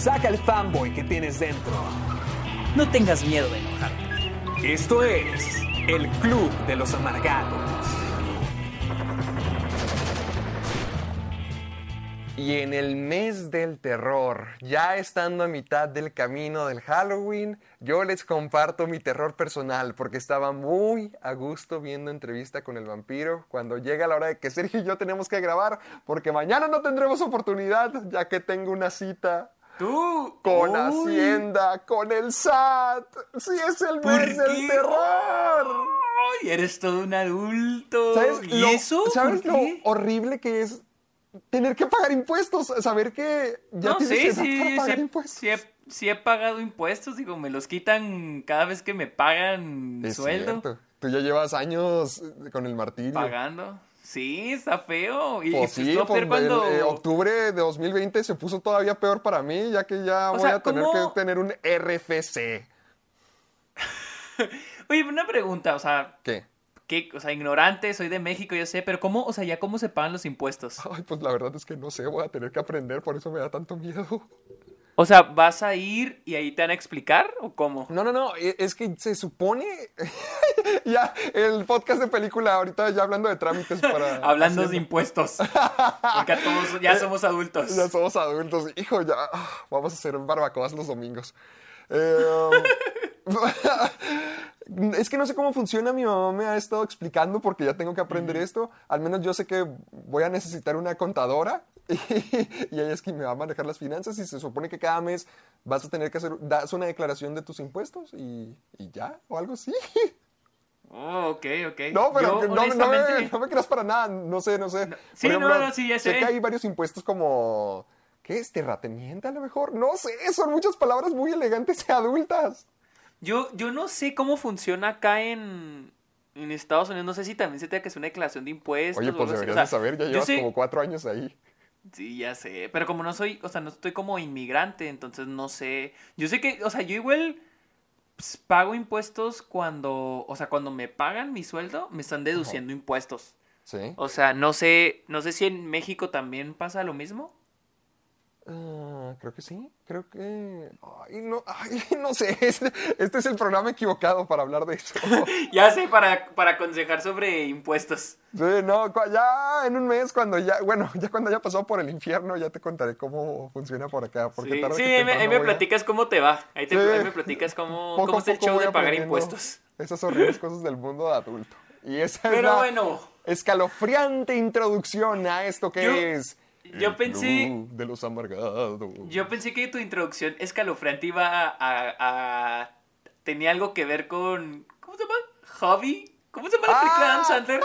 Saca el fanboy que tienes dentro. No tengas miedo de enojarte. Esto es el Club de los Amargados. Y en el mes del terror, ya estando a mitad del camino del Halloween, yo les comparto mi terror personal porque estaba muy a gusto viendo entrevista con el vampiro cuando llega la hora de que Sergio y yo tenemos que grabar porque mañana no tendremos oportunidad ya que tengo una cita Tú. con Uy. Hacienda, con el SAT. Sí, es el ¿Por mes del terror. Ay, eres todo un adulto. ¿Sabes, ¿Y lo, eso? ¿sabes horrible que es tener que pagar impuestos? Saber que ya no tienes sí, sí, pagar impuestos. sí he, sí he pagado impuestos, digo, me los quitan cada vez que me pagan Es sueldo. cierto. Tú ya llevas años con el martirio. Pagando. Sí, está feo. Y, Pues sí, pues, cuando... el, eh, octubre de 2020 se puso todavía peor para mí, ya que ya O voy sea, a tener ¿cómo? que tener un RFC. Oye, una pregunta, o sea, ¿Qué? ¿qué? O sea, ignorante, soy de México, yo sé, pero ¿cómo, o sea, ya cómo se pagan los impuestos? Ay, pues la verdad es que no sé, voy a tener que aprender, por eso me da tanto miedo. O sea, ¿vas a ir y ahí te van a explicar o cómo? No, no, no, e- es que se supone. ya, el podcast de película, ahorita ya hablando de trámites para. Hablando de impuestos. Porque todos ya somos adultos. Ya somos adultos. Hijo, ya ah, vamos a hacer barbacoas los domingos. Eh, es que no sé cómo funciona. Mi mamá me ha estado explicando porque ya tengo que aprender esto. Al menos yo sé que voy a necesitar una contadora y, ella es quien me va a manejar las finanzas. Y se supone que cada mes vas a tener que hacer das una declaración de tus impuestos y, y ya, o algo así. Oh, ok, ok. No, pero Yo, no, no me, no me creas para nada. No sé, no sé. Sí, no, no, sí, ya sé. que hay varios impuestos como. ¿Qué es? ¿Terrateniente a lo mejor? No sé, son muchas palabras muy elegantes y adultas. Yo, yo no sé cómo funciona acá en, en Estados Unidos. No sé si también se tenga que hacer una declaración de impuestos. Oye, o pues así. deberías O sea, de saber, ya llevas sé- como cuatro años ahí. Sí, ya sé. Pero como no soy, o sea, no estoy como inmigrante, entonces no sé. Yo sé que, o sea, yo igual pues, pago impuestos cuando, o sea, cuando me pagan mi sueldo, me están deduciendo impuestos. Sí. O sea, no sé, no sé si en México también pasa lo mismo. Ah, creo que sí, creo que... Ay, no, ay, no sé, este, este es el programa equivocado para hablar de eso. Ya sé, para, para aconsejar sobre impuestos. Sí, no, ya en un mes, cuando ya, bueno, ya cuando haya pasado por el infierno, ya te contaré cómo funciona por acá. Porque Sí, tarde sí, ahí me, temprano ahí me voy a- platicas cómo te va. Ahí, te, Sí. ahí me platicas cómo, Poco cómo está el show de pagar impuestos. Esas horribles cosas del mundo de adulto. Y esa es Pero la bueno. escalofriante introducción a esto que Yo- es... yo pensé- de los amargados. Yo pensé que tu introducción escalofriante iba a, a- a- tenía algo que ver con ¿cómo se llama? Hobby. ¿Cómo se llama la película de Adam Sandler?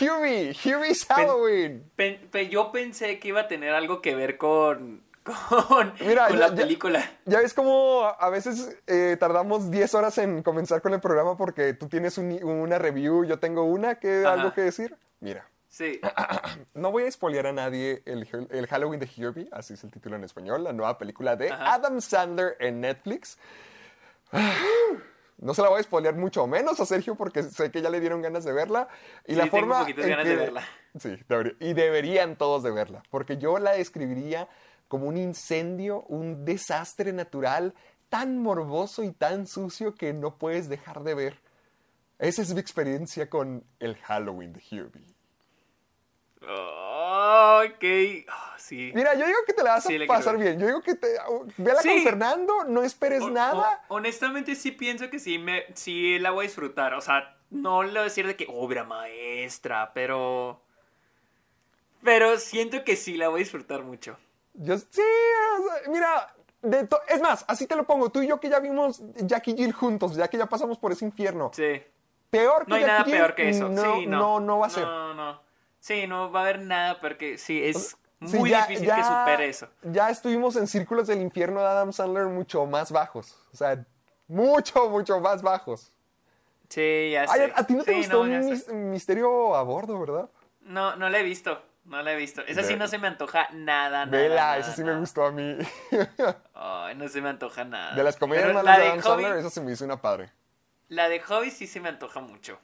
Huey, Huey's Halloween. Pen- yo pensé que iba a tener algo que ver con con, Mira, con ya- la película. Ya ves cómo a veces eh, tardamos 10 horas en comenzar con el programa porque tú tienes un- una review, yo tengo una, que algo que decir. Mira, Sí. no voy a spoilear a nadie el, el Halloween de Herbie, así es el título en español, la nueva película de Ajá. Adam Sandler en Netflix. No se la voy a spoilear mucho menos a Sergio porque sé que ya le dieron ganas de verla. Y Sí, la forma en ganas que- de verla. Sí, y deberían todos de verla, porque yo la describiría como un incendio, un desastre natural tan morboso y tan sucio que no puedes dejar de ver. Esa es mi experiencia con el Halloween de Herbie. Ok. Ah, sí. Mira, yo digo que te la vas Sí, a pasar bien. Yo digo que te... Vela Sí. con Fernando, no esperes O- nada. o- honestamente sí pienso que sí me sí la voy a disfrutar. O sea, no le voy a decir de que obra maestra, pero pero siento que sí la voy a disfrutar mucho. Yo, sí, mira, de es más, así te lo pongo. Tú y yo que ya vimos Jack y Jill juntos, ya que ya pasamos por ese infierno. Sí. peor que No hay nada Jill, peor que eso. No, sí, no. no, no va a ser. No, no. Sí, no va a haber nada peor que. Sí, es Sí, muy ya- difícil ya- que supere eso. Ya estuvimos en círculos del infierno de Adam Sandler mucho más bajos. O sea, mucho, mucho más bajos. Sí, ya Ay, sé. a, a ti no te Sí, gustó. Mis- Misterio a bordo, ¿verdad? No, no la he visto. No la he visto. Esa sí no se me antoja nada, nada. Vela, nada, eso sí me gustó a mí. Ay, no se me antoja nada. De las comedias malas la de Adam Sandler, esa se me hizo una padre. La de Hobby sí se me antoja mucho.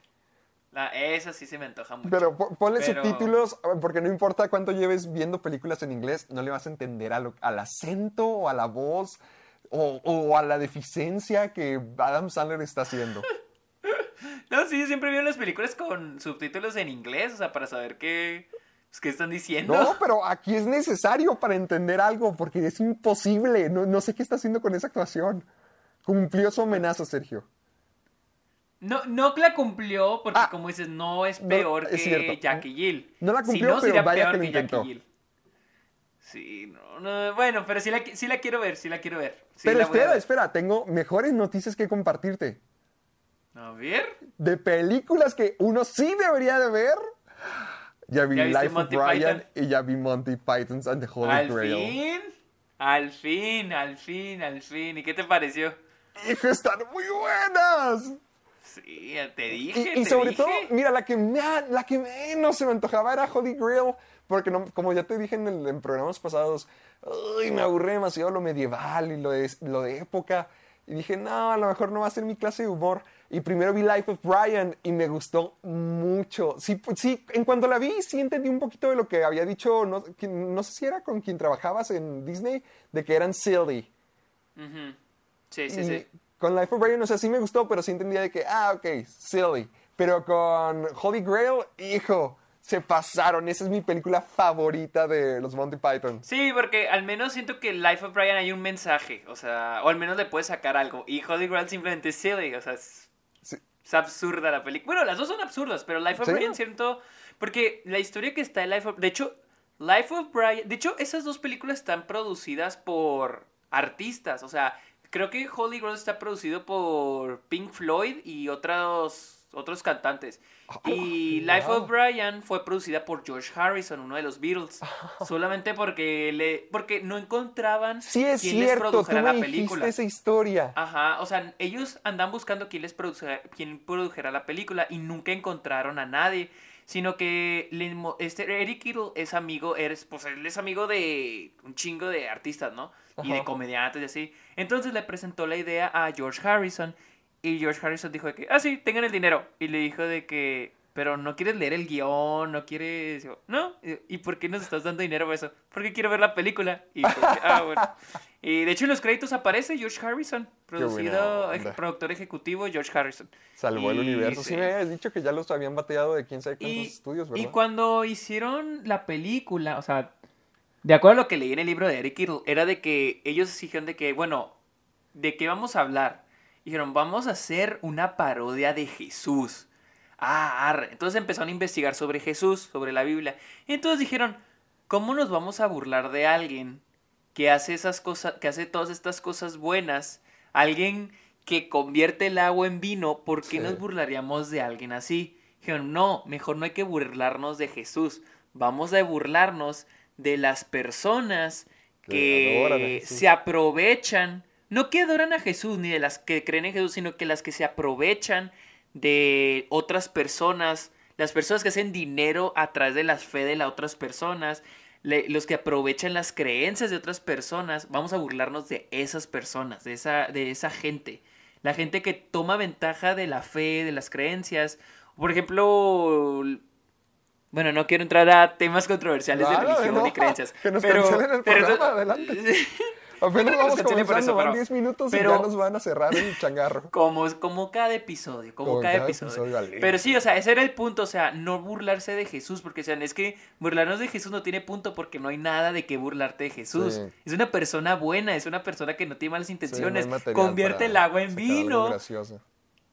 La, esa sí se me antoja mucho. Pero po- ponle Pero- subtítulos, porque no importa cuánto lleves viendo películas en inglés, no le vas a entender a lo- al acento o a la voz o, o a la deficiencia que Adam Sandler está haciendo. No, sí, yo siempre veo las películas con subtítulos en inglés, o sea, para saber qué, pues, qué están diciendo. No, pero aquí es necesario para entender algo, porque es imposible. No, no sé qué está haciendo con esa actuación. Cumplió su amenaza, Sergio. No, no la cumplió porque, Ah. como dices, no es No, peor es que. Jackie Jill. No la Si cumplió, pero sería vaya peor que lo Jackie intentó. Jill. Sí, no, no, bueno, pero sí la, sí la quiero ver, sí la quiero ver. Sí pero espera, ver. espera, tengo mejores noticias que compartirte. A ver. De películas que uno sí debería de ver. Ya vi ¿Ya viste Life Monty of Brian Python? y ya vi Monty Python's and the Holy Al Grail. fin, al fin, al fin, al fin. ¿Y qué te pareció? Hijo, están muy buenas. Sí, te dije, Y, y te sobre dije. todo, mira, la que, me- la que menos se me antojaba era Holy Grail, porque no, como ya te dije en, el- en programas pasados, me aburré demasiado lo medieval y lo de, lo de época. Y dije, no, a lo mejor no va a ser mi clase de humor. Y primero vi Life of Brian y me gustó mucho. Sí, pues, sí, en cuanto la vi, sí entendí un poquito de lo que había dicho, no, no sé si era con quien trabajabas en Disney, de que eran silly. Sí, sí, Y sí. Con Life of Brian, o sea, sí me gustó, pero sí entendía de que, ah, ok, silly. Pero con Holy Grail, hijo, se pasaron. Esa es mi película favorita de los Monty Python. Sí, porque al menos siento que en Life of Brian hay un mensaje, o sea, o al menos le puedes sacar algo. Y Holy Grail simplemente es silly, o sea, es, Sí. es absurda la película. Bueno, las dos son absurdas, pero Life of Sí. Brian siento, porque la historia que está en Life of, de hecho, Life of Brian, de hecho, esas dos películas están producidas por artistas, o sea, creo que Holy Grail está producido por Pink Floyd y otros otros cantantes. Y wow. Life of Brian fue producida por George Harrison, uno de los Beatles. Solamente porque le porque no encontraban Sí, es quién les cierto, tú produjera me la película. esa historia. Ajá, o sea, ellos andan buscando quién les produjera, quién produjera la película y nunca encontraron a nadie, sino que le este Eric Idle es amigo, eres, pues él es amigo de un chingo de artistas, ¿no? Y de comediantes y así. Entonces le presentó la idea a George Harrison y George Harrison dijo de que, ah, sí, tengan el dinero. Y le dijo de que, pero no quieres leer el guion, no quieres... No, ¿y por qué nos estás dando dinero por eso? Porque quiero ver la película. Y, pues, ah, bueno. y de hecho en los créditos aparece George Harrison, producido, eje- productor ejecutivo George Harrison. Salvó el Y- universo. Sí. sí. me habías dicho que ya los habían bateado de quién sabe cuántos Y, estudios, y ¿verdad? cuando hicieron la película, o sea, de acuerdo a lo que leí en el libro de Eric Idle, era de que ellos dijeron de que, bueno, ¿de qué vamos a hablar? Dijeron, vamos a hacer una parodia de Jesús. Ah, arre. Entonces empezaron a investigar sobre Jesús, sobre la Biblia. Y entonces dijeron, ¿cómo nos vamos a burlar de alguien que hace esas cosas, que hace todas estas cosas buenas? Alguien que convierte el agua en vino, ¿por qué Sí. nos burlaríamos de alguien así? Dijeron, no, mejor no hay que burlarnos de Jesús. Vamos a burlarnos de las personas Que se aprovechan, no que adoran a Jesús ni de las que creen en Jesús, sino que las que se aprovechan de otras personas, las personas que hacen dinero a través de la fe de las otras personas, le- los que aprovechan las creencias de otras personas, vamos a burlarnos de esas personas, de esa, de esa gente. La gente que toma ventaja de la fe, de las creencias. Por ejemplo, bueno, no quiero entrar a temas controversiales de religión no, y creencias. que nos pero, el pero- adelante. Apenas vamos cancelen por eso, van pero- 10 minutos pero- y ya nos van a cerrar el changarro. Como, como cada episodio, como, Como cada, cada episodio. episodio, vale. Pero sí, o sea, ese era el punto, o sea, no burlarse de Jesús, porque, o sea, es que burlarnos de Jesús no tiene punto porque no hay nada de qué burlarte de Jesús. Sí. Es una persona buena, es una persona que no tiene malas Sí, no hay intenciones. Convierte el agua en vino. gracioso.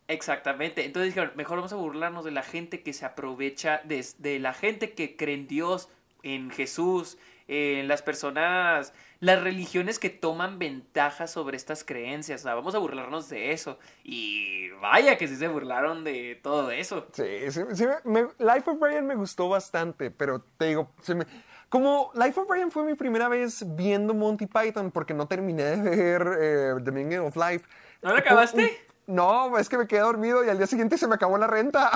Exactamente. Entonces dijeron, mejor vamos a burlarnos de la gente que se aprovecha de, de la gente que cree en Dios, en Jesús, eh, las personas, las religiones que toman ventaja sobre estas creencias. O sea, vamos a burlarnos de eso. Y vaya que sí se burlaron de todo eso. Sí, sí, sí, me- Life of Brian me gustó bastante, pero te digo, se me- como Life of Brian fue mi primera vez viendo Monty Python, porque no terminé de ver eh, The Meaning of Life. ¿No lo acabaste? No, es que me quedé dormido y al día siguiente se me acabó la renta.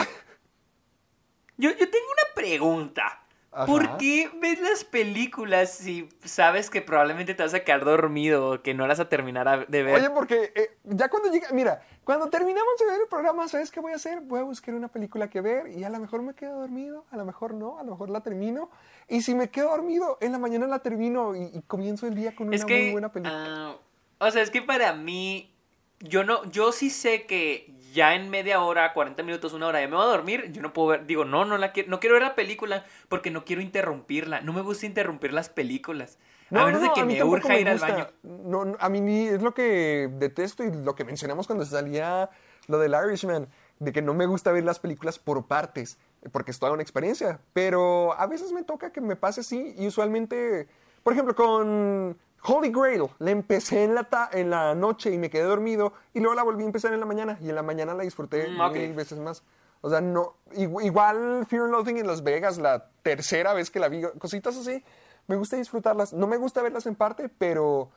Yo, yo tengo una pregunta. Ajá. ¿Por qué ves las películas si sabes que probablemente te vas a quedar dormido o que no las a terminar de ver? Oye, porque eh, ya cuando llega, mira, cuando terminamos de ver el programa, ¿sabes qué voy a hacer? Voy a buscar una película que ver y a lo mejor me quedo dormido, a lo mejor no, a lo mejor la termino. Y si me quedo dormido, en la mañana la termino y, y comienzo el día con una es que, muy buena película. ah, o sea, es que para mí, yo no, yo sí sé que ya en media hora, 40 minutos, una hora, ya me voy a dormir, yo no puedo ver, digo, no, no la quiero, no quiero ver la película porque no quiero interrumpirla, no me gusta interrumpir las películas. a menos de que a mí me urja me ir al baño. No, no, a mí ni- es lo que detesto y lo que mencionamos cuando salía lo del Irishman, de que no me gusta ver las películas por partes, porque es toda una experiencia. Pero a veces me toca que me pase así y usualmente, por ejemplo, con Holy Grail, la empecé en la, ta- en la noche y me quedé dormido y luego la volví a empezar en la mañana y en la mañana la disfruté Mm, mil veces más. O sea, no, igu- igual Fear and Loathing en Las Vegas, la tercera vez que la vi, cositas así, me gusta disfrutarlas. No me gusta verlas en parte, pero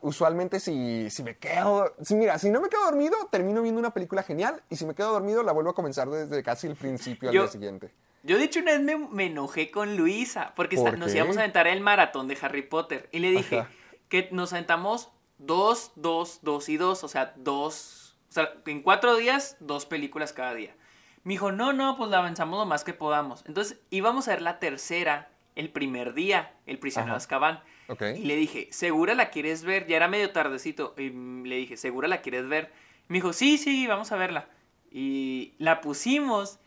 usualmente si, si me quedo, si, mira, si no me quedo dormido, termino viendo una película genial y si me quedo dormido, la vuelvo a comenzar desde casi el principio al Yo- día siguiente. Yo de hecho una vez me, me enojé con Luisa porque ¿Por nos qué? íbamos a aventar el maratón de Harry Potter y le dije Ajá. que nos aventamos dos, dos, dos y dos, o sea, dos, o sea, en cuatro días, dos películas cada día. Me dijo, no, no, pues la avanzamos lo más que podamos. Entonces íbamos a ver la tercera el primer día, El prisionero de. Azkaban. Ok. Y le dije, ¿segura la quieres ver? Ya era medio tardecito. Y le dije, ¿segura la quieres ver? Me dijo, sí, sí, vamos a verla. Y la pusimos.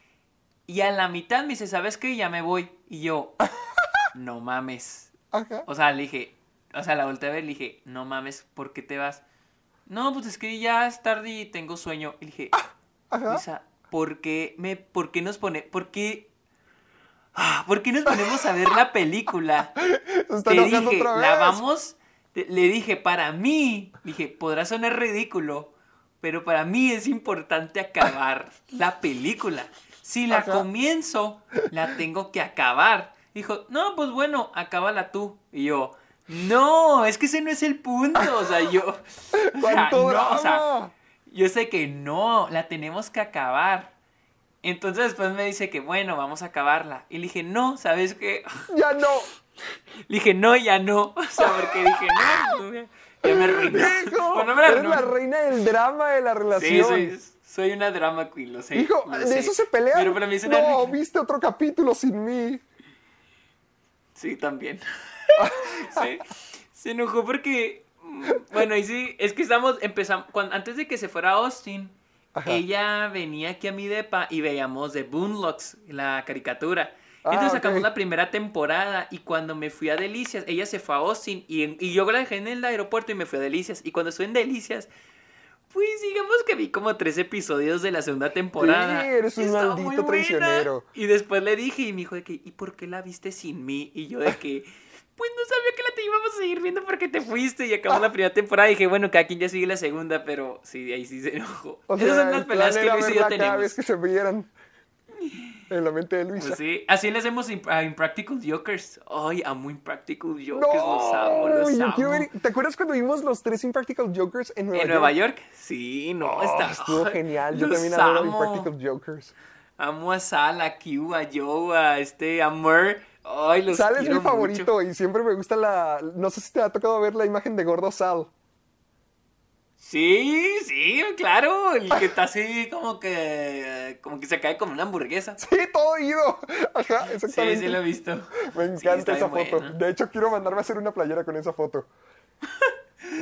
Y a la mitad me dice, ¿sabes qué? Ya me voy. Y yo, no mames. Ajá. O sea, le dije, o sea, la volteé a ver y le dije, no mames, ¿por qué te vas? No, pues es que ya es tarde y tengo sueño. Y le dije, Ajá. Luisa, ¿por qué, me, ¿por qué nos pone, por qué, ah, por qué nos ponemos a ver la película? Está Te dije, otra vez. la vamos, te- le dije, para mí, dije, podrá sonar ridículo, pero para mí es importante acabar la película. Si la Ajá. comienzo, la tengo que acabar. Dijo, no, pues bueno, acábala tú. Y yo, no, es que ese no es el punto. O sea, yo, o sea, ¿Cuánto no, o sea, yo sé que no, la tenemos que acabar. Entonces después me dice que bueno, vamos a acabarla. Y le dije, no, ¿sabes qué? Ya no. Le dije, no, ya no. O sea, porque dije, no, no, ya, me arruinó. Hijo, me eres la reina del drama de la Sí, relación. soy, soy una drama queen, lo sé. Hijo, lo ¿de sé. eso se pelea? Pero para mí es una No, viste otro capítulo sin mí. Sí, también. sí. Se enojó porque. mm, Bueno, y sí, es que estamos. Empezamos. antes de que se fuera a Austin, Ajá. ella venía aquí a mi depa y veíamos The Boondocks, la caricatura. Ah, Entonces sacamos la primera temporada y cuando me fui a Delicias, ella se fue a Austin y, en- y yo la dejé en el aeropuerto y me fui a Delicias. Y cuando estuve en Delicias, pues digamos que vi como tres episodios de la segunda temporada. Sí, eres un maldito traicionero. Y después le dije y me dijo de que, ¿y por qué la viste sin mí? Y yo de que, pues no sabía que la te íbamos a seguir viendo porque te fuiste y acabó la primera temporada. Y dije, bueno, cada quien ya sigue la segunda, pero sí, ahí sí se enojó. O sea, Esas son las peleas que Luis y yo verla cada tenemos. vez que se vieran en la mente de Luisa. Pues sí, así le hacemos a Impractical Jokers. Ay, amo Impractical Jokers, los amo, los amo. ver- ¿Te acuerdas cuando vimos los tres Impractical Jokers en Nueva ¿En York? Nueva York? Sí, no, Oh, está... estuvo ay, genial. Yo los también adoro amo. Impractical Jokers. Amo a Sal, a Q, a Joe, a este, a. Ay, los Sal es mi favorito mucho. y siempre me gusta la... No sé si te ha tocado ver la imagen de Gordo Sal. Sí, sí, claro. El que está así como que. como que se cae como una hamburguesa. Sí, todo ido. Ajá, Sí, exactamente. sí lo he visto. Me Sí, encanta esa foto. buena. De hecho, quiero mandarme a hacer una playera con esa foto.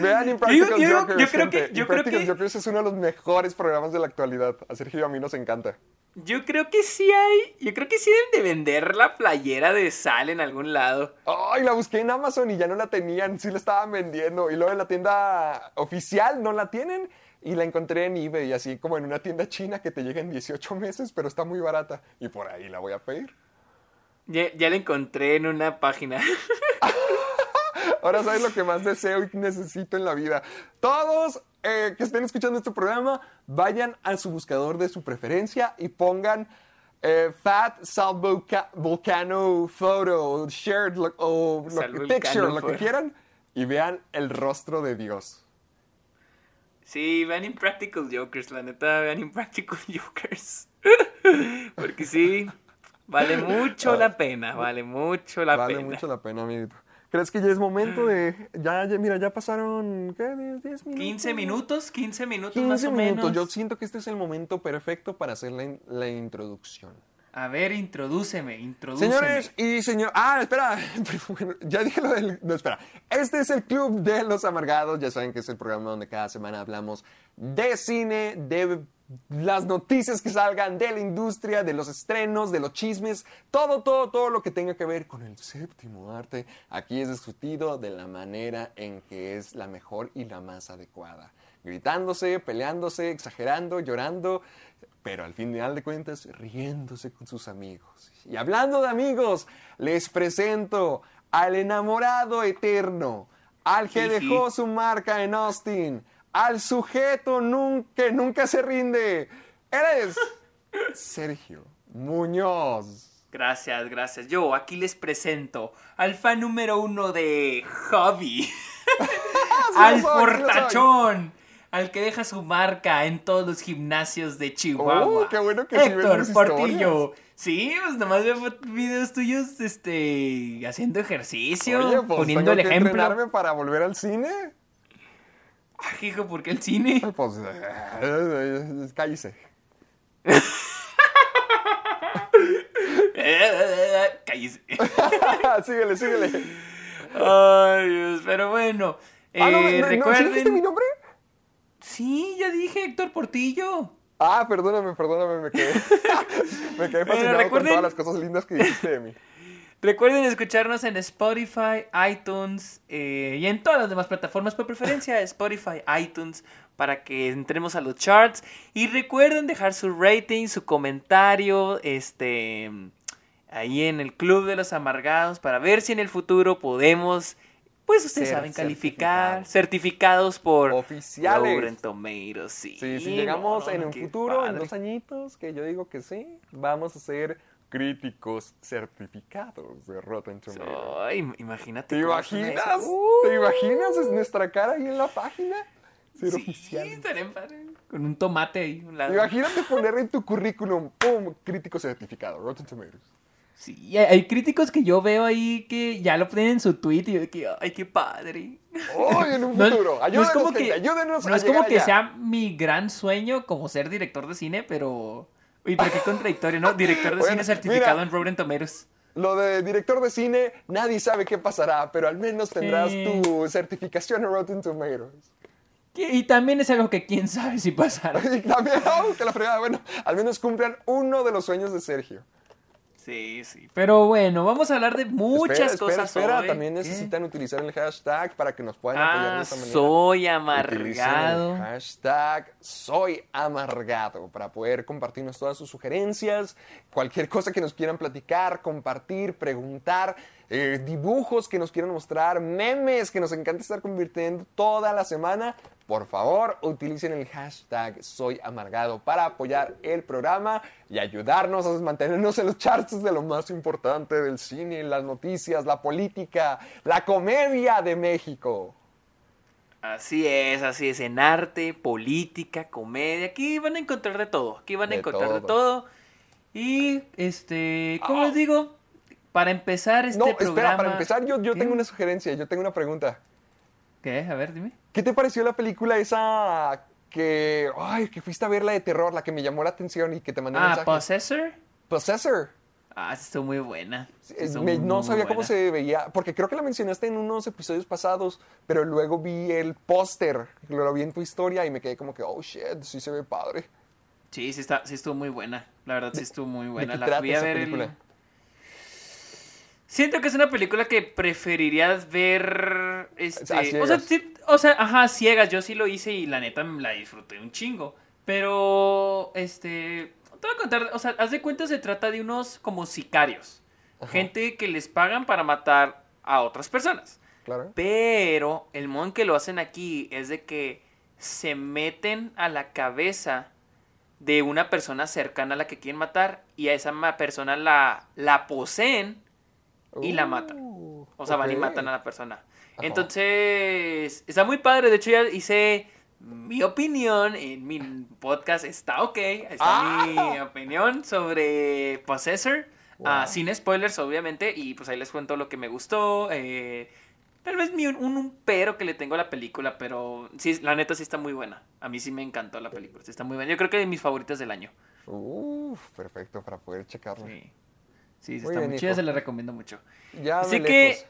Vean Impractical Yo- Jokers, yo creo que- gente. yo creo que- Jokers es uno de los mejores programas de la actualidad. A Sergio y a mí nos encanta. Yo creo que sí hay. Yo creo que sí deben de vender la playera de sal en algún lado. Ay, la busqué en Amazon y ya no la tenían. Sí la estaban vendiendo. Y luego en la tienda oficial no la tienen. Y la encontré en eBay, así como en una tienda china que te llega en 18 meses, pero está muy barata. Y por ahí la voy a pedir. Ya, ya la encontré en una página. Ahora sabes lo que más deseo y necesito en la vida. Todos eh, que estén escuchando este programa, vayan a su buscador de su preferencia y pongan eh, Fat Salt Volca- Volcano Photo, Shared lo- o lo Volcano Picture, lo que quieran, y vean el rostro de Dios. Sí, vean Impractical Jokers, la neta, vean Impractical Jokers. Porque sí, vale mucho la pena, vale mucho la vale pena. mucho la pena, amiguito. ¿Crees que ya es momento de... Ya, ya, mira, ya pasaron, ¿qué? ¿10 10 minutos? 15 minutos, 15 minutos más 15 o minutos. menos. Yo siento que este es el momento perfecto para hacer la, in- la introducción. A ver, introdúceme, introdúceme. Señores y señor... Ah, espera. Bueno, ya dije lo del... No, espera. Este es el Club de los Amargados. Ya saben que es el programa donde cada semana hablamos de cine, de las noticias que salgan, de la industria, de los estrenos, de los chismes. Todo, todo, todo lo que tenga que ver con el séptimo arte. Aquí es discutido de la manera en que es la mejor y la más adecuada. Gritándose, peleándose, exagerando, llorando pero al final de cuentas riéndose con sus amigos. Y hablando de amigos, les presento al enamorado eterno, al que dejó su marca en Austin, al sujeto nun- que nunca se rinde. Eres Sergio Muñoz. Gracias, gracias. Yo aquí les presento al fan número uno de Hobby. al sí fortachón. Al que deja su marca en todos los gimnasios de Chihuahua. Oh, qué bueno que sí Héctor mis Portillo. Sí, pues nomás veo videos tuyos este, haciendo ejercicio, Oye, pues poniendo tengo el que ejemplo. entrenarme para volver al cine. Ah, hijo, ¿por qué el cine? Pues, eh, cállese. Cállese. síguele, síguele. Ay, Dios, pero bueno. Ah, no, eh, no, no, ¿sí recuerden. dijiste mi nombre? Sí, ya dije Héctor Portillo. Ah, perdóname, perdóname, me quedé, me quedé fascinado con recuerden- todas las cosas lindas que dijiste de mí. Recuerden escucharnos en Spotify, iTunes eh, y en todas las demás plataformas, por preferencia Spotify, iTunes, para que entremos a los charts. Y recuerden dejar su rating, su comentario, este, ahí en el Club de los Amargados, para ver si en el futuro podemos, pues ustedes Ser saben, calificar, certificados. certificados por Oficiales. Rotten Tomatoes, sí. Sí, si llegamos no, en un futuro, en dos añitos, que yo digo que sí, vamos a ser críticos certificados de Rotten Tomatoes. Ay, imagínate. ¿Te imaginas? ¿Te imaginas es nuestra cara ahí en la página? Ser Sí, oficial. padre. Con un tomate ahí. un lado. Imagínate poner en tu currículum, ¡pum! Crítico certificado, Rotten Tomatoes. Sí, hay, críticos que yo veo ahí que ya lo ponen en su tweet y yo de que, ay, qué padre. ¡Hoy en un No futuro! no Ayúdenos, es como gente, que, ayúdenos no a es como que allá. sea mi gran sueño como ser director de cine, pero... Uy, pero qué contradictorio, ¿no? Director de Bueno, cine certificado mira. en Rotten Tomatoes. Lo de director de cine, nadie sabe qué pasará, pero al menos tendrás Sí. tu certificación en Rotten Tomatoes. Y también es algo que quién sabe si pasará. Y también, ¡oh, que la fregada! Bueno, al menos cumplan uno de los sueños de Sergio. Sí, sí. Pero bueno, vamos a hablar de muchas espera, espera, cosas espera. hoy. También ¿Qué? necesitan utilizar el hashtag para que nos puedan apoyar de Ah, esta manera. soy amargado. el hashtag soy amargado para poder compartirnos todas sus sugerencias, cualquier cosa que nos quieran platicar, compartir, preguntar, eh, dibujos que nos quieran mostrar, memes que nos encanta estar convirtiendo toda la semana. Por favor, utilicen el hashtag soy amargado para apoyar el programa y ayudarnos a mantenernos en los charts de lo más importante del cine, las noticias, la política, la comedia de México. Así es, así es, en arte, política, comedia, aquí van a encontrar de todo, aquí van a De encontrar de todo. Y, este, ¿cómo Ah. les digo? Para empezar este no, programa... espera, para empezar yo, yo ¿Qué? tengo una sugerencia, yo tengo una pregunta. ¿Qué? A ver, dime. ¿Qué te pareció la película esa que, ay, que fuiste a ver la de terror, la que me llamó la atención y que te mandé Ah, mensaje? Possessor. Possessor. Ah, sí, estuvo muy buena. Eh, estuvo me- no muy sabía cómo se veía, porque creo que la mencionaste en unos episodios pasados, pero luego vi el póster, lo vi en tu historia y me quedé como que, oh shit, sí se ve padre. Sí, sí, está, sí estuvo muy buena. La verdad, sí estuvo muy buena. ¿De qué la trata fui a ver el-? Siento que es una película que preferirías ver. Este, o sea, sí- o sea, ajá, ciegas. Yo sí lo hice y la neta la disfruté un chingo. Pero, este. Te voy a contar, o sea, haz de cuenta se trata de unos como sicarios. Ajá. Gente que les pagan para matar a otras personas. Claro. Pero el modo en que lo hacen aquí es de que se meten a la cabeza de una persona cercana a la que quieren matar y a esa persona la, la poseen y la matan. Uh, O sea, van y matan a la persona. Ajá. Entonces, está muy padre. De hecho, ya hice mi opinión en mi podcast. Está ok. Está Ah. mi opinión sobre Possessor. Ah, Wow. sin spoilers, obviamente. Y pues ahí les cuento lo que me gustó. eh, tal vez mi, un, un pero que le tengo a la película. Pero sí, la neta sí está muy buena. A mí sí me encantó la película. Sí está muy buena. Yo creo que de mis favoritas del año. Uf, perfecto para poder checarlo. Sí, sí, está bien, muy chida. Se la recomiendo mucho. Ya Así que.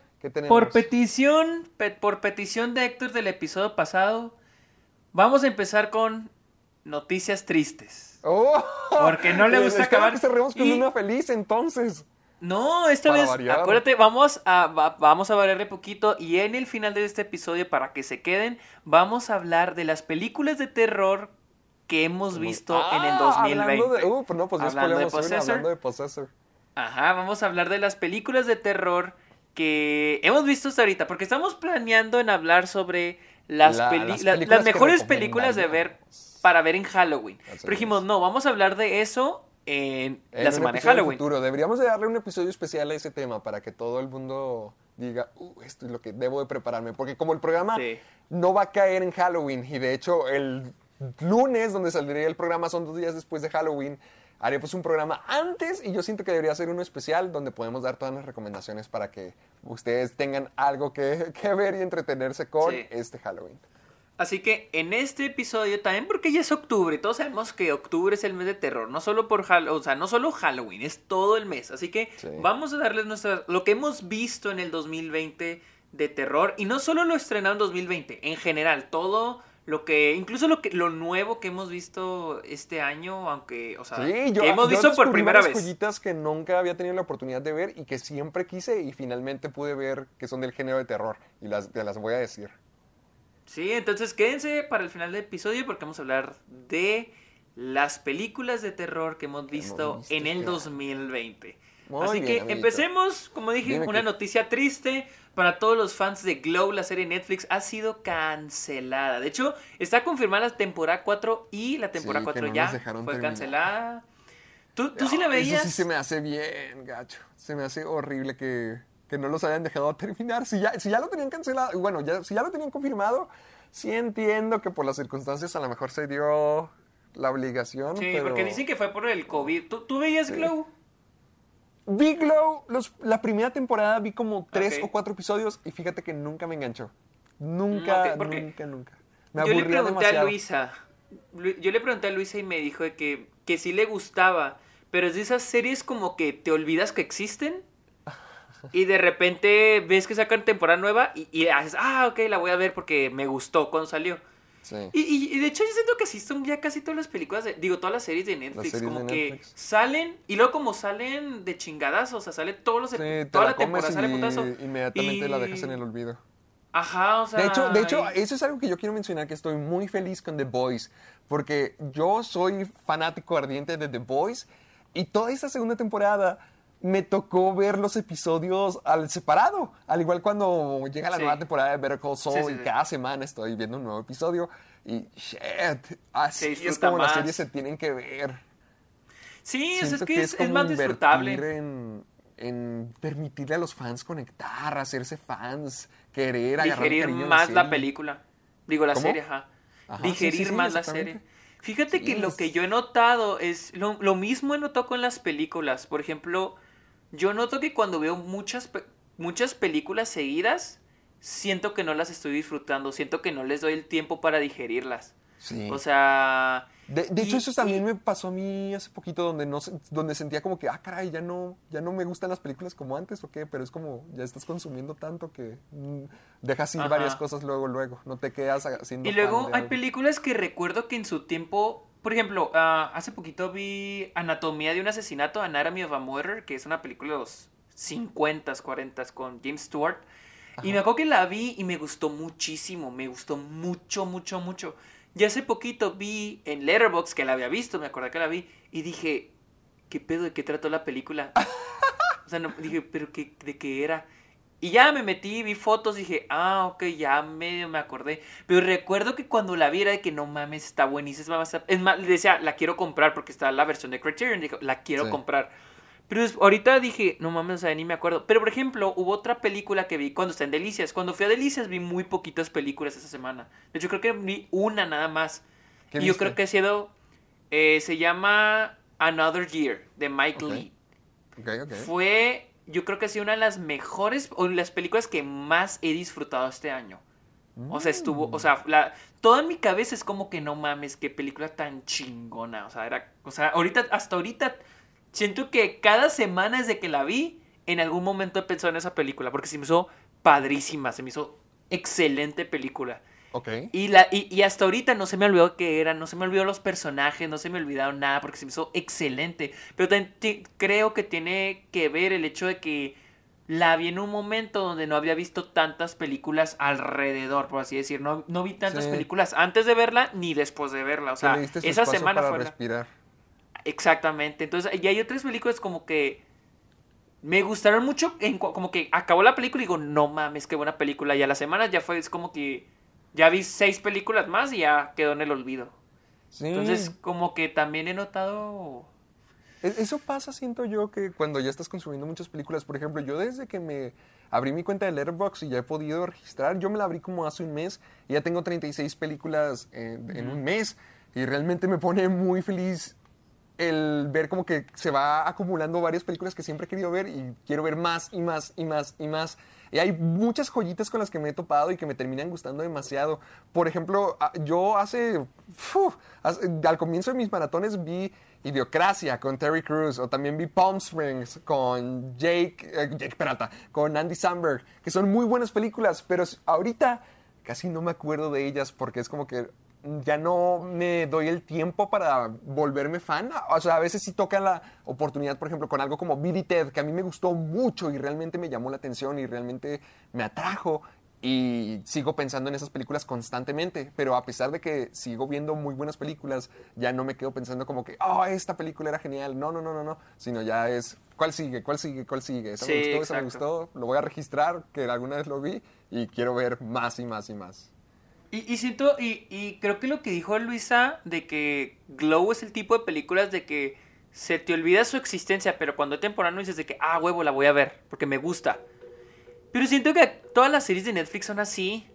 Por petición, pe- por petición de Héctor del episodio pasado, vamos a empezar con noticias tristes. ¡Oh! Porque no le gusta acabar- que cerremos con y- una feliz entonces. No, esta Para vez, variar. acuérdate, vamos a, va- vamos a variarle poquito y en el final de este episodio, para que se queden, vamos a hablar de las películas de terror que hemos visto en el Ah, 2020. Hablando de, uh, pues no, pues Hablando de una, Possessor. hablando de Possessor. Ajá, vamos a hablar de las películas de terror que hemos visto hasta ahorita, porque estamos planeando en hablar sobre las, La- las las mejores películas de ver para ver en Halloween. Pero dijimos, no, vamos a hablar de eso en, En la semana de Halloween. futuro. Deberíamos de darle un episodio especial a ese tema para que todo el mundo diga, uh, esto es lo que debo de prepararme. Porque como el programa Sí. no va a caer en Halloween y de hecho el lunes donde saldría el programa son dos días después de Halloween, haremos un programa antes y yo siento que debería ser uno especial donde podemos dar todas las recomendaciones para que ustedes tengan algo que, que ver y entretenerse con Sí. este Halloween. Así que en este episodio también porque ya es octubre, todos sabemos que octubre es el mes de terror, no solo por o sea, no solo Halloween, es todo el mes. Así que Sí. vamos a darles nuestra lo que hemos visto en el 2020 de terror y no solo lo estrenado en 2020, en general, todo lo que incluso lo que lo nuevo que hemos visto este año, aunque, o sea, Sí, yo, que hemos yo visto por descubrí primera vez. joyitas que nunca había tenido la oportunidad de ver y que siempre quise y finalmente pude ver que son del género de terror y las, te las voy a decir. Sí, entonces quédense para el final del episodio porque vamos a hablar de las películas de terror que hemos visto, visto en el este año. 2020. Muy Así bien, que amiguito. empecemos, como dije, Dime una noticia triste para todos los fans de Glow, la serie Netflix ha sido cancelada. De hecho, está confirmada la temporada 4 y la temporada Sí, que 4 no ya fue terminar. cancelada. ¿Tú, tú sí la veías? Eso sí se me hace bien, gacho. Se me hace horrible que, que no los hayan dejado terminar. Si ya, si ya lo tenían cancelado, bueno, ya, si ya lo tenían confirmado, sí entiendo que por las circunstancias a lo mejor se dio la obligación. Sí, pero... porque dicen que fue por el COVID. ¿Tú, tú veías Glow? Vi Glow, los- la primera temporada vi como tres o cuatro episodios y fíjate que nunca me enganchó. Nunca, nunca, nunca. Me yo le pregunté a. Luisa. Lu- Yo le pregunté a Luisa y me dijo de que, que sí le gustaba. Pero es de esas series como que te olvidas que existen. Y de repente ves que sacan temporada nueva y, y haces, ah, ok, la voy a ver porque me gustó cuando salió. Sí. Y, y- y de hecho yo siento que así son ya casi todas las películas, de- digo, todas las series de Netflix, series como de que Netflix. salen y luego como salen de chingadas, o sea, sale todos los, Sí, te toda la temporada, sale putazo. inmediatamente la dejas en el olvido. Ajá, o sea... De hecho, de hecho, eso es algo que yo quiero mencionar, que estoy muy feliz con The Boys, porque yo soy fanático ardiente de The Boys y toda esta segunda temporada me tocó ver los episodios al separado, al igual cuando llega la Sí. nueva temporada de Better Call Saul Sí, sí, y cada semana estoy viendo un nuevo episodio y shit, así es como las series se tienen que ver. Sí, es Siento que, es, es como más disfrutable. En, en permitirle a los fans conectar, hacerse fans, querer digerir más la película. Digo, la ¿Cómo? serie, ajá. Ajá, digerir más la serie. Fíjate que lo es- que yo he notado es lo, lo mismo he notado con las películas. Por ejemplo, yo noto que cuando veo muchas, muchas películas seguidas, siento que no las estoy disfrutando, siento que no les doy el tiempo para digerirlas. Sí. O sea... De, de hecho, eso también y- me pasó a mí hace poquito, donde no donde sentía como que, ah, caray, ya no, ya no me gustan las películas como antes, ¿o qué? Pero es como, ya estás consumiendo tanto que mm, dejas ir Ajá. varias cosas luego, luego. No te quedas haciendo Y luego hay algo. películas que recuerdo que en su tiempo, por ejemplo, ah, hace poquito vi Anatomía de un asesinato, Anatomy of a Murder, que es una película de los 50s, 40s con James Stewart. Y me acuerdo que la vi y me gustó muchísimo, me gustó mucho, mucho, mucho. Y hace poquito vi en Letterboxd que la había visto, me acordé que la vi, y dije, ¿qué pedo de qué trató la película? o sea, no, dije, ¿pero qué, de qué era? Y ya me metí, vi fotos, dije, ah, ok, ya medio me acordé. Pero recuerdo que cuando la vi era de que no mames, está buenísima. Es más, le decía, la quiero comprar porque está la versión de Criterion. Dijo, la quiero Sí. comprar. Pero ahorita dije, no mames, o sea, ni me acuerdo. Pero por ejemplo, hubo otra película que vi cuando está en Delicias. Cuando fui a Delicias vi muy poquitas películas esa semana. De hecho, creo que vi una nada más. ¿Qué Y yo creo que ha sido. eh, se llama Another Year de Mike. Lee. Ok, ok. Fue, yo creo que ha sido una de las mejores o las películas que más he disfrutado este año. O sea, estuvo, o sea, la, toda mi cabeza es como que no mames, qué película tan chingona. O sea, era, o sea, ahorita, hasta ahorita, siento que cada semana desde que la vi, en algún momento he pensado en esa película, porque se me hizo padrísima, se me hizo excelente película. Ok. Y, la, y, y hasta ahorita no se me olvidó que eran, no se me olvidó los personajes, no se me olvidaron nada porque se me hizo excelente. Pero también creo que tiene que ver el hecho de que la vi en un momento donde no había visto tantas películas alrededor, por así decir. No, no vi tantas Sí. películas antes de verla ni después de verla. O sea, esa semana para fue la-. Exactamente. Entonces, y hay otras películas como que me gustaron mucho. En, como que acabó la película y digo, no mames, qué buena película. Y a la semana ya fue, es como que ya vi seis películas más y ya quedó en el olvido. Sí. Entonces, como que también he notado. E- Eso pasa, siento yo, que cuando ya estás consumiendo muchas películas, por ejemplo, yo desde que me abrí mi cuenta de Letterboxd y ya he podido registrar, yo me la abrí como hace un mes y ya tengo 36 películas en, en un mes y realmente me pone muy feliz el ver como que se va acumulando varias películas que siempre he querido ver y quiero ver más y más y más y más. Y hay muchas joyitas con las que me he topado y que me terminan gustando demasiado. Por ejemplo, yo hace, hace- al comienzo de mis maratones vi Idiocracia con Terry Crews o también vi Palm Springs con Jake, eh, Jake Peralta, con Andy Samberg, que son muy buenas películas, pero ahorita casi no me acuerdo de ellas porque es como que ya no me doy el tiempo para volverme fan. O sea, a veces sí toca la oportunidad, por ejemplo, con algo como Billy Ted, que a mí me gustó mucho y realmente me llamó la atención y realmente me atrajo. Y sigo pensando en esas películas constantemente, pero a pesar de que sigo viendo muy buenas películas, ya no me quedo pensando como que, oh, esta película era genial. No, no, no, no, no. Sino ya es, ¿cuál sigue? ¿Cuál sigue? ¿Cuál sigue? Esa Sí, me gustó, esa me exacto. gustó. Lo voy a registrar, que alguna vez lo vi y quiero ver más y más y más. Y, y siento, y, creo que lo que dijo Luisa de que Glow es el tipo de películas de que se te olvida su existencia, pero cuando hay temporada dices de que, ah, huevo, la voy a ver, porque me gusta. Pero siento que todas las series de Netflix son así.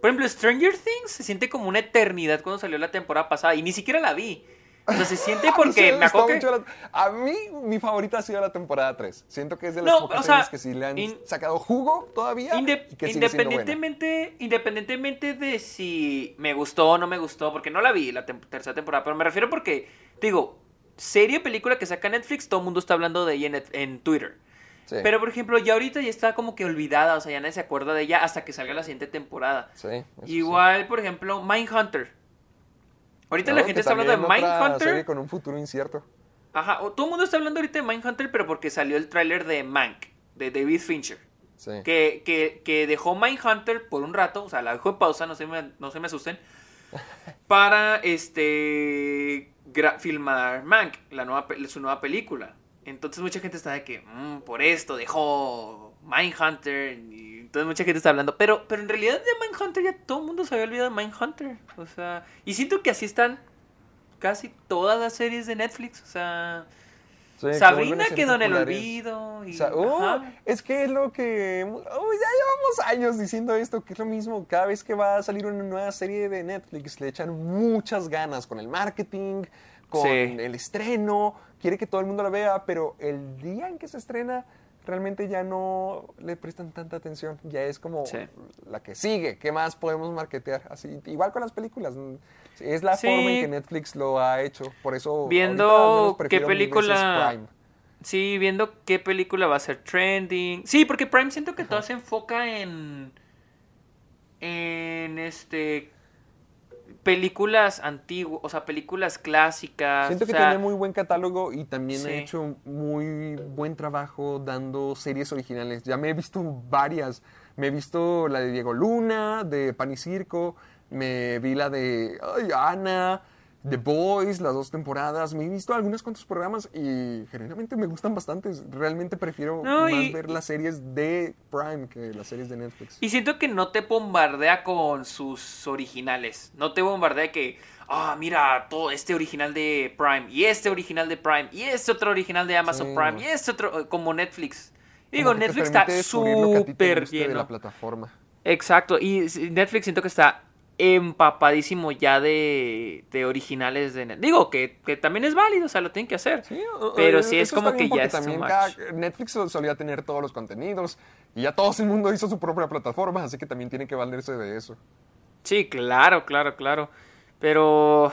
Por ejemplo, Stranger Things se siente como una eternidad cuando salió la temporada pasada y ni siquiera la vi. O sea, se siente porque me acuerdo que... mucho la- A mí, mi favorita ha sido la temporada 3. Siento que es de las No, pocas o sea, series que sí le han in- sacado jugo todavía Inde- y que independientemente, independientemente de si me gustó o no me gustó, porque no la vi la tem- tercera temporada, pero me refiero porque, digo, serie o película que saca Netflix, todo el mundo está hablando de ella en, Twitter. Sí, Pero, por ejemplo, ya ahorita ya está como que olvidada, o sea, ya nadie se acuerda de ella hasta que salga la siguiente temporada. sí. Igual, por ejemplo, Mindhunter. Ahorita No, la gente está hablando de Mindhunter. serie con un futuro incierto. Ajá, todo el mundo está hablando ahorita de Mindhunter, pero porque salió el tráiler de Mank, de David Fincher. Sí. que, que, que dejó Mindhunter por un rato, o sea, la dejó en pausa, no se me, no se me asusten, para este filmar Mank, la nueva, su nueva película. Entonces mucha gente está de que, "Mm, por esto dejó Mindhunter, y entonces mucha gente está hablando, pero, pero en realidad de Mindhunter ya todo el mundo se había olvidado de Mindhunter, o sea, y siento que así están casi todas las series de Netflix, o sea... Sí, Sabrina quedó en el olvido. Y, ajá. es que es lo que... uy, ya llevamos años diciendo esto, que es lo mismo. Cada vez que va a salir una nueva serie de Netflix, le echan muchas ganas con el marketing, con Sí. el estreno. Quiere que todo el mundo la vea, pero el día en que se estrena, realmente ya no le prestan tanta atención. Ya es como Sí. la que sigue. ¿Qué más podemos marketear? Así, igual con las películas. Es la Sí. forma en que Netflix lo ha hecho. Por eso. Viendo qué película- Prime. Sí, viendo qué película va a ser trending. Sí, porque Prime siento que todo se enfoca en. En este. Películas antiguas, o sea, películas clásicas. Siento o que sea, tiene muy buen catálogo y también Sí. ha hecho muy buen trabajo dando series originales. Ya me he visto varias. Me he visto la de Diego Luna, de Pan y Circo. Me vi la de ay, Ana. The Boys, las dos temporadas. Me he visto algunos cuantos programas y generalmente me gustan bastante. Realmente prefiero No, más y- ver las series de Prime que las series de Netflix. Y siento que no te bombardea con sus originales. No te bombardea que, ah, mira, todo este original de Prime, y este original de Prime, y este otro original de Amazon Sí. Prime, y este otro, como Netflix. Digo, Como Netflix está súper de la lleno. plataforma. Exacto, y Netflix siento que está empapadísimo ya de, de originales de Netflix. Digo que, que también es válido, o sea, lo tienen que hacer. Sí, o- pero o- sí es como que ya es también cada- Netflix sol- solía tener todos los contenidos y ya todo el mundo hizo su propia plataforma, así que también tiene que valerse de eso. Sí, claro, claro, claro. Pero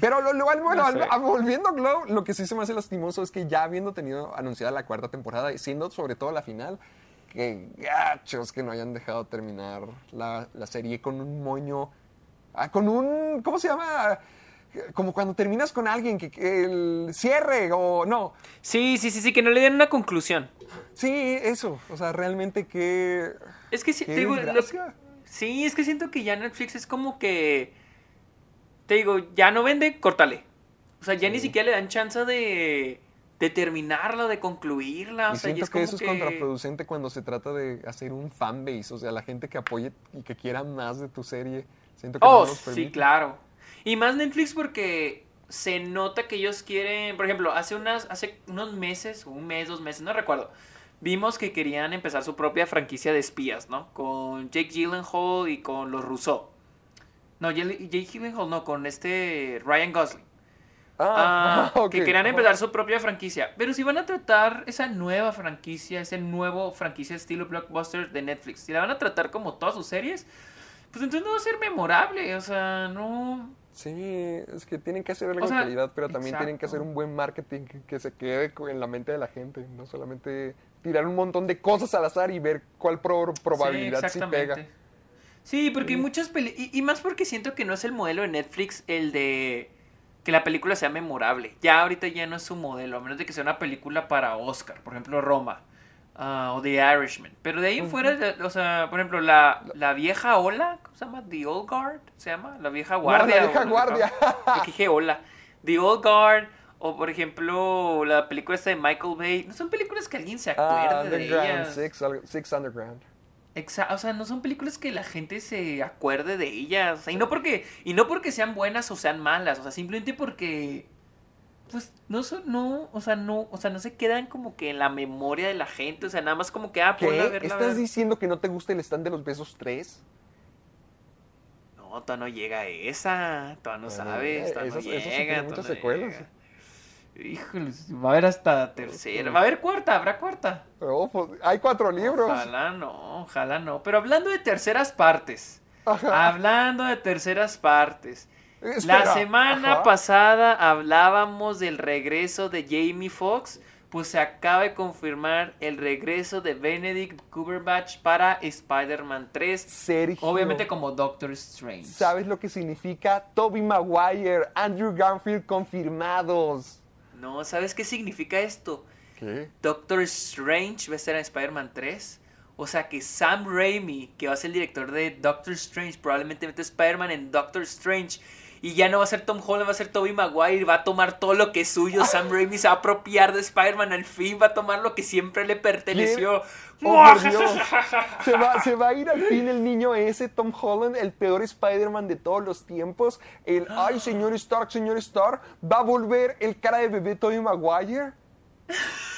Pero lo, lo- bueno, No al- sé. a- volviendo a Glow, lo que sí se me hace lastimoso es que ya habiendo tenido anunciada la cuarta temporada, y siendo sobre todo la final, que gachos que no hayan dejado terminar la, la serie con un moño, ah, con un, ¿cómo se llama? Como cuando terminas con alguien, que, que el cierre o no. sí, sí, sí, sí, que no le den una conclusión. Sí, eso. O sea, realmente que... Es que sí, Qué te digo, lo- sí, es que siento que ya Netflix es como que, te digo, ya no vende, córtale. O sea, ya ni siquiera le dan chance de, de terminarla, de concluirla. O Y sea, ya siento es que como eso es contraproducente cuando se trata de hacer un fanbase, o sea, la gente que apoye y que quiera más de tu serie. Siento que Oh, no los sí, claro. Y más Netflix porque se nota que ellos quieren, por ejemplo, hace unas, hace unos meses, un mes, dos meses, no recuerdo. Vimos que querían empezar su propia franquicia de espías, ¿no? Con Jake Gyllenhaal y con los Rousseau. No, Jake Gyllenhaal no, con este Ryan Gosling. Ah, ok. que querían empezar su propia franquicia. Pero si van a tratar esa nueva franquicia, ese nuevo franquicia estilo blockbuster de Netflix, si la van a tratar como todas sus series, pues entonces no va a ser memorable. O sea, no. Sí, es que tienen que hacer algo O sea, de calidad, pero también tienen que hacer un buen marketing que, se quede en la mente de la gente, no solamente tirar un montón de cosas al azar y ver cuál pro- probabilidad sí, pega. Sí, porque hay muchas peli y, y más porque siento que no es el modelo de Netflix el de que la película sea memorable. Ya ahorita ya no es su modelo, a menos de que sea una película para Oscar, por ejemplo Roma ah, o The Irishman. Pero de ahí en fuera, o sea, por ejemplo, la, la vieja ola, ¿cómo se llama? The Old Guard, ¿se llama? La vieja guardia. la vieja guardia. Yo dije hola. The Old Guard. O por ejemplo, la película esta de Michael Bay. No son películas que alguien se acuerde Ah, de ellas. Six, Six Underground. O sea, no son películas que la gente se acuerde de ellas. O sea, y no porque y no porque sean buenas o sean malas, o sea, simplemente porque pues no son no, o sea, no, o sea, no se quedan como que en la memoria de la gente, o sea, nada más como que ah, ponla verla, ¿Estás ver. diciendo que no te gusta el stand de los besos 3? No, todavía no llega a esa, todavía no sabes, todavía no esas llega. tienen muchas secuelas. llega. Híjoles, va a haber hasta tercera, va a haber cuarta, habrá cuarta. Oh, pues, hay cuatro libros. Ojalá no, ojalá no. Pero hablando de terceras partes, Ajá. hablando de terceras partes. Espera, La semana ajá. pasada hablábamos del regreso de Jamie Foxx, pues se acaba de confirmar el regreso de Benedict Cumberbatch para Spider-Man 3, Sergio, obviamente como Doctor Strange. ¿sabes lo que significa? Toby Maguire, Andrew Garfield confirmados. No, ¿sabes qué significa esto? ¿Qué? Doctor Strange va a estar en Spider-Man 3. O sea que Sam Raimi, que va a ser el director de Doctor Strange, probablemente mete Spider-Man en Doctor Strange. Y ya no va a ser Tom Holland, va a ser Tobey Maguire. Va a tomar todo lo que es suyo. Sam Raimi se va a apropiar de Spider-Man. Al fin va a tomar lo que siempre le perteneció. Oh, por Dios. Se va, se va a ir al fin el niño ese, Tom Holland, el peor Spider-Man de todos los tiempos. El, ay, señor Stark, señor Stark, va a volver el cara de bebé Tobey Maguire.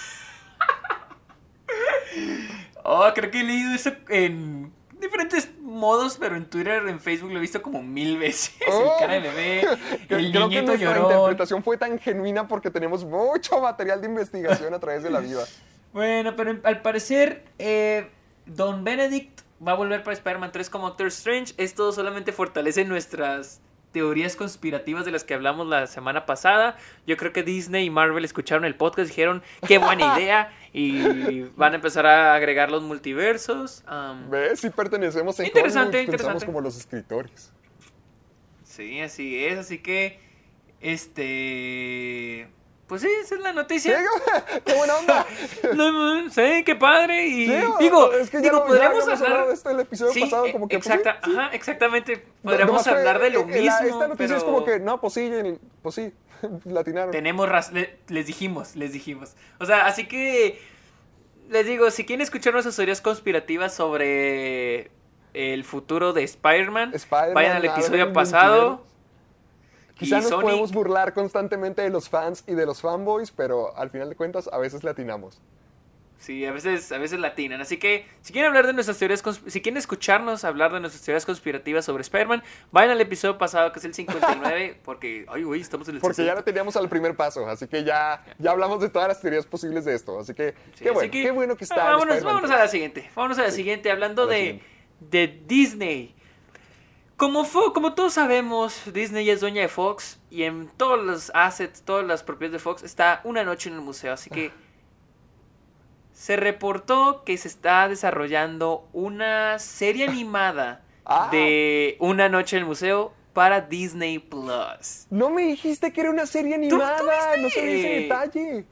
Oh, creo que he leído eso en diferentes modos, pero en Twitter, en Facebook lo he visto como mil veces. Oh. El cara de bebé, el Creo que nuestra llorón. interpretación fue tan genuina porque tenemos mucho material de investigación a través de la vida. Bueno, pero al parecer, eh, Don Benedict va a volver para Spider-Man 3 como Doctor Strange. Esto solamente fortalece nuestras teorías conspirativas de las que hablamos la semana pasada. Yo creo que Disney y Marvel escucharon el podcast y dijeron, qué buena idea. Y van a empezar a agregar los multiversos. Am, ¿Ves? Si pertenecemos en Interesante, Hollywood, pensamos interesante. como los escritores. Sí, así es. Así que, este... Pues sí, esa es la Sí, noticia. ¡Qué buena onda! No, no, sí, qué padre. Y Sí, digo, es que digo, no- podríamos hablar de esto el episodio Sí, pasado, como que... pues, sí, exacta- sí. ajá, exactamente. Podríamos hablar de lo eh, eh, mismo. la- esta noticia pero es como que, no, pues sí, el- pues sí, latinaron. Tenemos raz- le- les dijimos, les dijimos. O sea, así que les digo, si quieren escuchar nuestras teorías conspirativas sobre el futuro de Spider-Man, vayan al episodio pasado. Quizá Y nos podemos burlar constantemente de los fans y de los fanboys, pero al final de cuentas a veces latinamos. Sí, a veces, a veces latinan. Así que, si quieren hablar de nuestras teorías, si quieren escucharnos hablar de nuestras teorías conspirativas sobre Spider-Man, vayan al episodio pasado, que es el 59, porque, ay, güey, estamos en el Porque ya 60. lo teníamos al primer paso, así que ya, ya hablamos de todas las teorías posibles de esto. Así que, Sí, qué así bueno, que, qué bueno que está. ah, en Vámonos, vámonos a 3. la siguiente. Vámonos a la siguiente, hablando la de, siguiente. de Disney. Como, fo- como todos sabemos, Disney es dueña de Fox y en todos los assets, todas las propiedades de Fox está una noche en el museo. Así que se reportó que se está desarrollando una serie animada Ah. de una noche en el museo para Disney Plus. No me dijiste que era una serie tú animada, no sabía ese detalle.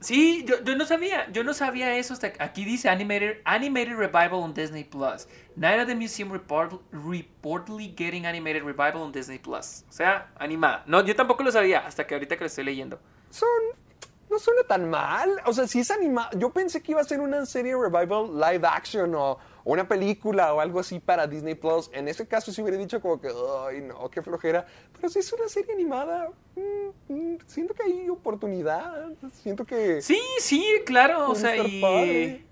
Sí, yo, yo no sabía, yo no sabía eso hasta aquí dice animated, animated revival on Disney Plus. Night at the Museum report, reportedly getting animated revival on Disney Plus. O sea, animada. No, yo tampoco lo sabía hasta que ahorita que lo estoy leyendo. Son. No suena tan mal. O sea, si es animado. Yo pensé que iba a ser una serie revival live action o, una película o algo así para Disney Plus. En ese caso, sí hubiera dicho como que, ay, no, qué flojera. Pero si es una serie animada, mm, mm, siento que hay oportunidad. Siento que. Sí, sí, claro, o sea, y padre.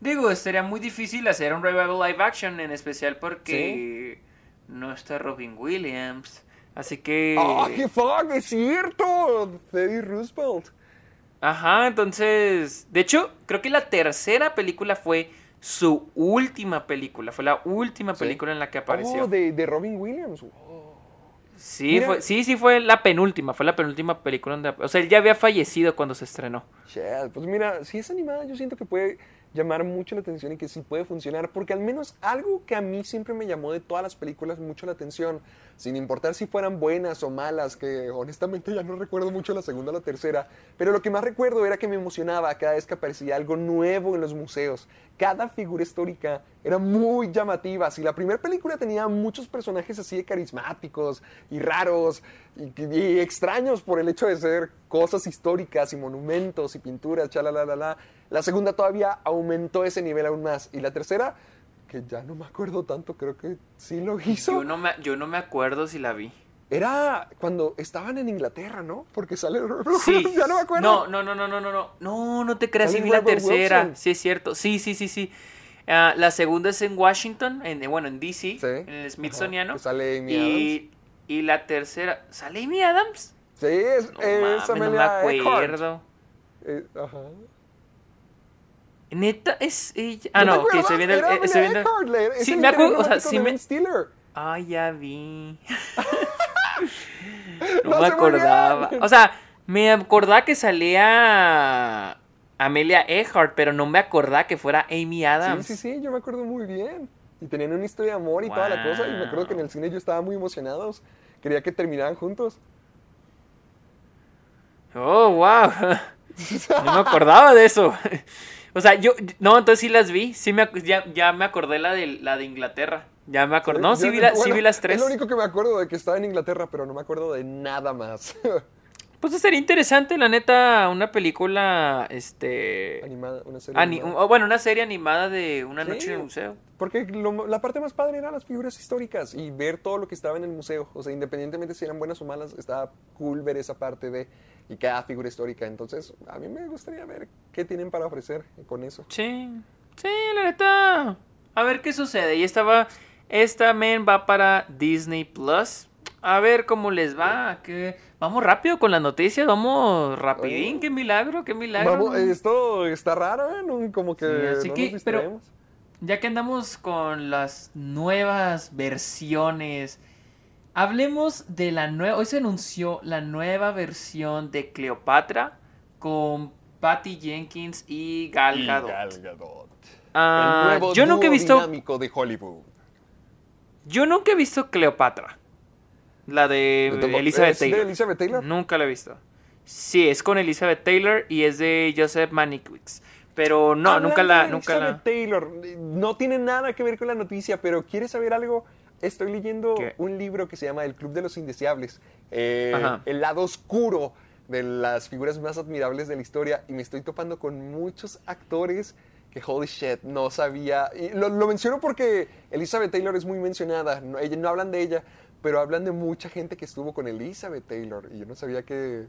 digo, sería muy difícil hacer un revival live action en especial porque no está Robin Williams. Así que ¡Ah, qué fuck! ¡Es cierto! Teddy Roosevelt. Ajá, entonces, de hecho, creo que la tercera película fue su última película, fue la última Sí. película en la que apareció. Oh, de, de Robin Williams. Sí, Mira. fue, sí, sí fue la penúltima, fue la penúltima película donde, o sea, él ya había fallecido cuando se estrenó. Shit, pues mira, si es animada, yo siento que puede llamar mucho la atención y que sí puede funcionar, porque al menos algo que a mí siempre me llamó de todas las películas mucho la atención, sin importar si fueran buenas o malas, que honestamente ya no recuerdo mucho la segunda o la tercera, pero lo que más recuerdo era que me emocionaba cada vez que aparecía algo nuevo en los museos. Cada figura histórica era muy llamativa. Si la primera película tenía muchos personajes así de carismáticos y raros y, y extraños por el hecho de ser cosas históricas y monumentos y pinturas, chalalala, la segunda todavía aumentó ese nivel aún más. Y la tercera, que ya no me acuerdo tanto, creo que sí lo hizo. Yo no me, yo no me acuerdo si la vi. Era cuando estaban en Inglaterra, ¿no? Porque sale... Sí. ya no me acuerdo. No, no, no, no, no, no, no. No, te creas, sí vi la tercera. Wilson. Sí, es cierto. Sí, sí, sí, sí. Ah, la segunda es en Washington, en, bueno, en DC, Sí. en el Smithsoniano. Que sale Amy y, y la tercera, ¿sale Amy Adams? Sí, es, No, es mames, no me acuerdo. Eh, ajá. Neta, es ella. Ah, ¿No que se viene el. Eh, se viene Sí, me acuerdo, o sea, sí. Ay, ya vi. no me acordaba. O sea, me acordaba que salía Amelia Earhart, pero no me acordaba que fuera Amy Adams. Sí, sí, sí, yo me acuerdo muy bien. Y tenían una historia de amor y toda la cosa. Y me acuerdo que en el cine yo estaba muy emocionado. Quería que terminaran juntos. Oh, wow. No me acordaba de eso. O sea, yo, no, entonces sí las vi. Sí me, ya, ya me acordé la de, la de Inglaterra. Ya me acordé. No, sí vi, la- sí bueno, vi las tres. Es lo único que me acuerdo de que estaba en Inglaterra, pero no me acuerdo de nada más. Pues sería interesante, la neta, una película, este... Animada, una serie. ani- animada. bueno, una serie animada de una Sí. noche en el museo. Porque lo- la parte más padre eran las figuras históricas y ver todo lo que estaba en el museo. O sea, independientemente si eran buenas o malas, estaba cool ver esa parte de y cada figura histórica. Entonces, a mí me gustaría ver qué tienen para ofrecer con eso. Sí, sí, la neta. A ver qué sucede. Y esta va, esta men va para Disney Plus. A ver cómo les va. Que vamos rápido con las noticias, vamos rapidín. Oye. Qué milagro, qué milagro. Vamos, esto está raro, ¿eh? No- Como que Sí, así no que, nos pero-. Ya que andamos con las nuevas versiones, hablemos de la nueva. Hoy se anunció la nueva versión de Cleopatra con Patty Jenkins y Gal Y Gadot. Gal Gadot. Ah, el nuevo yo nunca he visto, dinámico de Hollywood. yo nunca he visto Cleopatra, la de ¿De- Elizabeth es de Taylor. Elizabeth Taylor? Nunca la he visto. Sí, es con Elizabeth Taylor y es de Joseph Mankiewicz. Pero no, Hablando nunca la, de nunca Elizabeth la. Taylor, no tiene nada que ver con la noticia, pero ¿quieres saber algo? Estoy leyendo ¿Qué? un libro que se llama El Club de los Indeseables, eh, el lado oscuro de las figuras más admirables de la historia, y me estoy topando con muchos actores que, holy shit, no sabía. Y lo, lo menciono porque Elizabeth Taylor es muy mencionada, no, ella, no hablan de ella, pero hablan de mucha gente que estuvo con Elizabeth Taylor, y yo no sabía que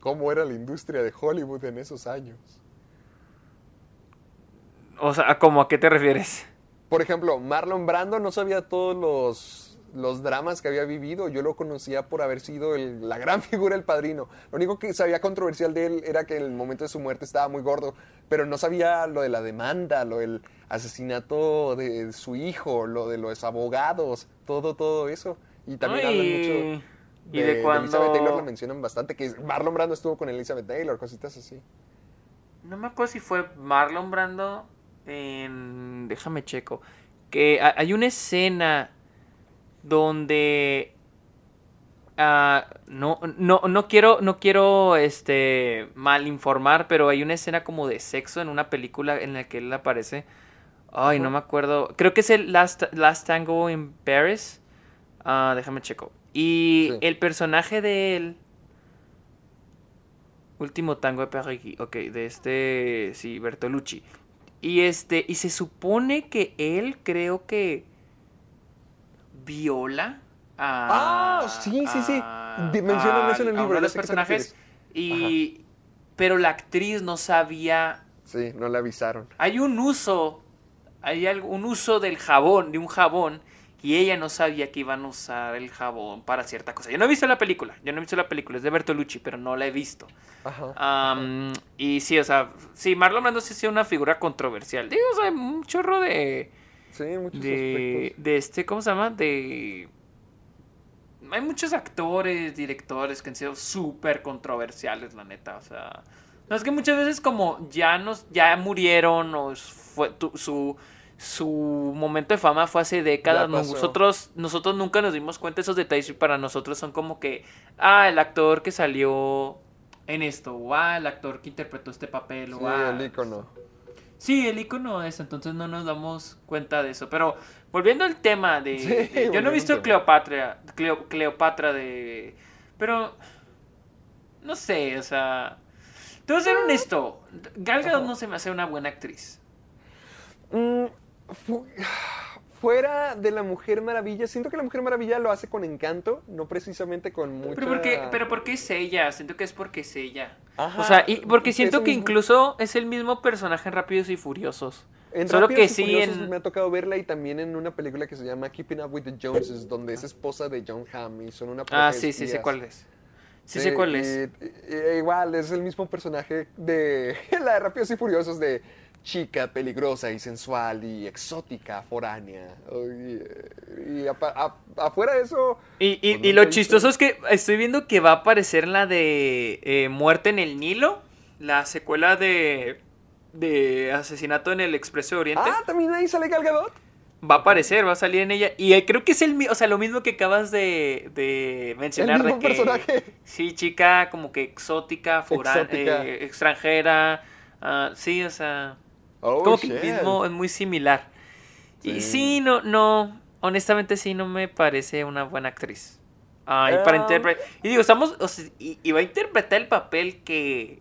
cómo era la industria de Hollywood en esos años. O sea, ¿cómo a qué te refieres? Por ejemplo, Marlon Brando no sabía todos los, los dramas que había vivido. Yo lo conocía por haber sido el- la gran figura del padrino. Lo único que sabía controversial de él era que en el momento de su muerte estaba muy gordo, pero no sabía lo de la demanda, lo del asesinato de su hijo, lo de los abogados, todo, todo eso. Y también hablan mucho y de cuando- Elizabeth Taylor, la mencionan bastante, que Marlon Brando estuvo con Elizabeth Taylor, cositas así. No me acuerdo si fue Marlon Brando en... Déjame checo. Que ha- hay una escena donde... ah, no, no, no quiero, no quiero este, mal informar, pero hay una escena como de sexo en una película en la que él aparece. Ay, no me acuerdo. Creo que es el Last, Last Tango in Paris. Ah, déjame checo. Y Sí. el personaje de él... Último tango de Paris, ok, de este, sí, Bertolucci. Y este, y se supone que él creo que viola a... Ah, sí, sí, sí. a- mencionan a- eso en el libro, uno de ya los personajes. Y... Pero la actriz no sabía... Sí, no le avisaron. Hay un uso, hay algo- un uso del jabón, de un jabón, y ella no sabía que iban a usar el jabón para cierta cosa. Yo no he visto la película, yo no he visto la película, es de Bertolucci, pero no la he visto. Ajá. Y sí, o sea, sí, Marlon Brando sí ha sido una figura controversial. Digo, o sea, un chorro de. Sí, muchos De, aspectos. de este, ¿cómo se llama? De. Hay muchos actores, directores que han sido súper controversiales, la neta. O sea, no es que muchas veces, como ya nos, ya murieron, o fue tu- su, su momento de fama fue hace décadas. Nosotros, nosotros nunca nos dimos cuenta de esos detalles y para nosotros son como que, ah, el actor que salió en esto, o ah, el actor que interpretó este papel, o Sí, ah, el icono. Sí, el icono es, entonces no nos damos cuenta de eso. Pero volviendo al tema de. Sí, de- yo no he visto. Cleopatra, Cleo- Cleopatra de. Pero. No sé, o sea. Te voy a ser honesto. Gal Gadot no se me hace una buena actriz. Mm, fu- fuera de la Mujer Maravilla, siento que la Mujer Maravilla lo hace con encanto, no precisamente con mucha... Pero porque, pero porque es ella, siento que es porque es ella. Ajá, o sea, y porque siento que mismo- incluso es el mismo personaje en Rápidos y Furiosos. En Solo Rápidos que sí Furiosos en. me ha tocado verla y también en una película que se llama Keeping Up with the Joneses, donde es esposa de John Hamm y son una Ah, sí, sí, sé cuál es. Sí, sé cuál es. y- igual, es el mismo personaje de la de Rápidos y Furiosos de chica peligrosa y sensual y exótica, foránea. Y, y apa- a- afuera de eso... Y, y- Pues y lo visto. chistoso es que estoy viendo que va a aparecer la de eh, Muerte en el Nilo, la secuela de, de Asesinato en el Expreso de Oriente. Ah, también ahí sale Gal Gadot. Va a aparecer, va a salir en ella. Y eh, creo que es el o sea, lo mismo que acabas de, de mencionar. El de que, personaje. Sí, chica, como que exótica, forán- Exótica. eh, extranjera. ah, sí, o sea. Oh, como que mismo, es muy similar. Y Sí. no, no, honestamente sí no me parece una buena actriz. Ah, y para Ah. interpretar, y digo, estamos, o sea, y, y va a interpretar el papel que,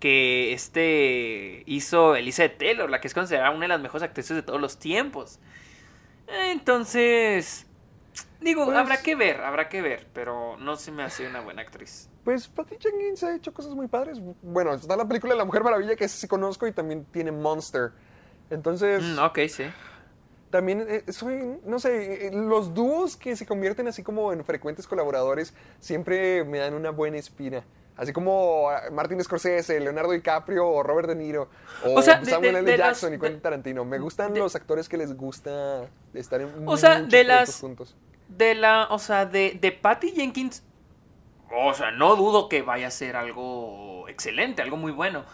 que este hizo Elizabeth Taylor, la que es considerada una de las mejores actrices de todos los tiempos. Entonces, digo, Pues- habrá que ver, habrá que ver, pero no se me hace una buena actriz. Pues Patty Jenkins ha hecho cosas muy padres. Bueno, está la película de La Mujer Maravilla, que esa sí conozco, y también tiene Monster. Entonces, Mm, ok, sí. también eh, soy, no sé, eh, los dúos que se convierten así como en frecuentes colaboradores siempre me dan una buena espina. Así como ah, Martin Scorsese, Leonardo DiCaprio o Robert De Niro. O, O sea, Samuel de- L. de los- Jackson y Quentin Tarantino. Me gustan los actores que les gusta estar en O sea, muchos de las- juntos. De la, o sea, de, de Patty Jenkins, o sea, no dudo que vaya a ser algo excelente, algo muy bueno.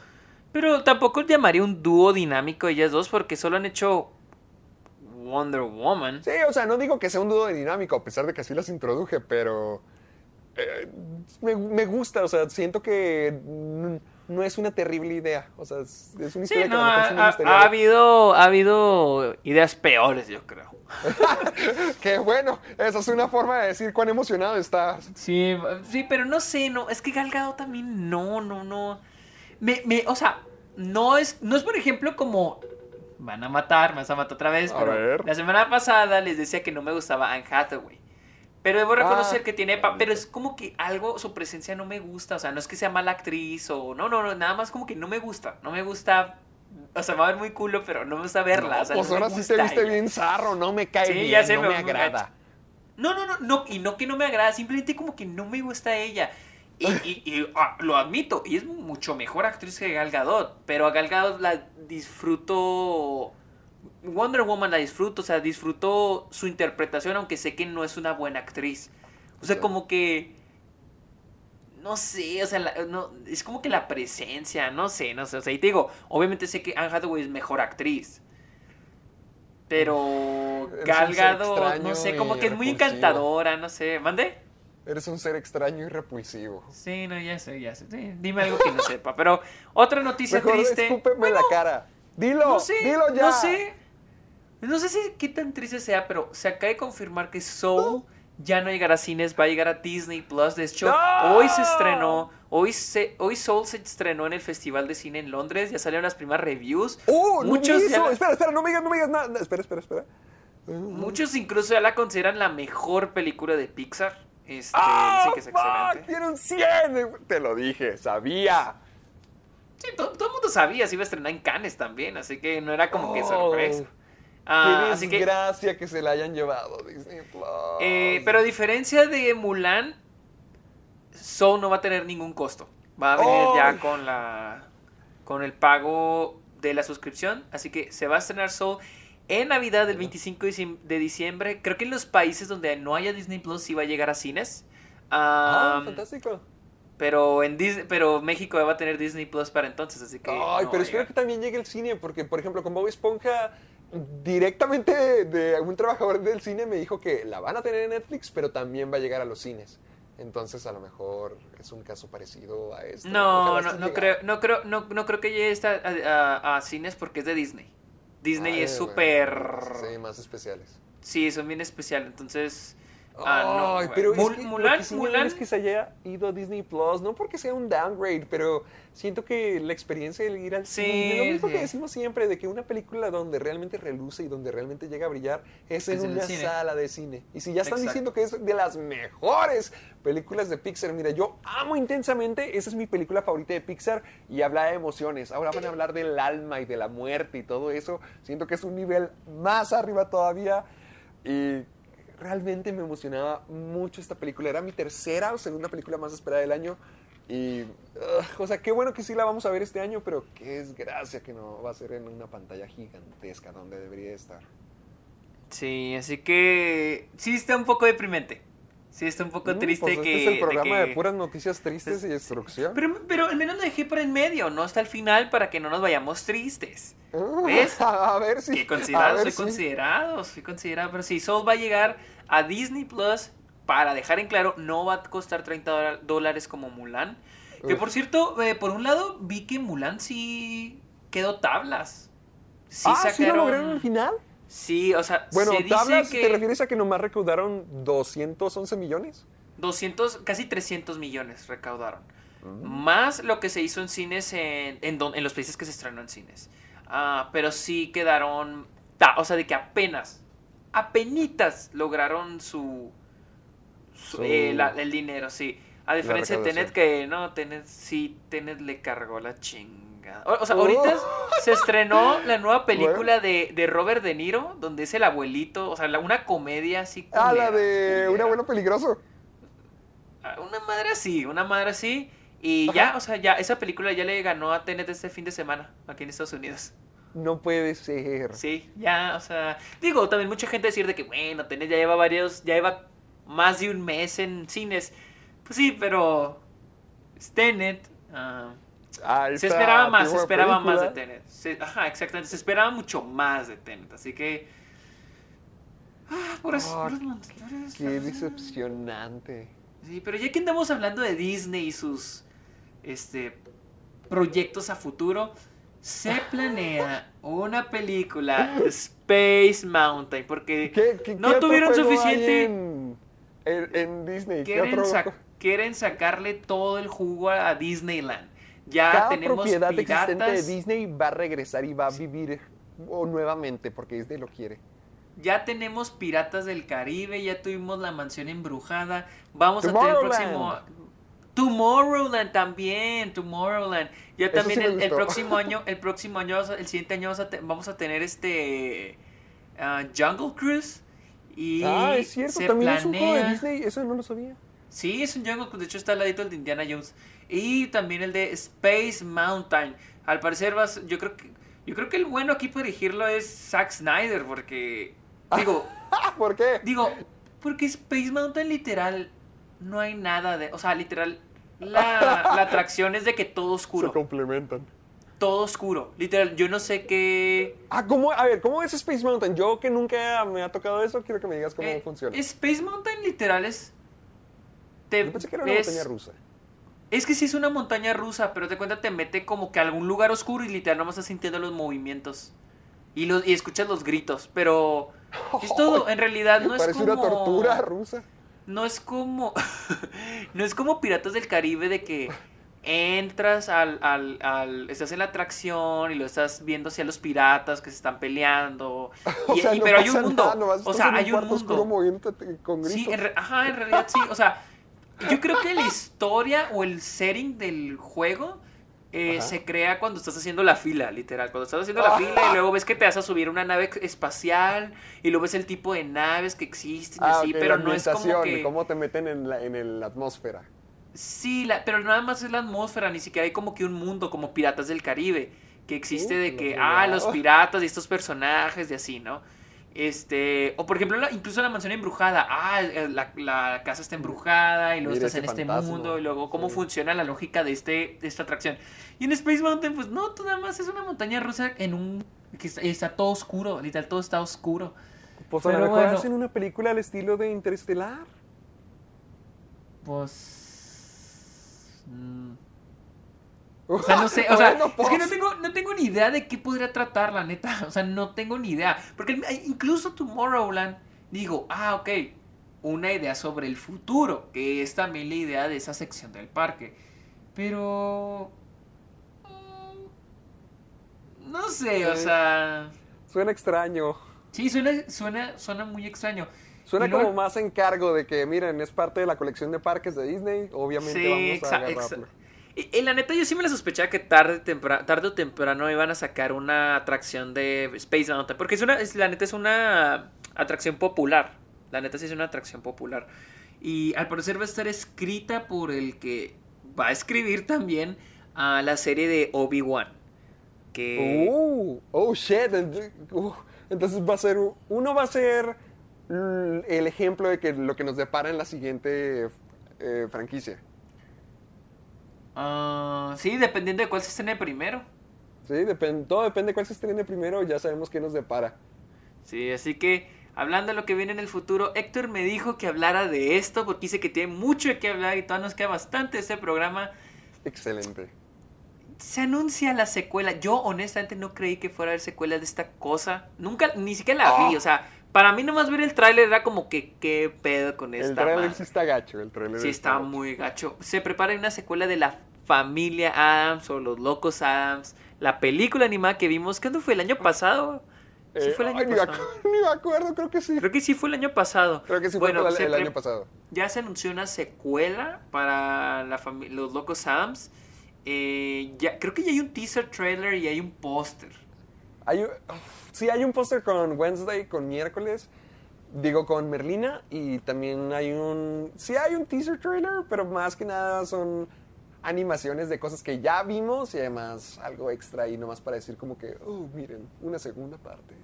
Pero tampoco llamaría un dúo dinámico ellas dos porque solo han hecho Wonder Woman. Sí, o sea, no digo que sea un dúo dinámico, a pesar de que así las introduje, pero eh, me, me gusta, o sea, siento que no es una terrible idea. O sea, es, es una Sí, historia que no, a lo ha, mejor ha- ha habido, ha habido ideas peores, yo creo. Qué bueno, esa es una forma de decir cuán emocionado estás. Sí, sí, pero no sé, no, es que Gal Gadot también no, no, no. Me, me, o sea, no es, no es por ejemplo como van a matar, me vas a matar otra vez, A pero ver. la semana pasada les decía que no me gustaba Anne Hathaway. Pero debo reconocer Ah. que tiene, pero es como que algo, su presencia no me gusta, o sea, no es que sea mala actriz o no, no, no, nada más como que no me gusta, no me gusta, o sea, me va a ver muy culo, pero no me gusta verla, No, o sea, pues no ahora sí te viste bien zarro, no me cae Sí, bien, ya no me- agrada. No, no, no, no, y no que no me agrada, simplemente como que no me gusta ella. Y, y- y, ah, lo admito, y es mucho mejor actriz que Gal Gadot, pero a Gal Gadot la disfruto... Wonder Woman la disfruto, o sea, disfruto su interpretación, aunque sé que no es una buena actriz. O sea, Sí. como que... No sé, o sea, la- no, es como que la presencia, no sé, no sé. O sea, y te digo, obviamente sé que Anne Hathaway es mejor actriz. Pero Eres Gal un ser Gadot, no sé, como que es muy encantadora, no sé. ¿Mande? Eres un ser extraño y repulsivo. Sí, no, ya sé, ya sé. Sí, dime algo que no sepa. Pero otra noticia Mejor triste. escúpeme en la cara. Dilo, No sé, dilo ya. no sé. No sé si qué tan triste sea, pero se acaba de confirmar que Soul ya no llegará a cines, va a llegar a Disney Plus. De hecho, ¡No! hoy se estrenó, hoy, se, hoy Soul se estrenó en el Festival de Cine en Londres, ya salieron las primeras reviews. ¡Uh! muchos, no ya la- Espera, espera, no me digas, no me digas nada. Espera, espera, espera. muchos incluso ya la consideran la mejor película de Pixar. Este, ¡Ah! dicen que es excelente. ¡Tiene un 100! Te lo dije, sabía. Sí, todo, todo el mundo sabía, se iba a estrenar en Cannes también, así que no era como que Oh, Qué Ah, así que desgracia que... se la hayan llevado Disney Plus. Eh, pero a diferencia de Mulan, Soul no va a tener ningún costo. Va a venir ya con la con el pago de la suscripción. Así que se va a estrenar Soul en Navidad del 25 de diciem- de diciembre. Creo que en los países donde no haya Disney Plus sí va a llegar a cines. Ah, fantástico. pero en Dis- pero México va a tener Disney Plus para entonces, así que Ay, no pero espero que también llegue el cine, porque, por ejemplo, con Bob Esponja, directamente de, de un trabajador del cine me dijo que la van a tener en Netflix, pero también va a llegar a los cines. Entonces, a lo mejor es un caso parecido a este. No, no, no creo, no creo, no, no creo que llegue a, a- a cines porque es de Disney. Disney Ay, es bueno, súper... Sí, más especiales. Sí, son bien especiales, entonces... ah, no, pero Mul- es que Mulan, lo que Mulan... es que se haya ido a Disney Plus, no porque sea un downgrade, pero siento que la experiencia de ir al Sí, cine, lo mismo sí. que decimos siempre, de que una película donde realmente reluce y donde realmente llega a brillar es en Es en una cine. sala de cine. Y si ya están Exacto. diciendo que es de las mejores películas de Pixar, mira, yo amo intensamente, esa es mi película favorita de Pixar y habla de emociones. Ahora van a hablar del alma y de la muerte y todo eso. Siento que es un nivel más arriba todavía y realmente me emocionaba mucho esta película. Era mi tercera o segunda película más esperada del año. Y, ugh, o sea, qué bueno que sí la vamos a ver este año, pero qué desgracia que no va a ser en una pantalla gigantesca donde debería estar. Sí, así que... Sí está un poco deprimente. Sí está un poco Mm, triste pues que... Este es el programa de, que- puras noticias tristes y destrucción. Pero, pero al menos lo dejé para en medio, no hasta el final para que no nos vayamos tristes. Ah, ¿Ves? A ver si. Que considerado, soy si- considerado, soy considerado. Pero sí, Soul va a llegar a Disney Plus. Para dejar en claro, no va a costar 30 dola- dólares como Mulan. Que por cierto, eh, por un lado, vi que Mulan sí quedó tablas. Sí ah, ¿sí lo sacaron- lograron al final? Sí, o sea, Bueno, se dice tablas, que ¿te refieres a que nomás recaudaron 211 millones? 200, casi 300 millones recaudaron. Mm. Más lo que se hizo en cines en, en, don- en los países que se estrenó en cines. Ah, pero sí quedaron, ta- o sea, de que apenas, apenitas lograron su, su- Su- eh, la- el dinero, sí. A diferencia de Tenet que no, Tenet sí, Tenet le cargó la chingada. O, o sea, ahorita se estrenó la nueva película de, de Robert De Niro, donde es el abuelito, o sea, la- una comedia así. Ah, la culera, de un culera. abuelo peligroso. Ah, Una madre así, una madre así. Y ya, o sea, ya esa película ya le ganó a Tenet este fin de semana aquí en Estados Unidos. No puede ser. Sí, ya, o sea, digo, también mucha gente decir de que, bueno, Tenet ya lleva varios, ya lleva más de un mes en cines. Pues sí, pero Tenet. ah, se esperaba más, se esperaba más de. Tenet. Se- ajá, exactamente, se esperaba mucho más de Tenet, así que... Ah, Ah, puros Mandalorians, Qué decepcionante. Sí, pero ya que andamos hablando de Disney y sus este proyectos a futuro, se planea una película Space Mountain porque ¿Qué- qué- no qué tuvieron suficiente En, en- en Disney. ¿Qué quieren, otro- sa- quieren sacarle todo el jugo a Disneyland. Ya Cada tenemos propiedad piratas. existente de Disney va a regresar y va a vivir o nuevamente porque Disney lo quiere. Ya tenemos Piratas del Caribe, ya tuvimos la mansión embrujada. Vamos a tener el próximo. Tomorrowland también, Tomorrowland. Ya Eso también sí el, próximo año, el próximo año, el siguiente año vamos a, te- vamos a tener este ah, Jungle Cruise. Y ah, es cierto, se también es un juego de planea- Disney, eso no lo sabía. Sí, es un Jungle Cruise, de hecho está al ladito el de Indiana Jones. Y también el de Space Mountain. Al parecer vas, yo creo que yo creo que el bueno aquí por dirigirlo es Zack Snyder, porque digo, ¿Por qué? Digo, porque Space Mountain literal no hay nada de, o sea, literal la, la atracción es de que todo Se oscuro, complementan. todo oscuro. Literal, yo no sé qué Ah, ¿cómo? A ver, ¿cómo es Space Mountain? Yo que nunca me ha tocado eso, quiero que me digas cómo eh, funciona. Space Mountain literal es te Yo pensé que era una ves- montaña rusa. Es que sí es una montaña rusa, pero te cuenta te mete como que a algún lugar oscuro y literal nomás estás sintiendo los movimientos. Y, los, y escuchas los gritos, pero es todo, en realidad no es Parece como... una tortura rusa. No es como. no es como Piratas del Caribe de que entras al, al, al- Estás en la atracción y lo estás viendo hacia los piratas que se están peleando. O y- sea, y- no pero hay un mundo. nada, o sea, hay un mundo. con. Sí, en re- ajá, en realidad sí. O sea, yo creo que la historia o el setting del juego eh, se crea cuando estás haciendo la fila, literal. Cuando estás haciendo la fila y luego ves que te vas a subir una nave espacial y luego ves el tipo de naves que existen y Ah, así, pero la no es como que... cómo te meten en la, en la atmósfera. Sí, la- pero nada más es la atmósfera, ni siquiera hay como que un mundo como Piratas del Caribe, que existe Uh, de que, ah, los piratas y estos personajes y así, ¿no? Este, o por ejemplo, la- incluso la mansión embrujada, ah, eh, la, la casa está embrujada y luego Mira estás en este fantasma. mundo y luego cómo Sí. funciona la lógica de, este, de esta atracción. Y en Space Mountain, pues no, tú nada más es una montaña rusa en un... que está, está todo oscuro, literal, todo está oscuro. Pues a lo Pero mejor bueno. hacen una película al estilo de Interestelar. Pues... mm, O sea, no sé, o sea, es que pues. no tengo, no tengo ni idea de qué podría tratar, la neta. O sea, no tengo ni idea. Porque incluso Tomorrowland, digo, ah, ok, una idea sobre el futuro, que es también la idea de esa sección del parque. Pero... mm, No sé, o sea... Suena extraño. Sí, suena, suena, suena muy extraño. Suena luego- como más encargo de que, miren, es parte de la colección de parques de Disney. Obviamente Sí, vamos a agarrarlo. Y, la neta, yo sí me la sospechaba que tarde, tempra- tarde o temprano iban a sacar una atracción de Space Mountain. Porque es una, la neta es una atracción popular. La neta sí es una atracción popular. Y al parecer va a estar escrita por el que va a escribir también a la serie de Obi-Wan. Que... Uh, oh, shit. uh, Entonces va a ser, uno va a ser el ejemplo de que lo que nos depara en la siguiente eh, franquicia. Ah, sí, dependiendo de cuál se estrene primero. Sí, depende, todo depende de cuál se estrene primero, ya sabemos qué nos depara. Sí, así que hablando de lo que viene en el futuro, Héctor me dijo que hablara de esto porque dice que tiene mucho de qué hablar y todavía nos queda bastante este programa. Excelente. Se anuncia la secuela. Yo honestamente no creí que fuera a haber secuela de esta cosa. Nunca, ni siquiera la vi. Ah. O sea, para mí nomás ver el tráiler era como que qué pedo con esta El trailer madre? sí está gacho, el trailer Sí, está muy gacho. Se prepara una secuela de la familia Adams o los locos Adams. La película animada que vimos, ¿cuándo fue? ¿El año pasado? Sí, Eh, fue el año ay, pasado. ni me acuerdo, creo que sí. Creo que sí fue el año pasado. Creo que sí Bueno, fue el, el año pasado. Ya se anunció una secuela para la los Locos Adams. Eh, ya, creo que ya hay un teaser trailer y hay un póster. Hay, sí, hay un póster con Wednesday, con miércoles. Digo, con Merlina. Y también hay un. Sí, hay un teaser trailer, pero más que nada son animaciones de cosas que ya vimos y además algo extra y nomás para decir como que, oh, miren, una segunda parte.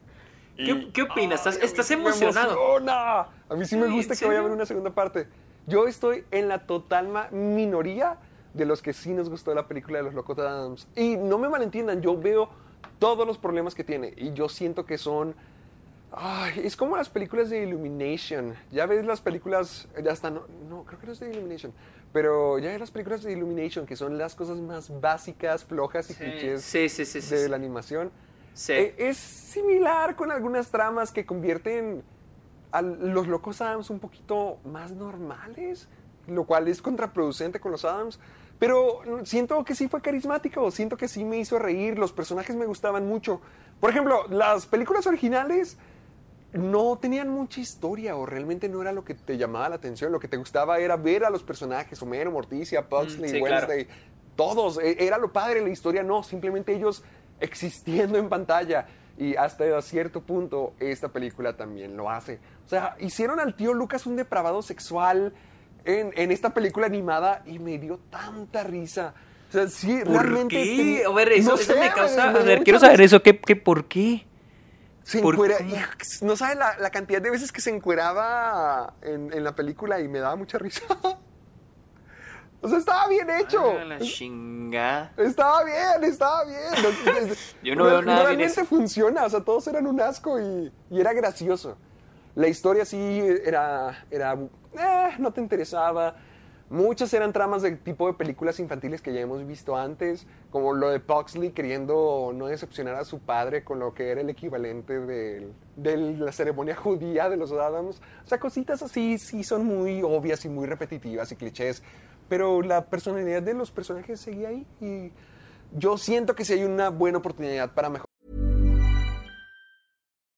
¿Qué, qué opinas? ¿Estás, Ay, estás emocionado? emociona. A mí sí me gusta ¿en que vaya a haber una segunda parte. Yo estoy en la total minoría de los que sí nos gustó la película de los Locos Adams. Y no me malentiendan, yo veo todos los problemas que tiene y yo siento que son Ay, es como las películas de Illumination. Ya ves las películas, ya están, no, no, creo que no es de Illumination, pero ya ves las películas de Illumination, que son las cosas más básicas, flojas y Sí, clichés sí, sí, sí, sí, de sí. la animación. Sí. Eh, es similar con algunas tramas que convierten a los locos Adams un poquito más normales, lo cual es contraproducente con los Adams. Pero mm, siento que sí fue carismático, siento que sí me hizo reír, los personajes me gustaban mucho. Por ejemplo, las películas originales no tenían mucha historia o realmente no era lo que te llamaba la atención. Lo que te gustaba era ver a los personajes, Homero, Morticia, Pugsley, Mm, sí, claro. Wednesday, todos. E- Era lo padre, la historia no, simplemente ellos existiendo en pantalla. Y hasta cierto punto esta película también lo hace. O sea, hicieron al tío Lucas un depravado sexual en, en esta película animada y me dio tanta risa. O sea, sí, ¿Por realmente... qué? A ver, eso, no eso sé, me causa. me A ver, quiero saber eso. ¿Qué, qué, ¿Por qué? Se ¿Por encuera, no sabe la, la cantidad de veces que se encueraba en, en la película y me daba mucha risa. o sea, estaba bien hecho. Ah, la chingada. Estaba bien, estaba bien. Yo no veo nada Realmente funciona, o sea, todos eran un asco y, y era gracioso. La historia sí era, era eh, no te interesaba. Muchas eran tramas de tipo de películas infantiles que ya hemos visto antes, como lo de Pugsley queriendo no decepcionar a su padre con lo que era el equivalente del- de la ceremonia judía de los Adams. O sea, cositas así sí son muy obvias y muy repetitivas y clichés, pero la personalidad de los personajes seguía ahí y yo siento que sí hay una buena oportunidad para mejorar.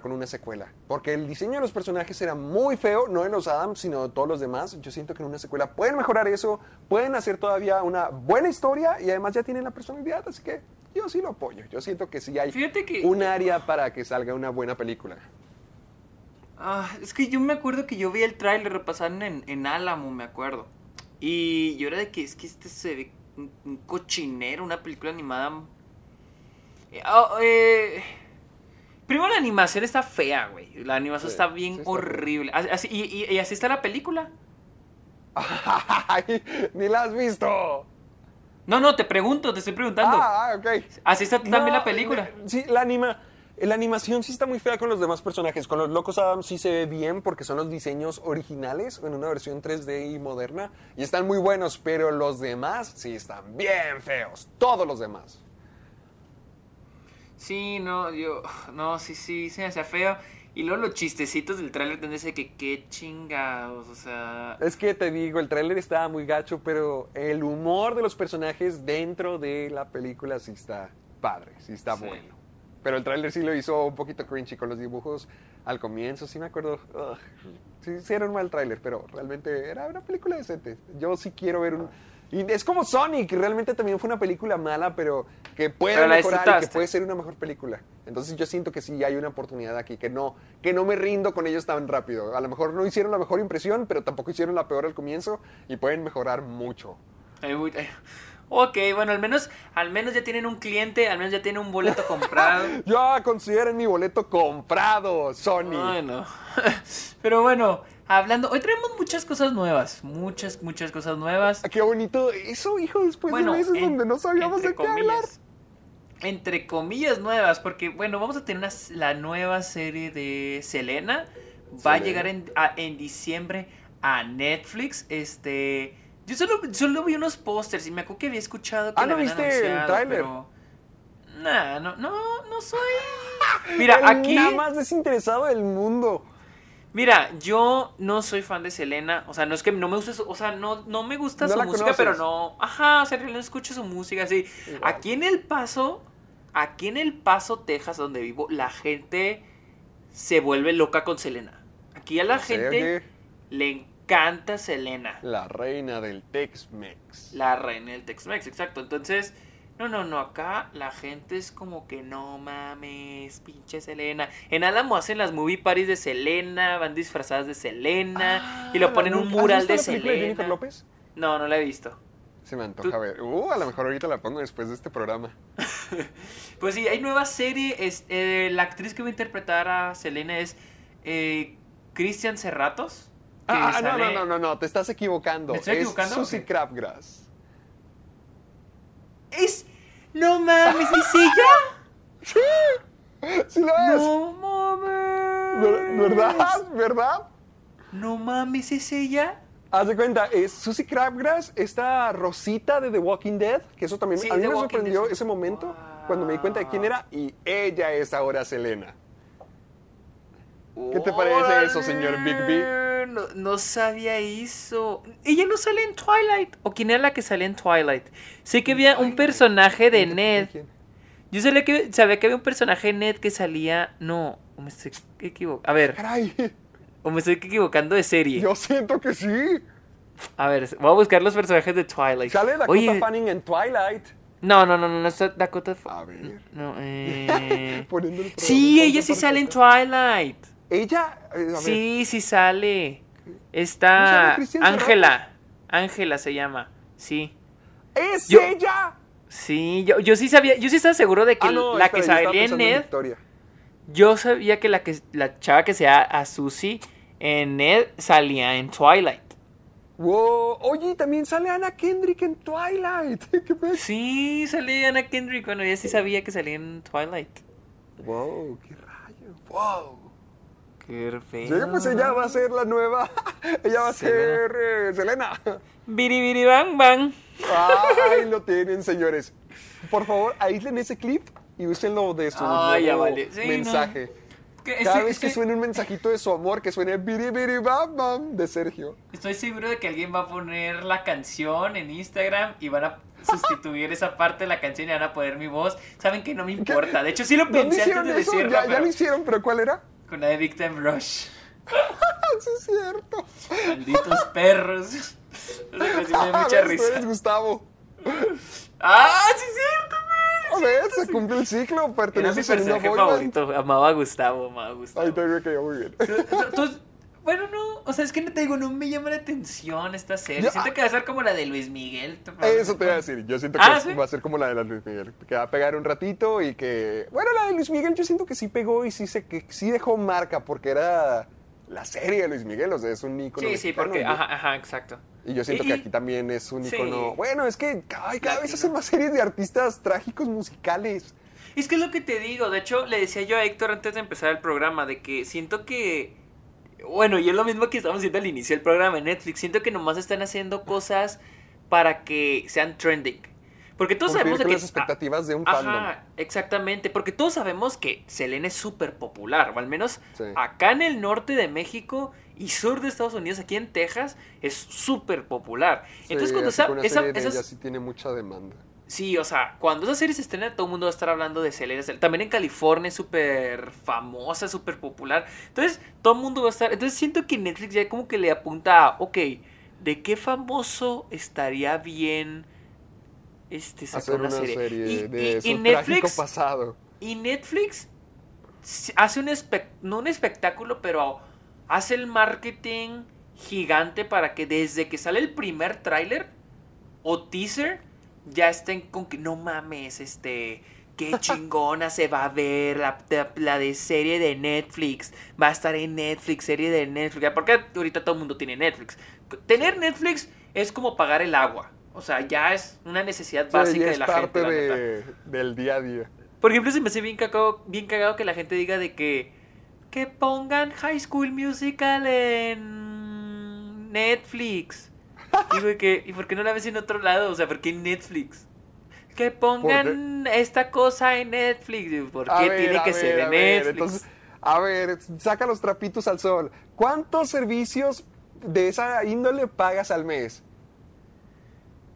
Con una secuela. Porque el diseño de los personajes era muy feo, no en los Adams, sino de todos los demás. Yo siento que en una secuela pueden mejorar eso, pueden hacer todavía una buena historia y además ya tienen la personalidad, así que yo sí lo apoyo. Yo siento que sí hay que- un área para que salga una buena película. Ah, es que yo me acuerdo que yo vi el tráiler repasaron en, en Álamo, me acuerdo. Y yo era de que es que este se ve un, un cochinero, una película animada. Eh, ah, eh, primero la animación está fea, güey. La animación Sí, está bien sí está horrible. Así- y, y- y así está la película. ¡Ay! ¡Ni la has visto! No, no, te pregunto, te estoy preguntando. Ah, ah, ok. Así está también No, la película. la- Sí, la anima. La animación sí está muy fea con los demás personajes. Con los Locos Adams sí se ve bien porque son los diseños originales en una versión 3D y moderna. Y están muy buenos, pero los demás sí están bien feos. Todos los demás. Sí, no, yo. No, sí, sí, se me hacía feo. Y luego los chistecitos del tráiler tendría que que qué chingados, o sea. Es que te digo, el tráiler estaba muy gacho, pero el humor de los personajes dentro de la película sí está padre, sí está Sí. bueno. Pero el tráiler sí lo hizo un poquito cringy con los dibujos al comienzo, sí me acuerdo. ugh, sí, sí era un mal tráiler, pero realmente era una película decente. Yo sí quiero ver un... Y es como Sonic, realmente también fue una película mala, pero que puede Pero mejorar y que puede ser una mejor película. Entonces yo siento que sí hay una oportunidad aquí, que no, que no me rindo con ellos tan rápido. A lo mejor no hicieron la mejor impresión, pero tampoco hicieron la peor al comienzo y pueden mejorar mucho. Ok, bueno, al menos, al menos ya tienen un cliente, al menos ya tienen un boleto comprado. Ya consideren mi boleto comprado, Sony. Ay, no. Pero bueno, hablando, hoy traemos muchas cosas nuevas, muchas, muchas cosas nuevas. Ah, Qué bonito eso, hijo, después Bueno, de meses en- donde no sabíamos de qué hablar. comillas. Entre comillas nuevas, porque bueno, vamos a tener una- la nueva serie de Selena. Va a llegar en, a- en diciembre a Netflix. Este. Yo solo, solo vi unos pósters y me acuerdo que había escuchado que Ah, la ¿no viste el tráiler? pero- Nah, no, no, no soy. Mira, El aquí. nada más desinteresado del mundo. Mira, yo no soy fan de Selena, o sea, no es que no me guste su, o sea, no, no me gusta No su música, conoces. pero no, ajá, o sea, no escucho su música así. Igual. Aquí en El Paso, aquí en El Paso, Texas, donde vivo, la gente se vuelve loca con Selena. Aquí a la gente le encanta Selena, La reina del Tex-Mex. la reina del Tex-Mex, exacto. Entonces, No, no, no, acá la gente es como que no mames, pinche Selena. En Álamo hacen las movie parties de Selena, van disfrazadas de Selena y lo Ah, ponen un ¿has mural visto de la Selena. Jennifer López? No, no la he visto. Se me antoja Tú- ver. Uh, a lo mejor ahorita la pongo después de este programa. Pues sí, hay nueva serie. Es, eh, la actriz que va a interpretar a Selena es eh, Christian Serratos. que Ah, ah, no, sale- no, no, no, no, te estás equivocando. ¿Me estoy es equivocando? Susie Ok. Crabgrass. Es. No mames, ¿es ella? Sí lo es. No mames. Ver- ¿Verdad? ¿Verdad? No mames, ¿es ella? Haz de cuenta, es Susie Crabgrass, esta Rosita de The Walking Dead, que eso también Sí, a mí The me Walking sorprendió Dead. ese momento cuando me di cuenta de quién era y ella es ahora Selena. ¿Qué te parece eso, señor Big No, sabía eso. Ella no sale en Twilight. ¿O quién era la que salía en Twilight? Sé que había un personaje de Ned. Yo sabía que, sabía que había un personaje de Ned que salía. No, o me estoy equivocando. A ver, Caray, o me estoy equivocando de serie. yo siento que sí. A ver, voy a buscar los personajes de Twilight. Sale Dakota Oye, Fanning en Twilight. no, no, no, no, no está Dakota A Fa- ver. No, eh. El sí, ella sí sale en. Twilight. Ella, eh, a ver, Sí, sí sale. ¿No Está Ángela. Ángela se llama. Sí. ¡es Yo- ella! Sí, yo, yo sí sabía, yo sí estaba seguro de que Ah, no, la espera, que salía en Ned, yo sabía que la que la chava que sea a Susie en Ned salía en Twilight. Wow, oye, también sale Anna Kendrick en Twilight. Sí, salía Anna Kendrick, bueno, ya sí sabía que salía en Twilight. Wow, qué rayo. Wow. Qué Sí, pues ella va a ser la nueva. ella va a Selena. ser eh, Selena. Biri biri bang bang. Ahí lo tienen, señores. Por favor, aíslen ese clip y úsenlo de su Ah, ya nuevo vale. Sí, mensaje. Que Cada vez que suene un mensajito de su amor, que suene biri biri bam bam de Sergio. Estoy seguro de que alguien va a poner la canción en Instagram y van a sustituir esa parte de la canción y van a poner mi voz. Saben que no me importa. De hecho, sí lo ¿Dónde pensé antes de eso? decirlo, ya, ya pero lo hicieron, pero ¿cuál era? Con la de Big Time Rush. sí, es cierto. Malditos perros. No sé, sí me Ah, mucha tú risa. eres Gustavo. ¡Ah, sí es cierto, güey! A ver, se cumple el ciclo, Era mi personaje favorito. Amaba a Gustavo, amaba a Gustavo. Ahí también me cayó muy bien. Entonces, bueno, no, o sea, es que no te digo, no me llama la atención esta serie. Yo- Siento que va a ser como la de Luis Miguel. Eso te iba a decir. Yo siento que Ah, es- ¿sí? va a ser como la de la Luis Miguel. Que va a pegar un ratito y que. Bueno, la de Luis Miguel yo siento que sí pegó y sí, se, que sí dejó marca porque era la serie de Luis Miguel. O sea, es un ícono. Sí, sí, porque, ajá, ajá, exacto. Y yo siento Y- que aquí también es un Sí. ícono. Bueno, es que ay, cada vez hacen más series de artistas trágicos musicales. Es que es lo que te digo, de hecho le decía yo a Héctor antes de empezar el programa, de que siento que, bueno, y es lo mismo que estamos haciendo al inicio del programa en Netflix, siento que nomás están haciendo cosas para que sean trending. Porque todos Cumplir sabemos de con que... las expectativas de un Ajá, fandom. exactamente, porque todos sabemos que Selena es súper popular, o al menos Sí. acá en el norte de México y sur de Estados Unidos, aquí en Texas, es súper popular. Entonces Sí, cuando así que esa, esa- de esas- ella sí tiene mucha demanda. Sí, o sea, cuando esa serie se estrena, todo el mundo va a estar hablando de Selena. También en California es súper famosa, súper popular. Entonces, todo el mundo va a estar. Entonces, siento que Netflix ya como que le apunta a, ok, ¿de qué famoso estaría bien este, sacar Hacer una una serie? serie Y- de y- y Netflix, pasado. y Netflix hace un espect no un espectáculo, pero hace el marketing gigante para que desde que sale el primer tráiler o teaser ya estén con que no mames, este, qué chingona se va a ver la, la- la de serie de Netflix, va a estar en Netflix, serie de Netflix, porque ahorita todo el mundo tiene Netflix. Tener Netflix es como pagar el agua. O sea, ya es una necesidad Sí, básica de la parte gente. la de, del día a día. Por ejemplo, se me hace bien cagado, bien cagado que la gente diga de que que pongan High School Musical en Netflix. Que, ¿y por qué no la ves en otro lado? O sea, ¿por qué en Netflix? Que pongan esta cosa en Netflix. ¿Por qué ver, tiene que ver, ser en ver, Netflix? Entonces, a ver, saca los trapitos al sol. ¿Cuántos servicios de esa índole pagas al mes?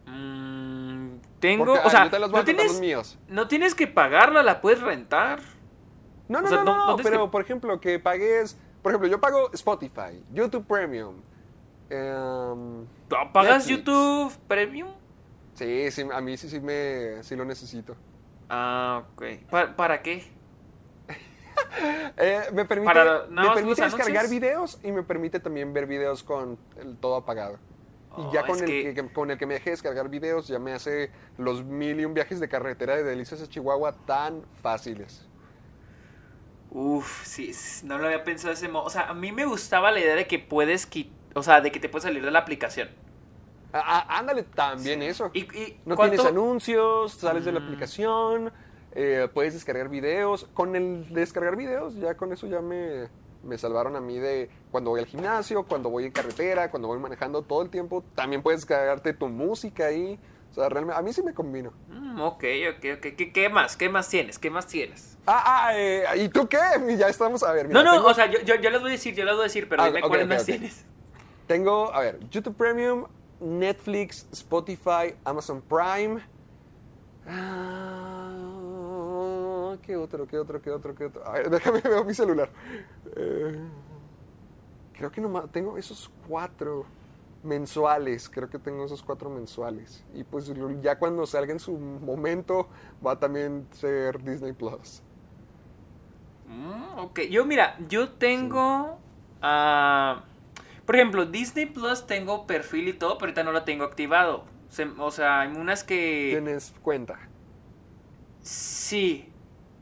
Mm, tengo, Porque, o sea, te no tienes, míos. no tienes que pagarla, la puedes rentar. No, no, O sea, no, no- no, pero que- por ejemplo, que pagues, por ejemplo, yo pago Spotify, YouTube Premium. Em, ¿Pagas Netflix. YouTube Premium? Sí, sí, a mí sí, sí, me, sí lo necesito. Ah, ok. ¿Para, para qué? Eh, me permite, Para- me permite descargar anuncios. videos y me permite también ver videos con el todo apagado. Oh, y ya con es el que- que... con el que me deje descargar videos ya me hace los mil y un viajes de carretera de Delicias a Chihuahua tan fáciles. Uf, sí, no lo había pensado de ese modo. O sea, a mí me gustaba la idea de que puedes qui- o sea, de que te puedes salir de la aplicación. Ah, ah, ándale, también eso. Y, y No ¿cuánto- tienes anuncios, sales de la Mm. aplicación, eh, puedes descargar videos. Con el descargar videos, ya con eso ya me, me salvaron a mí de cuando voy al gimnasio, cuando voy en carretera, cuando voy manejando todo el tiempo. También puedes descargarte tu música ahí. O sea, realmente, a mí sí me combino. Mm, ok, ok, ok. ¿Qué, qué más? ¿Qué más tienes? ¿Qué más tienes? Ah, ah, eh, ¿y tú qué? Ya estamos, a ver, mira, no, no, tengo- o sea, yo, yo, yo les voy a decir, yo les voy a decir, pero Ah, dime ok, cuáles más tienes. Tengo, a ver, YouTube Premium, Netflix, Spotify, Amazon Prime. Ah, ¿Qué otro, qué otro, qué otro, qué otro? A ver, déjame ver mi celular. Eh, creo que nomás tengo esos cuatro mensuales. Creo que tengo esos cuatro mensuales. Y pues ya cuando salga en su momento va a también ser Disney Plus. Mm, ok, yo mira, yo tengo... ah, por ejemplo, Disney Plus tengo perfil y todo, pero ahorita no lo tengo activado. Se- o sea, hay unas que... Tienes cuenta. Sí,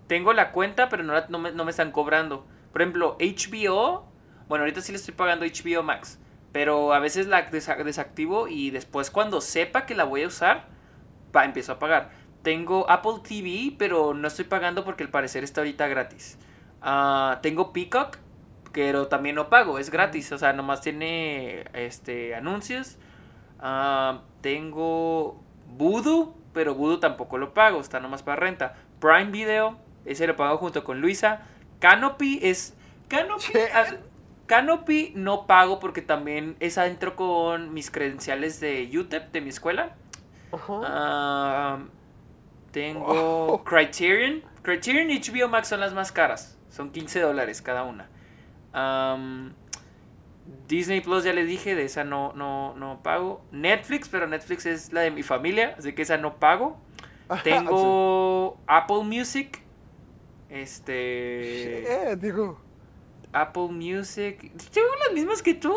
tengo la cuenta, pero no, la- no, me, no me están cobrando. Por ejemplo, HBO, bueno, ahorita sí le estoy pagando HBO Max, pero a veces la desa- desactivo y después cuando sepa que la voy a usar, pa, empiezo a pagar. Tengo Apple TV, pero no estoy pagando porque al parecer está ahorita gratis. Ah, tengo Peacock, pero también no pago, es gratis, o sea, nomás tiene este anuncios. Ah, tengo Voodoo, pero Voodoo tampoco lo pago, está nomás para renta. Prime Video, ese lo pago junto con Luisa. Canopy es. Canopy. Canopy no pago porque también es adentro con mis credenciales de UTEP de mi escuela. Ah, tengo Oh. Criterion. Criterion y HBO Max son las más caras. Son 15 dólares cada una. Disney Plus ya les dije, de esa no, no, no pago. Netflix, pero Netflix es la de mi familia, así que esa no pago. Tengo Apple Music. Este. Eh, digo. Apple Music. Tengo las mismas que tú.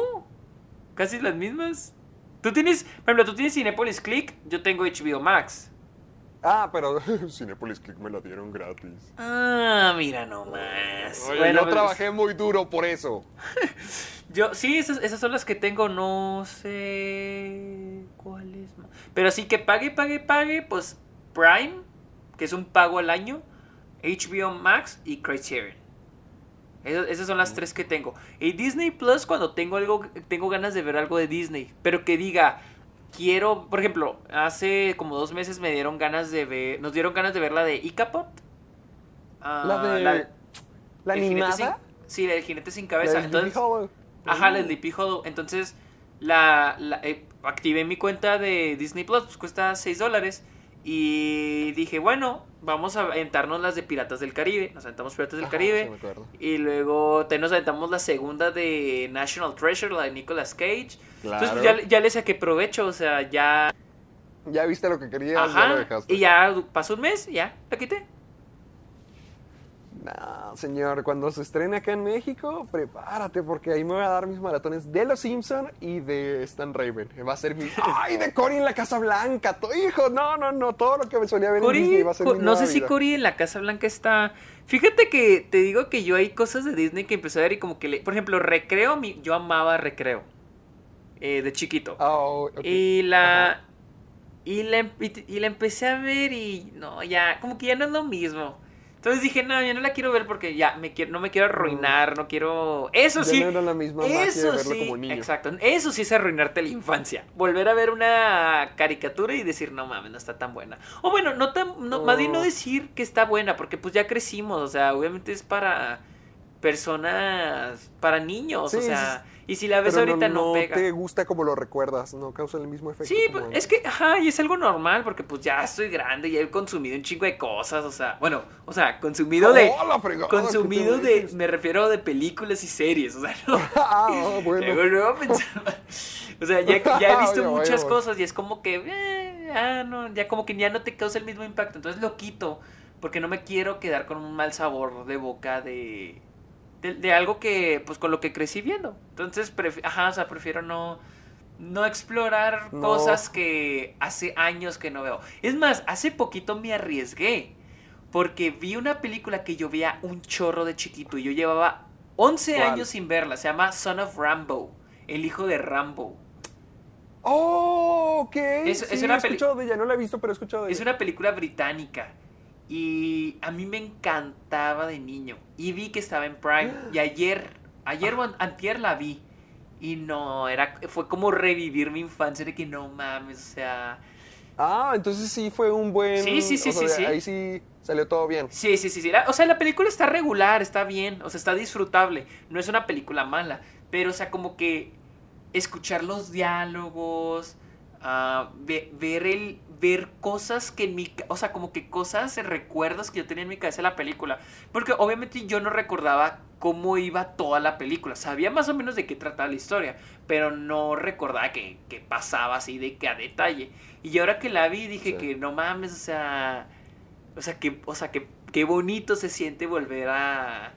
Casi las mismas. Tú tienes, por ejemplo, tú tienes Cinepolis Click, yo tengo HBO Max. Ah, pero Cinepolis Click me la dieron gratis. Ah, mira nomás. Oye, Bueno, yo pues, trabajé muy duro por eso. Yo, sí, esas, esas son las que tengo, no sé cuáles más. Pero sí que pague, pague, pague, pues Prime, que es un pago al año, HBO Max y Criterion. Esas, esas son las tres que tengo. Y Disney Plus cuando tengo algo, tengo ganas de ver algo de Disney, pero que diga, quiero, por ejemplo, hace como dos meses me dieron ganas de ver, nos dieron ganas de ver la de Icapod. Ah, La de- ¿La jinete animada? sin- sí, la del jinete sin La cabeza. Sleepy Entonces, Hollow. Ajá, la Mm. de Sleepy Hollow. Entonces, la, la- eh, activé mi cuenta de Disney Plus, pues cuesta 6 dólares. Y dije, bueno, vamos a aventarnos las de Piratas del Caribe. Nos aventamos Piratas del Ajá, Caribe. sí me acuerdo. Y luego te nos aventamos la segunda de National Treasure, la de Nicolas Cage. Entonces, pues, ya, ya le saqué provecho, o sea, ya. Ya viste lo que querías, ya lo dejaste. Y ya pasó un mes, ya, la quité. No, señor, cuando se estrene acá en México, prepárate porque ahí me voy a dar mis maratones de Los Simpson y de Stan Raven. Va a ser mi... ¡Ay, de Cory en la Casa Blanca! To- Hijo, no, no, no, todo lo que me solía ver en Disney va a ser mi no sé si. Cory en la Casa Blanca está. Fíjate que te digo que yo hay cosas de Disney que empecé a ver y como que le. Por ejemplo, Recreo, mi- yo amaba Recreo. eh, de chiquito. Oh, ok. Y la. Ajá. Y la, y la empecé a ver y. No, ya. Como que ya no es lo mismo. Entonces dije, no, yo no la quiero ver porque ya me quiero, no me quiero arruinar, no quiero. Eso Ya sí. no era la misma de Eso verlo sí, como niño. exacto. Eso sí es arruinarte la infancia. Volver a ver una caricatura y decir, no mames, no está tan buena. O bueno, no tan, no, más bien no Oh. decir que está buena, porque pues ya crecimos, o sea, obviamente es para personas, para niños, o sea, y si la ves Pero ahorita no, pega. te gusta como lo recuerdas, no causa el mismo efecto. Sí, como pues, es que, ajá, y es algo normal, porque pues ya estoy grande, ya he consumido un chingo de cosas, o sea, bueno, o sea, consumido de... ¡Oh, la fregada! Consumido ¿qué te de, me refiero de películas y series, o sea, no... ah, bueno. Luego, pensaba- O sea, ya, ya he visto Oye, muchas oye, cosas y es como que eh, no, ya como que ya no te causa el mismo impacto. Entonces lo quito porque no me quiero quedar con un mal sabor de boca de, de, algo que, pues con lo que crecí viendo. Entonces, ajá, o sea, prefiero no, no explorar cosas que hace años que no veo. Es más, hace poquito me arriesgué porque vi una película que yo veía un chorro de chiquito y yo llevaba 11 años sin verla. Se llama Son of Rambo, el hijo de Rambo. Oh, ok. Es, es una he escuchado de ella, no la he visto, pero he escuchado de ella. Es una película británica. Y a mí me encantaba de niño. Y vi que estaba en Prime. Y ayer, ayer o antier la vi. Y no, era, fue como revivir mi infancia de que no mames, o sea... Ah, entonces sí fue un buen... Sí, sí, sí, sí, sí. Ahí sí salió todo bien. Sí, sí, sí, sí. o sea, la película está regular, está bien, o sea, está disfrutable. No es una película mala, pero, o sea, como que escuchar los diálogos, uh, ver el ver cosas que en mi o sea como que cosas recuerdos que yo tenía en mi cabeza de la película. Porque obviamente yo no recordaba cómo iba toda la película. Sabía más o menos de qué trataba la historia pero no recordaba que, que pasaba así de que a detalle. Y ahora que la vi dije que no mames o sea o sea que o sea que qué bonito se siente volver a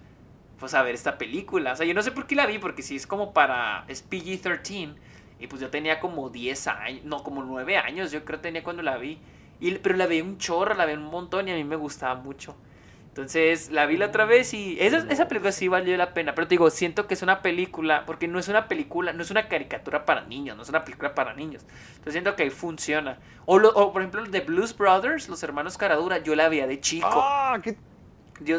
pues a ver esta película. O sea yo no sé por qué la vi porque si es como para es PG-13 y pues yo tenía como 10 años, no, como 9 años, yo creo tenía cuando la vi. Y, pero la vi un chorro, la vi un montón y a mí me gustaba mucho. Entonces la vi la otra vez y esa, esa película sí valió la pena. Pero te digo, siento que es una película, porque no es una película, no es una caricatura para niños, no es una película para niños. Entonces siento que ahí funciona. O, o por ejemplo, de Blues Brothers, los hermanos Caradura, yo la veía de chico. Ah, qué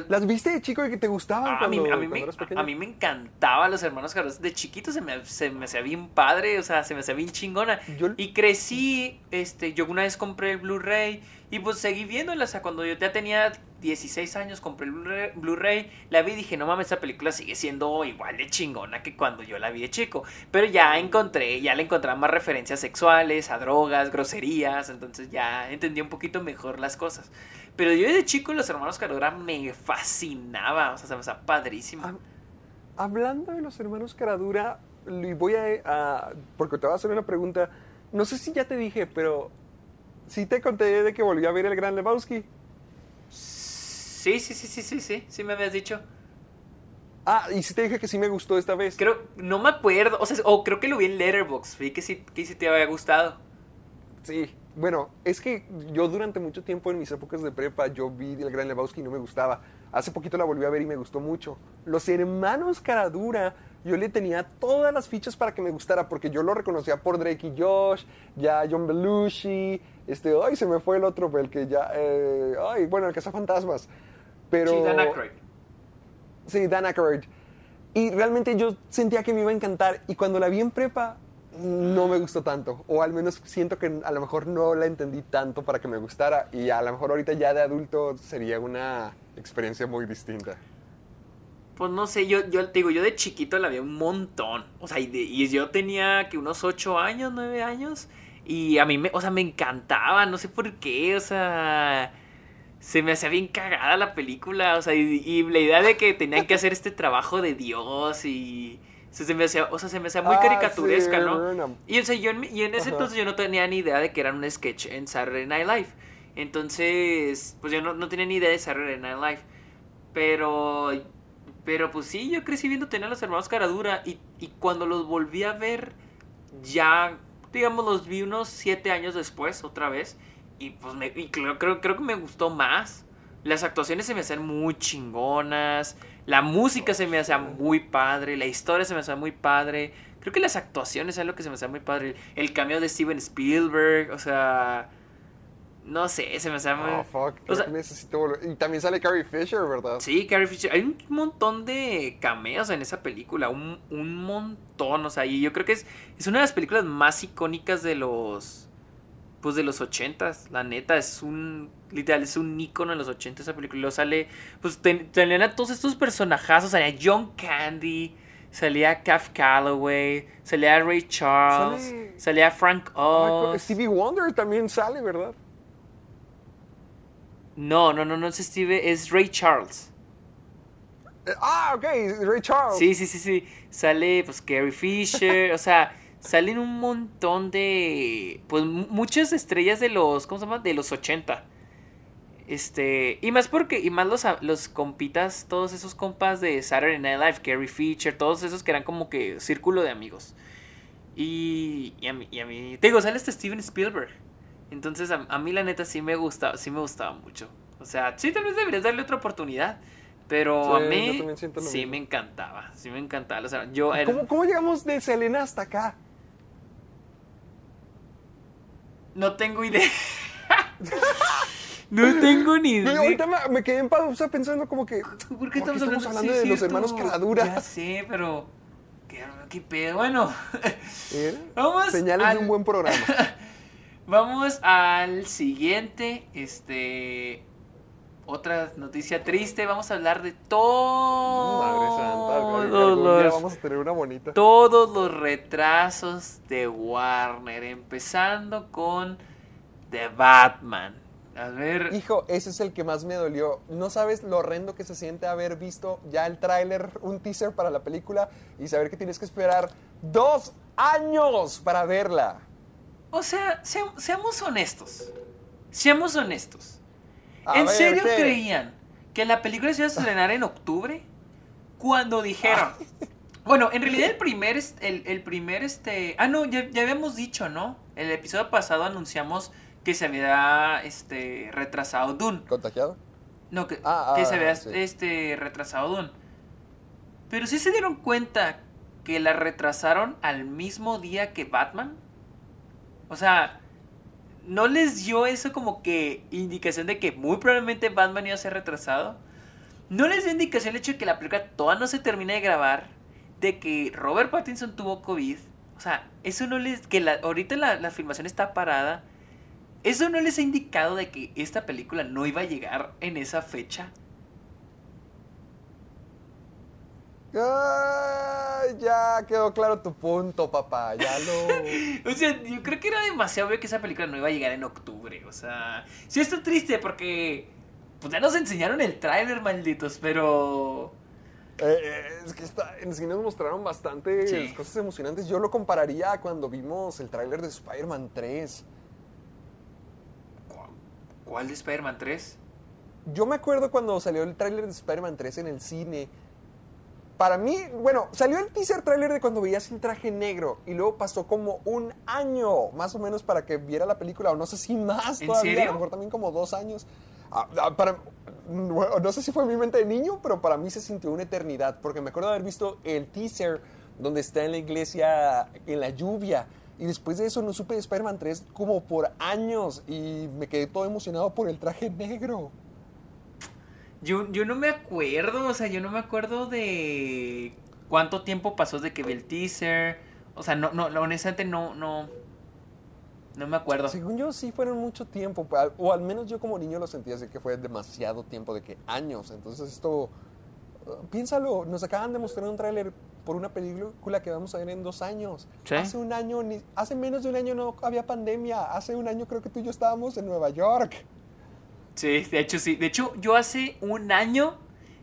¿Las viste de chico y que te gustaban a, mí, a, mí me, a mí me encantaban los hermanos Carlos. De chiquito se me, se me hacía bien padre, o sea, se me hacía bien chingona. Y crecí, este, yo una vez compré el Blu-ray y pues seguí viéndola. O sea, cuando yo ya tenía 16 años, compré el Blu-ray, la vi y dije, no mames, esta película sigue siendo igual de chingona que cuando yo la vi de chico. Pero ya encontré, ya le encontraba más referencias sexuales, a drogas, groserías, entonces ya entendí un poquito mejor las cosas. Pero yo de chico los hermanos Caradura me fascinaba, o sea, se me hacía padrísimo. hablando de los hermanos Caradura, voy a, porque te voy a hacer una pregunta. No sé si ya te dije, pero sí te conté de que volví a ver el Gran Lebowski. Sí, sí, sí, sí, sí, sí, sí me habías dicho. Ah, y sí te dije que sí me gustó esta vez. Creo, no me acuerdo, o sea, o creo que lo vi en Letterboxd, vi que sí, que sí te había gustado. Sí, bueno, es que yo durante mucho tiempo en mis épocas de prepa yo vi El Gran Lebowski y no me gustaba. Hace poquito la volví a ver y me gustó mucho. Los hermanos Caradura, yo le tenía todas las fichas para que me gustara porque yo lo reconocía por Drake y Josh, ya John Belushi, este, ay, se me fue el otro, el que ya, eh, ay, bueno, el que fantasmas. Pero... Sí, Dan Aykroyd. Sí, Dan Aykroyd. Y realmente yo sentía que me iba a encantar y cuando la vi en prepa no me gustó tanto, o al menos siento que a lo mejor no la entendí tanto para que me gustara y a lo mejor ahorita ya de adulto sería una experiencia muy distinta. Pues no sé, yo, yo te digo, yo de chiquito la vi un montón, o sea, y, yo tenía que unos 8 años, 9 años, y a mí, me, o sea, me encantaba, no sé por qué, o sea, se me hacía bien cagada la película, o sea, y la idea de que tenían que hacer este trabajo de Dios y se me hacía, o sea, se me hacía muy ah, caricaturesca, ¿no? Y, o sea, yo en, y en ese entonces yo no tenía ni idea de que era un sketch en Saturday Night Live. Entonces, pues yo no, tenía ni idea de Saturday Night Live. Pero, pero pues sí, yo crecí viendo tener a los hermanos Caradura y, y cuando los volví a ver, ya, digamos, los vi unos siete años después, otra vez. Y pues me, y creo, creo, creo que me gustó más. Las actuaciones se me hacían muy chingonas. La música se me hacía muy padre. La historia se me hacía muy padre. Creo que las actuaciones es lo que se me hacía muy padre. El cambio de Steven Spielberg. O sea. No sé, se me hacía muy. Oh, fuck. necesito Y también sale Carrie Fisher, ¿verdad? Sí, Carrie Fisher. Hay un montón de cameos en esa película. Un, un montón. O sea, y yo creo que es, es una de las películas más icónicas de los pues de los ochentas, la neta, es un, literal, es un icono de los ochentas esa película, y luego sale, pues tenían a todos estos personajazos, salía John Candy, salía Kath Calloway, salía Ray Charles, salía Frank Oz. Stevie Wonder también sale, ¿verdad? No, no, no, no es Stevie, es Ray Charles. Eh, ah, ok, Ray Charles. Sí, sí, sí, sí. Sale, pues, Carrie Fisher, o sea, salen un montón de. Pues muchas estrellas de los. ¿Cómo se llama? De los 80. Este. Y más porque. Y más los, los compitas, todos esos compas de Saturday Night Live, Carrie Feature, todos esos que eran como que círculo de amigos. Y, y, a mí, y a mí. Te digo, sale este Steven Spielberg. Entonces a, a, mí la neta sí me gustaba, sí me gustaba mucho. O sea, sí, tal vez deberías darle otra oportunidad. Pero sí, a mí sí mismo. me encantaba, sí me encantaba. O sea, yo. ¿Cómo, ¿Cómo, llegamos de Selena hasta acá? No tengo idea. no tengo ni idea. Pero ahorita me, me, quedé en pausa pensando como que... ¿Por qué estamos, estamos hablando, sí, de los hermanos Caradura? Ya sé, pero... ¿Qué, qué pedo? Bueno. ¿Eh? Vamos Señales al... de un buen programa. Vamos al siguiente, este, otra noticia triste. Vamos a hablar de todo. Madre santa, algún los, día vamos a tener una bonita. Todos los retrasos de Warner, empezando con The Batman. A ver. Hijo, ese es el que más me dolió. No sabes lo horrendo que se siente haber visto ya el tráiler, un teaser para la película y saber que tienes que esperar dos años para verla. O sea, se, seamos honestos. Seamos honestos. A ¿En ver, serio creían que la película se iba a estrenar en octubre? Cuando dijeron. Bueno, en realidad el primer, el, el primer, este... Ah, no, ya, ya habíamos dicho, ¿no? El episodio pasado anunciamos que se había, este, retrasado Dune. ¿Contagiado? No, que, Ah, que ah, se había, sí. este, retrasado Dune. Pero sí se dieron cuenta que la retrasaron al mismo día que Batman. O sea, ¿no les dio eso como que indicación de que muy probablemente Batman iba a ser retrasado? ¿No les dio indicación el hecho de que la película todavía no se termina de grabar? De que Robert Pattinson tuvo COVID. O sea, eso no les... Que ahorita la, la filmación está parada. ¿Eso no les ha indicado de que esta película no iba a llegar en esa fecha? Ay, ya quedó claro tu punto, papá. Ya lo. O sea, yo creo que era demasiado obvio que esa película no iba a llegar en octubre. O sea, sí está triste porque... Pues ya nos enseñaron el tráiler, malditos, pero... Eh, eh, es que está, en cine nos mostraron bastante Sí. cosas emocionantes. Yo lo compararía a cuando vimos el tráiler de Spider-Man 3. ¿Cuál de Spider-Man 3? Yo me acuerdo cuando salió el tráiler de Spider-Man 3 en el cine. Para mí, bueno, salió el teaser tráiler de cuando veías el traje negro y luego pasó como un año, más o menos, para que viera la película, o no sé si más ¿En todavía, a serio? lo mejor también como dos años. Ah, ah, para, no sé si fue mi mente de niño, pero para mí se sintió una eternidad, porque me acuerdo de haber visto el teaser donde está en la iglesia en la lluvia. Y después de eso no supe de Spider-Man 3 como por años y me quedé todo emocionado por el traje negro. Yo, yo no me acuerdo, o sea, yo no me acuerdo de cuánto tiempo pasó desde que vi el teaser. O sea, no, no, honestamente no, no, no me acuerdo. Según yo, sí fueron mucho tiempo, o al menos yo como niño lo sentía así que fue demasiado tiempo, de que años. Entonces esto, eh, piénsalo, nos acaban de mostrar un tráiler por una película que vamos a ver en dos años. Sí. Hace un año, hace menos de un año no había pandemia. Hace un año creo que tú y yo estábamos en Nueva York. Sí, de hecho sí. De hecho, yo hace un año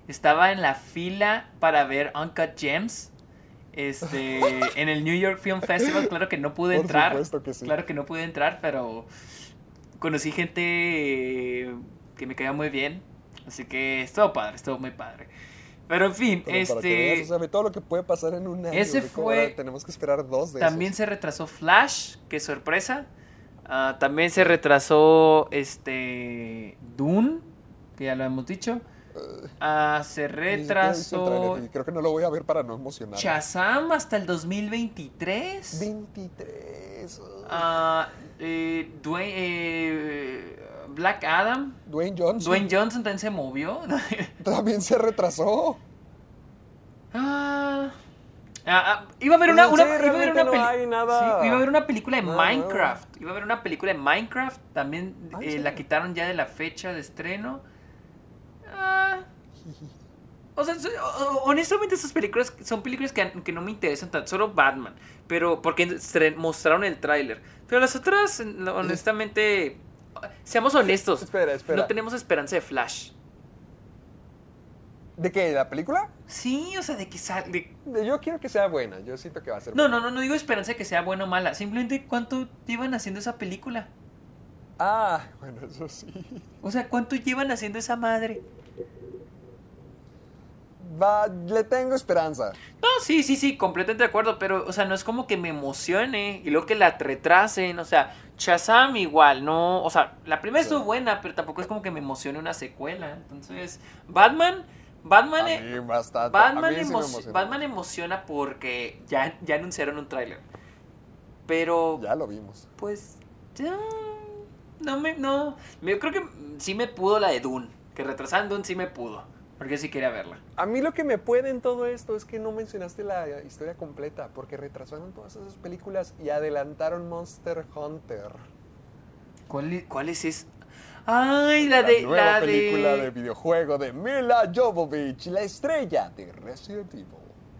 estaba en la fila para ver Uncut Gems. Este, en el New York Film Festival, claro que no pude Por entrar. que sí. Claro que no pude entrar, pero conocí gente que me caía muy bien. Así que estuvo padre, estuvo muy padre. Pero en fin, Pero que veas, este o sea, todo lo que puede pasar en un año. Ese fue- Tenemos que esperar dos de también esos. se retrasó Flash, qué sorpresa. Ah, también se retrasó este Dune, que ya lo hemos dicho. Ah, se retrasó creo que no lo voy a ver para no emocionar. Shazam hasta el 2023. 23. Ah, eh, Dwayne- eh, Black Adam. Dwayne Johnson. Dwayne Johnson también se movió. También se retrasó. Ah, ah, ah, iba a haber Pues, una, iba a haber una no peli- hay nada- sí, iba a haber una película de. Minecraft. Iba a haber una película de Minecraft. También Ah, ¿en eh, la quitaron ya de la fecha de estreno. Ah, o sea, honestamente esas películas son películas que, que no me interesan tanto. Solo Batman. Pero porque mostraron el tráiler. Pero las otras, honestamente, seamos honestos. Espera, espera. No tenemos esperanza de Flash. ¿De qué? ¿De la película? Sí, o sea, de que sale. Yo quiero que sea buena. Yo siento que va a ser No, buena. no, no, no digo esperanza de que sea buena o mala. Simplemente cuánto llevan haciendo esa película. Ah, bueno, eso sí. O sea, cuánto llevan haciendo esa madre. Va, le tengo esperanza. No, sí, sí, sí, completamente de acuerdo, pero, o sea, no es como que me emocione y luego que la retrasen, o sea, Shazam igual, no, o sea, la primera Sí. estuvo buena, pero tampoco es como que me emocione una secuela, entonces, Batman, Batman, A mí bastante. a Batman, mí sí me emo- emociona. Batman emociona porque ya, ya anunciaron un tráiler, pero, Ya lo vimos. pues, ya, no me, no, yo creo que sí me pudo la de Dune, que retrasaron Dune sí me pudo, porque sí quería verla. A mí lo que me puede en todo esto es que no mencionaste la historia completa, porque retrasaron todas esas películas y adelantaron Monster Hunter. ¿Cuál, es esa? Ay, la de, nueva la película de... de videojuego de Mila Jovovich, la estrella de Resident Evil.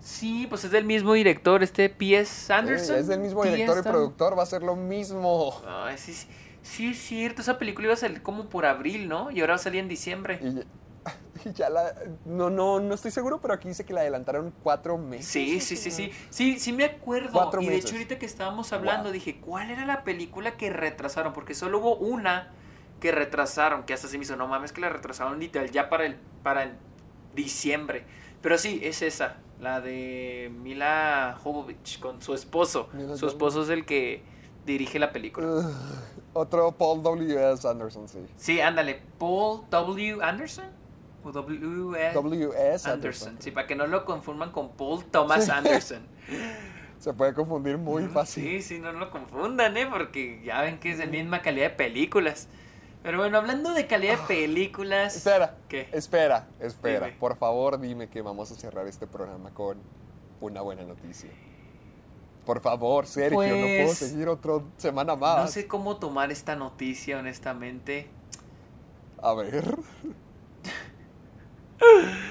Sí, pues es del mismo director, este P.S. Anderson. Sí, es del mismo director y productor, va a ser lo mismo. Ay, sí, sí, sí, es cierto, esa película iba a salir como por abril, ¿no? Y ahora va a salir en diciembre. Y, y ya la. No, no, no estoy seguro, pero aquí dice que la adelantaron cuatro meses. Sí, sí, sí, sí, sí, sí me acuerdo. Cuatro y de meses. hecho ahorita que estábamos hablando Wow. dije, ¿cuál era la película que retrasaron? Porque solo hubo una que retrasaron, que hasta se me hizo, no mames que la retrasaron literal ya para el para el diciembre. Pero sí, es esa, la de Mila Jovovich con su esposo. Mila su esposo es el que dirige la película. Otro Paul W.S. Anderson, sí. Sí, ándale, Paul W. Anderson. O W. W.S. Anderson. Anderson. Sí, para que no lo confundan con Paul Thomas Sí. Anderson. Se puede confundir muy fácil. Sí, sí, no lo confundan, ¿eh? Porque ya ven que es de misma calidad de películas. Pero bueno, hablando de calidad de películas. Espera, ¿Qué? espera, espera. Dime. Por favor, dime que vamos a cerrar este programa con una buena noticia. Por favor, Sergio, no puedo Pues, seguir otra semana más. No sé cómo tomar esta noticia, honestamente. A ver.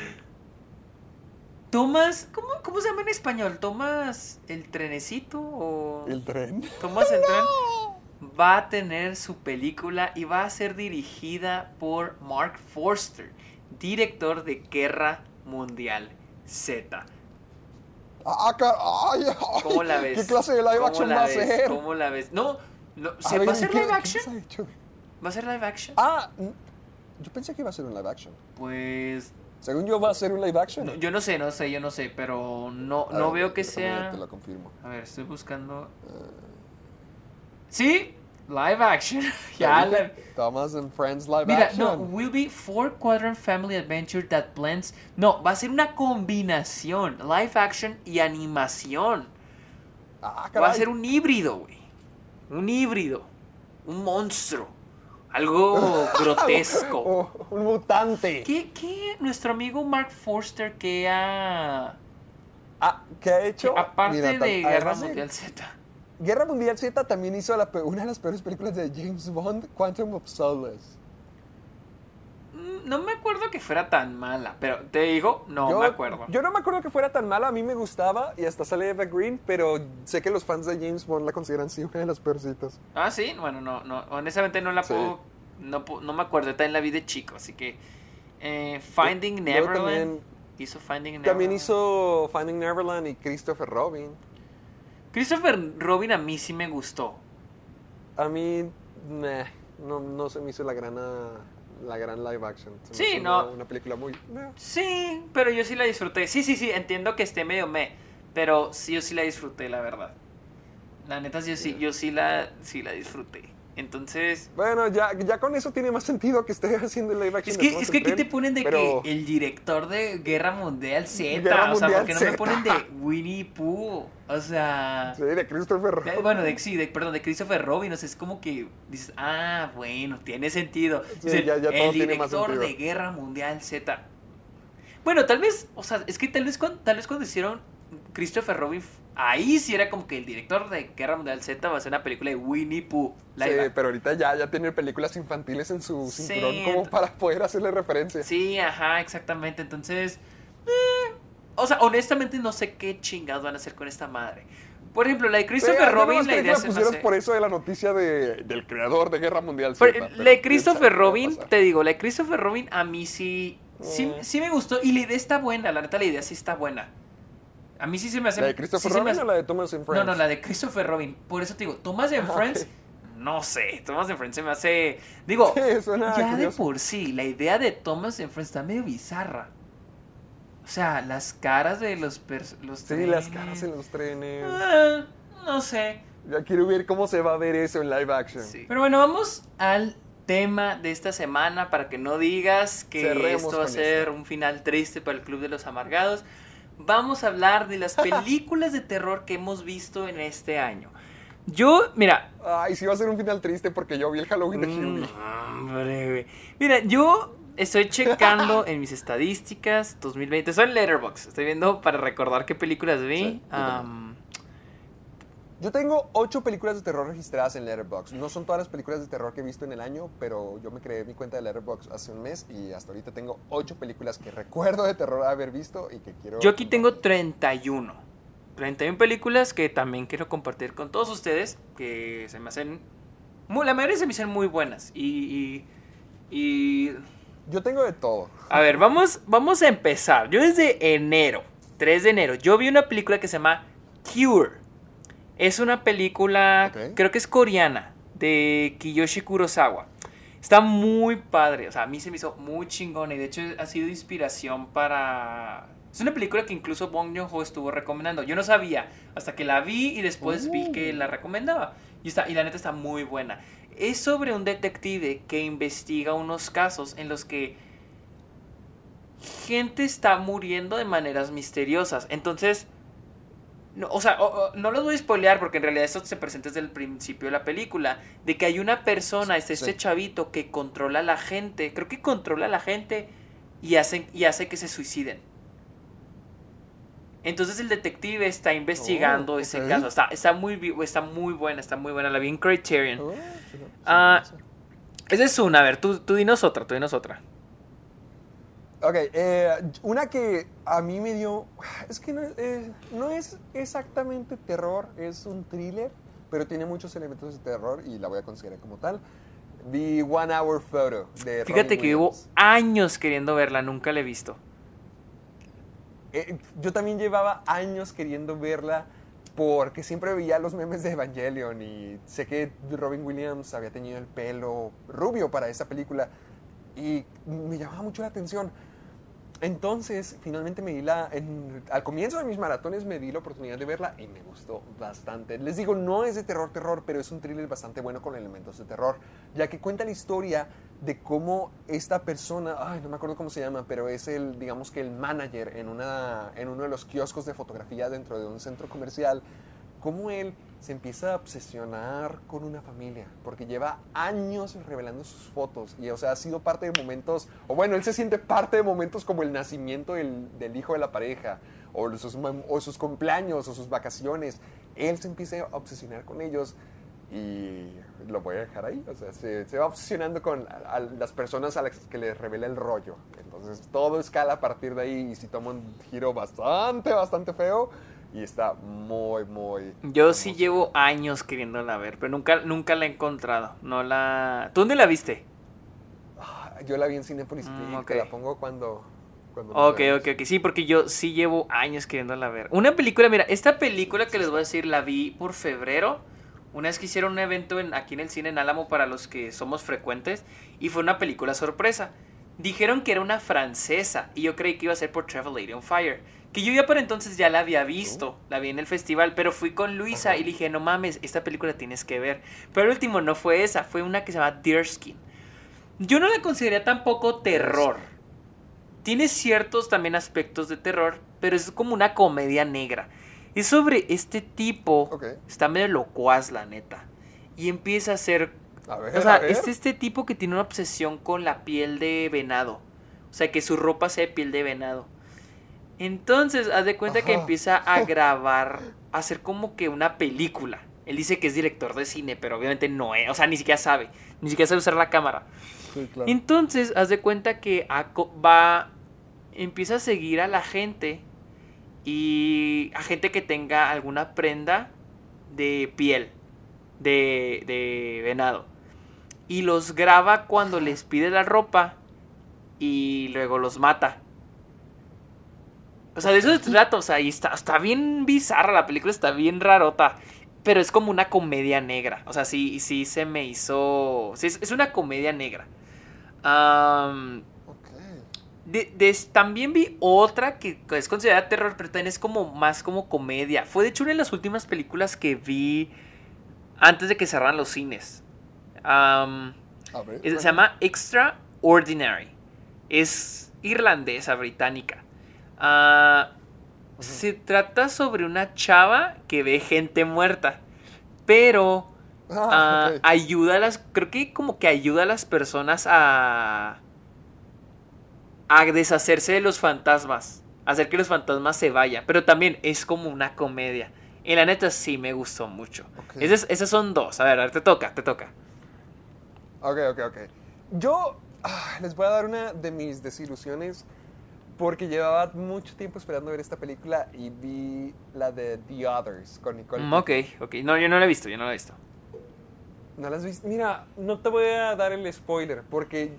¿Tomas. ¿cómo, ¿Cómo se llama en español? ¿Tomas el trenecito o.? ¿El tren? ¿Tomas el tren? Va a tener su película y va a ser dirigida por Mark Forster, director de Guerra Mundial Z. ¡Ah, car- ay, ay! ¿Cómo la ves? ¿Qué clase de live ¿Cómo action va a ser? ¿Cómo la ves? No, no A ¿se ver, va a ser ¿qué- live action? ¿Va a ser live action? Ah, yo pensé que iba a ser un live action. Pues Según yo, va a ser un live action. no, yo no sé, no sé, yo no sé, pero no, A no ver, veo que sea. Te lo confirmo. A ver, estoy buscando. Sí, live action. ya ¿Ya la-? Thomas and Friends live Mira, action. no, will be four quadrant family adventure that blends. No, va a ser una combinación, live action y animación. Ah, Va a ser un híbrido, güey. Un híbrido. Un monstruo. Algo grotesco. Oh, un mutante. ¿Qué, qué nuestro amigo Mark Forster que ha... Ah, ¿qué ha hecho? que aparte Mira, de Guerra Mundial Z. Guerra Mundial Z también hizo la una de las peores películas de James Bond, Quantum of Solace. Mm, No me acuerdo que fuera tan mala, pero te digo, no yo, me acuerdo. Yo no me acuerdo que fuera tan mala, a mí me gustaba y hasta sale Eva Green, pero sé que los fans de James Bond la consideran sí una de las peorcitas. Ah, sí, bueno, no, no, honestamente no la Sí. puedo, no, me acuerdo, está en la vida de chico, así que eh, Finding Neverland también- hizo Finding Neverland. También hizo Finding Neverland y Christopher Robin. Christopher Robin a mí sí me gustó. A mí, meh, no, no se me hizo la gran, ah, la gran live action. Se me Sí, hizo no. Una, una película muy... meh. Sí, pero yo sí la disfruté. Sí, sí, sí, entiendo que esté medio me, pero sí, yo sí la disfruté, la verdad. La neta, yo sí, yo sí la, sí la disfruté. Entonces, Bueno, ya, ya con eso tiene más sentido que esté haciendo el live action. es que, es que aquí te ponen de pero- que el director de Guerra Mundial Z, Guerra o sea, Mundial ¿por qué no me ponen de Winnie Pooh? O sea, Sí, de Christopher Robin. bueno, de, sí, de, perdón, de Christopher Robin, o sea, es como que dices, ah, bueno, tiene sentido. Sí, Dice, ya- ya todo el tiene director de Guerra Mundial Z. Bueno, tal vez, o sea, es que tal vez cuando, tal vez cuando hicieron Christopher Robin, ahí sí era como que el director de Guerra Mundial Z va a hacer una película de Winnie Pooh. Sí, pero ahorita ya, ya tiene películas infantiles en su Sí, cinturón como para poder hacerle referencia. Sí, ajá, exactamente. Entonces, eh, o sea, honestamente no sé qué chingados van a hacer con esta madre. Por ejemplo, la de Christopher nomás Robin, la idea la se me pusieras hace- por eso de la noticia de, del creador de Guerra Mundial Pero Z. la de Christopher Robin, te digo, la de Christopher Robin a mí sí Sí, Mm. sí me gustó y la idea está buena, la neta la idea sí está buena. A mí sí se me hace... ¿La de Christopher sí Robin hace- o la de Thomas and No, Friends? no, la de Christopher Robin. Por eso te digo, Thomas and Ah, Friends, no sé, Thomas and Friends se me hace... Digo, Sí, suena ya de por sí, la idea de Thomas and Friends está medio bizarra. O sea, las caras de los... los Sí, las trenes. caras en los trenes. Ah, no sé. Ya quiero ver cómo se va a ver eso en live action. Pero bueno, vamos al tema de esta semana para que no digas que Cerremos esto va a ser esto. un final triste para el Club de los Amargados. Vamos a hablar de las películas de terror que hemos visto en este año. Yo, mira, Ay, sí va a ser un final triste porque yo vi el Halloween de Mm, Huey. hombre. Mira, yo estoy checando en mis estadísticas 2020. Estoy en Letterboxd. Estoy viendo para recordar qué películas vi. Sí. Am, Yo tengo ocho películas de terror registradas en Letterboxd. No son todas las películas de terror que he visto en el año, pero yo me creé mi cuenta de Letterboxd hace un mes y hasta ahorita tengo ocho películas que recuerdo de terror haber visto y que quiero... Yo aquí tengo 31. 31 películas que también quiero compartir con todos ustedes. Que se me hacen. muy- la mayoría se me hacen muy buenas. Y. y, y- Yo tengo de todo. a ver, vamos, vamos a empezar. Yo desde enero, 3 de enero, yo vi una película que se llama Cure. Es una película, creo que es coreana, de Kiyoshi Kurosawa. Está muy padre, o sea, a mí se me hizo muy chingona y de hecho ha sido inspiración para... Es una película que incluso Bong Joon-ho estuvo recomendando. Yo no sabía, hasta que la vi y después vi que la recomendaba. Y, está, y la neta está muy buena. Es sobre un detective que investiga unos casos en los que gente está muriendo de maneras misteriosas. Entonces, no, o sea, o- o- no los voy a spoilear porque en realidad esto se presenta desde el principio de la película. De que hay una persona, este, este Sí. chavito que controla a la gente. Creo que controla a la gente y hace, y hace que se suiciden. Entonces el detective está investigando Oh, ese ok. caso. Está, está, muy, está muy buena, está muy buena. La vi en Criterion. Oh, sí, sí, Ah. Esa es una, a ver, tú, tú dinos otra, tú dinos otra. Ok, eh, una que a mí me dio... Es que no, eh, no es exactamente terror, es un thriller, pero tiene muchos elementos de terror y la voy a considerar como tal. The One Hour Photo de Fíjate Robin que llevo Williams. años queriendo verla, nunca la he visto. Eh, yo también llevaba años queriendo verla porque siempre veía los memes de Evangelion y sé que Robin Williams había tenido el pelo rubio para esa película y me llamaba mucho la atención. Entonces, finalmente me di la. al comienzo de mis maratones me di la oportunidad de verla y me gustó bastante. Les digo, no es de terror, terror, pero es un thriller bastante bueno con elementos de terror, ya que cuenta la historia de cómo esta persona, ay, no me acuerdo cómo se llama, pero es el, digamos que el manager en, una, en uno de los kioscos de fotografía dentro de un centro comercial, cómo él se empieza a obsesionar con una familia, porque lleva años revelando sus fotos y, o sea, ha sido parte de momentos, o bueno, él se siente parte de momentos como el nacimiento del, del hijo de la pareja, o sus, o sus cumpleaños, o sus vacaciones. Él se empieza a obsesionar con ellos y lo voy a dejar ahí, o sea, se, se va obsesionando con a- a las personas a las que les revela el rollo. Entonces, todo escala a partir de ahí y si toma un giro bastante, bastante feo y está muy, muy... Yo sí llevo años queriéndola ver, pero nunca, nunca la he encontrado. No la. ¿Tú dónde la viste? Ah, Yo la vi en Cinepolis Mm, Click, ok. te la pongo cuando... cuando Ok, ok, ok. Sí, porque yo sí llevo años queriéndola ver. Una película, mira, esta película que les voy a decir la vi por febrero. Una vez que hicieron un evento en, aquí en el cine en Álamo para los que somos frecuentes. Y fue una película sorpresa. Dijeron que era una francesa. Y yo creí que iba a ser por Travel Lady on Fire. Que yo ya por entonces ya la había visto. La vi en el festival. Pero fui con Luisa Ajá. y le dije, no mames, esta película tienes que ver. Pero el último no fue esa. Fue una que se llama Deerskin. Yo no la consideraría tampoco terror. Tiene ciertos también aspectos de terror, pero es como una comedia negra. Es sobre este tipo, está medio locuaz la neta, y empieza a ser... A ver, O sea, a ver. es este tipo que tiene una obsesión con la piel de venado. O sea, que su ropa sea de piel de venado. Entonces, haz de cuenta que empieza a grabar, a hacer como que una película. Él dice que es director de cine, pero obviamente no es. O sea, ni siquiera sabe. Ni siquiera sabe usar la cámara. Sí, claro. Entonces, haz de cuenta que va, empieza a seguir a la gente y a gente que tenga alguna prenda de piel, de, de venado. Y los graba cuando les pide la ropa y luego los mata. O sea, de eso se trata, o sea, y está, está bien bizarra la película, está bien rarota. Pero es como una comedia negra. O sea, sí, sí se me hizo. sí, es, es una comedia negra. De- también vi otra que es considerada terror, pero también es como más como comedia. Fue de hecho una de las últimas películas que vi antes de que cerraran los cines. Es- se llama Extraordinary. Es irlandesa, británica. Ah, Se trata sobre una chava que ve gente muerta. Pero Ah, ah, ayuda a las. Creo que como que ayuda a las personas a. a deshacerse de los fantasmas. Hacer que los fantasmas se vayan. Pero también es como una comedia. Y la neta sí me gustó mucho. Ok. Esas, esas son dos. A ver, a ver, te toca, te toca. Ok, ok, ok. Yo ah, les voy a dar una de mis desilusiones porque llevaba mucho tiempo esperando ver esta película y vi la de The Others con Nicole. Mm, ok, ok. No, yo no la he visto, yo no la he visto. ¿No las viste? Mira, no te voy a dar el spoiler porque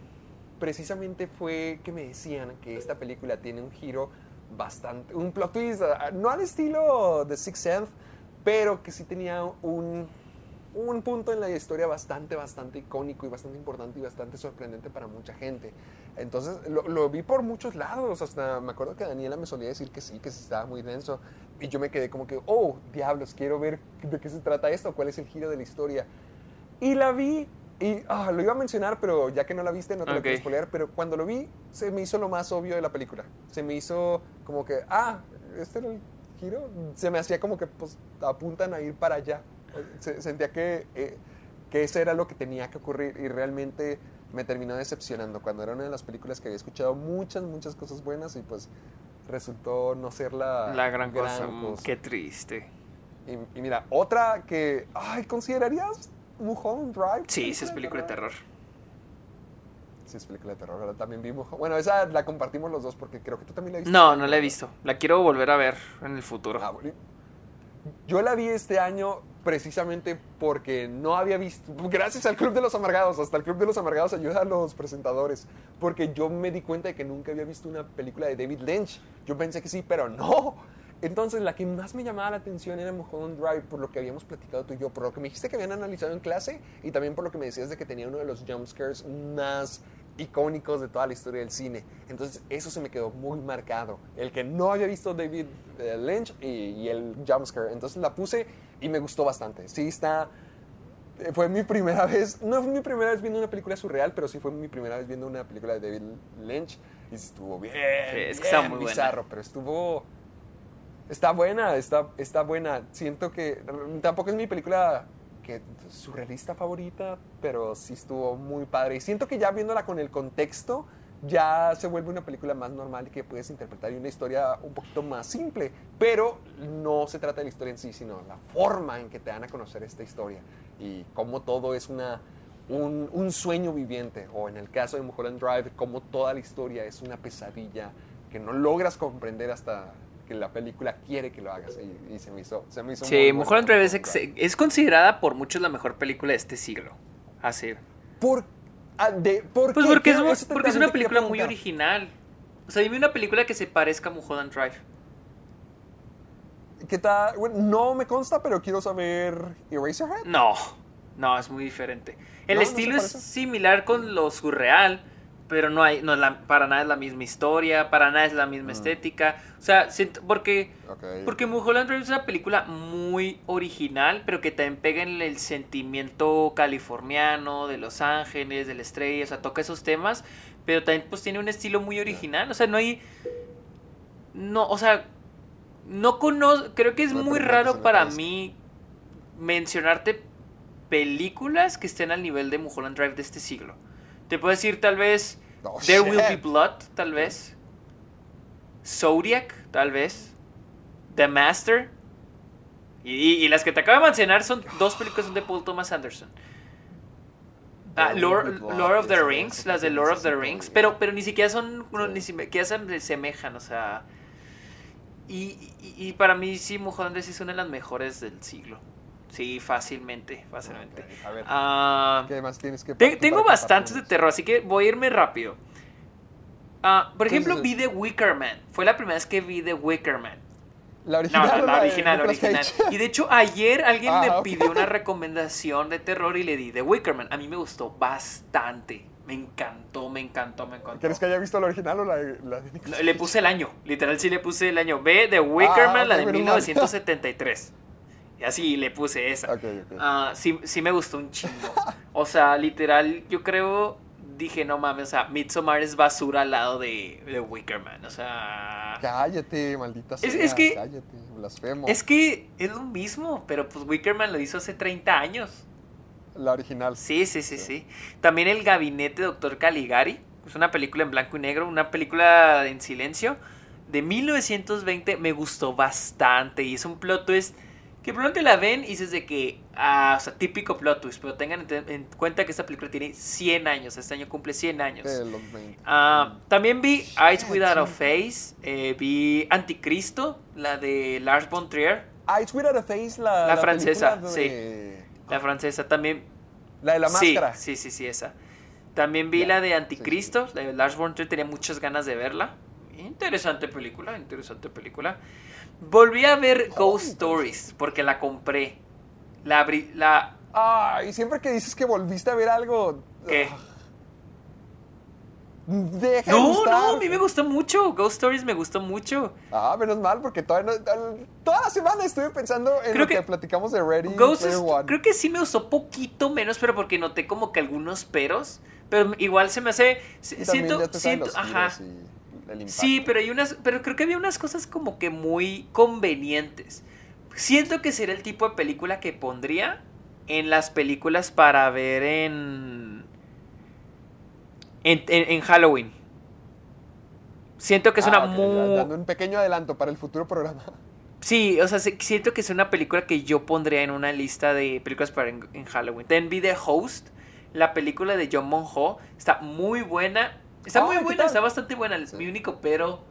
precisamente fue que me decían que esta película tiene un giro bastante, un plot twist, ah, no al estilo de Sixth Sense, pero que sí tenía un, un punto en la historia bastante, bastante icónico y bastante importante y bastante sorprendente para mucha gente. Entonces lo, lo vi por muchos lados, hasta me acuerdo que Daniela me solía decir que sí, que sí estaba muy denso, y yo me quedé como que, oh, diablos, quiero ver de qué se trata esto, cuál es el giro de la historia. Y la vi, y ah, lo iba a mencionar, pero ya que no la viste, no te lo Ok. quiero spoilear, pero cuando lo vi, se me hizo lo más obvio de la película. Se me hizo como que, ah, este era el giro. Se me hacía como que, pues, apuntan a ir para allá. Se- sentía que, eh, que eso era lo que tenía que ocurrir y realmente me terminó decepcionando cuando era una de las películas que había escuchado muchas, muchas cosas buenas y pues resultó no ser la, La gran, cosa. mm, Qué triste. y, y mira, otra que, ay, ¿considerarías Mulholland Drive? Sí, sí es película de terror. Sí, es película de terror, ¿verdad? También vi Mulholland- Bueno, esa la compartimos los dos porque creo que tú también la viste. No, no la he visto. La quiero volver a ver en el futuro. Ah, bueno. Yo la vi este año precisamente porque no había visto, gracias al Club de los Amargados, hasta el Club de los Amargados ayuda a los presentadores, porque yo me di cuenta de que nunca había visto una película de David Lynch. Yo pensé que sí, pero no. Entonces la que más me llamaba la atención era Mulholland Drive, por lo que habíamos platicado tú y yo, por lo que me dijiste que habían analizado en clase y también por lo que me decías de que tenía uno de los jumpscares más icónicos de toda la historia del cine. Entonces eso se me quedó muy marcado. El que no había visto David eh, Lynch y, y el jumpscare. Entonces la puse y me gustó bastante. Sí está... eh, Fue mi primera vez, no fue mi primera vez viendo una película surreal, pero sí fue mi primera vez viendo una película de David Lynch y estuvo bien, Sí, es que bien está muy buena. bizarro, pero estuvo, está buena, está, está buena. Siento que tampoco es mi película que surrealista favorita, pero sí estuvo muy padre. Y siento que ya viéndola con el contexto, ya se vuelve una película más normal que puedes interpretar y una historia un poquito más simple. Pero no se trata de la historia en sí, sino la forma en que te dan a conocer esta historia y cómo todo es una, un, un sueño viviente. O en el caso de Mulholland Drive, cómo toda la historia es una pesadilla que no logras comprender hasta que la película quiere que lo hagas. Y, y se me hizo, se me hizo Sí, Mulholland Drive es, es considerada por muchos la mejor película de este siglo. Así. ¿Por, ah, de, ¿por Pues qué? porque es, porque es una película muy original. O sea, dime una película que se parezca a Mulholland Drive. ¿Qué tal? Bueno, no me consta, pero quiero saber Eraserhead. No, no, es muy diferente. El ¿No? ¿No se estilo es similar con lo surreal, pero no hay, no es la- para nada es la misma historia, para nada es la misma estética. O sea, porque, Ok. porque Mulholland Drive es una película muy original, pero que también pega en el sentimiento californiano, de Los Ángeles, de la estrella, o sea, toca esos temas, pero también pues tiene un estilo muy original, o sea, no hay... No, o sea, no conozco, creo que es No muy raro para mí mencionarte películas que estén al nivel de Mulholland Drive de este siglo. Te puedo decir tal vez Oh, There Will Be. Blood, tal vez. Zodiac, tal vez. The Master. Y, y- y las que te acabo de mencionar son dos películas de Paul Thomas Anderson. Ah, Lord, of the Rings, las de Lord of the Rings, pero, pero ni siquiera son, no, ni siquiera se semejan, o sea... Y, y- y para mí sí, Drive es una de las mejores del siglo. Sí, fácilmente, fácilmente. A ver, Ah, ¿qué más tienes que te- tengo bastantes de terror, así que voy a irme rápido. Ah, por ¿Qué ejemplo, vi The Wicker Man. Fue la primera vez que vi The Wicker Man. La No, original. no, o la original, la original. Y de hecho, ayer alguien Ah, me pidió una recomendación de terror y le di The Wicker Man. A mí me gustó bastante. Me encantó, me encantó, me encantó. ¿Quieres que haya visto la original o la, la de Nicolas No, Le puse el año, literal sí le puse el año. Ve The Wicker Ah, Man, la de menos mal. 1973. Y así le puse esa. Ok, ok. Ah, sí, sí me gustó un chingo. O sea, literal, yo creo, dije, no mames, o sea, Midsommar es basura al lado de The Wicker Man. O sea... Cállate, maldita sea. Es- es que- Cállate, blasfemo. Es que es lo mismo, pero pues Wickerman lo hizo hace 30 años. La original. Sí, sí, sí, sí. También El Gabinete de Doctor Caligari. Es una película en blanco y negro, una película en silencio. De 1920 me gustó bastante y es un plot twist que probablemente la ven y dices de que, ah, o sea, típico plot twist, pero tengan en, en cuenta que esta película tiene 100 años, este año cumple 100 años. De los 20. Ah, también vi Eyes Without a Face, eh, vi Anticristo, la de Lars von Trier, Eyes Without a Face, la, La francesa, de- la francesa. También La de la sí, máscara. Sí, sí, sí, esa. También vi la de Anticristo, la de Lars von Trier, tenía muchas ganas de verla. Interesante película, interesante película. Volví a ver Ghost. Stories porque la compré. La abrí, la... Ay, siempre que dices que volviste a ver algo. ¿Qué? ah, Deja de No, no, a mí me gustó mucho. Ghost Stories me gustó mucho. Ah, menos mal, porque todavía no- toda la semana estuve pensando en Creo lo que, que platicamos de Ready Ghost Player One. creo que sí me gustó poquito menos, pero porque noté como que algunos peros. Pero igual se me hace... Y Siento, ya te saben siento, los ajá. y el impacto. Sí, pero hay unas, pero creo que había unas cosas como que muy convenientes. Siento que sería el tipo de película que pondría en las películas para ver en en, en- en Halloween. Siento que es una Ah, muy Dando un pequeño adelanto para el futuro programa. sí, o sea, se- siento que es una película que yo pondría en una lista de películas para en, en Halloween. También vi The Host, la película de John Monho, está muy buena. Está Ah, muy ¿qué buena, está bastante buena. Sí. Mi único pero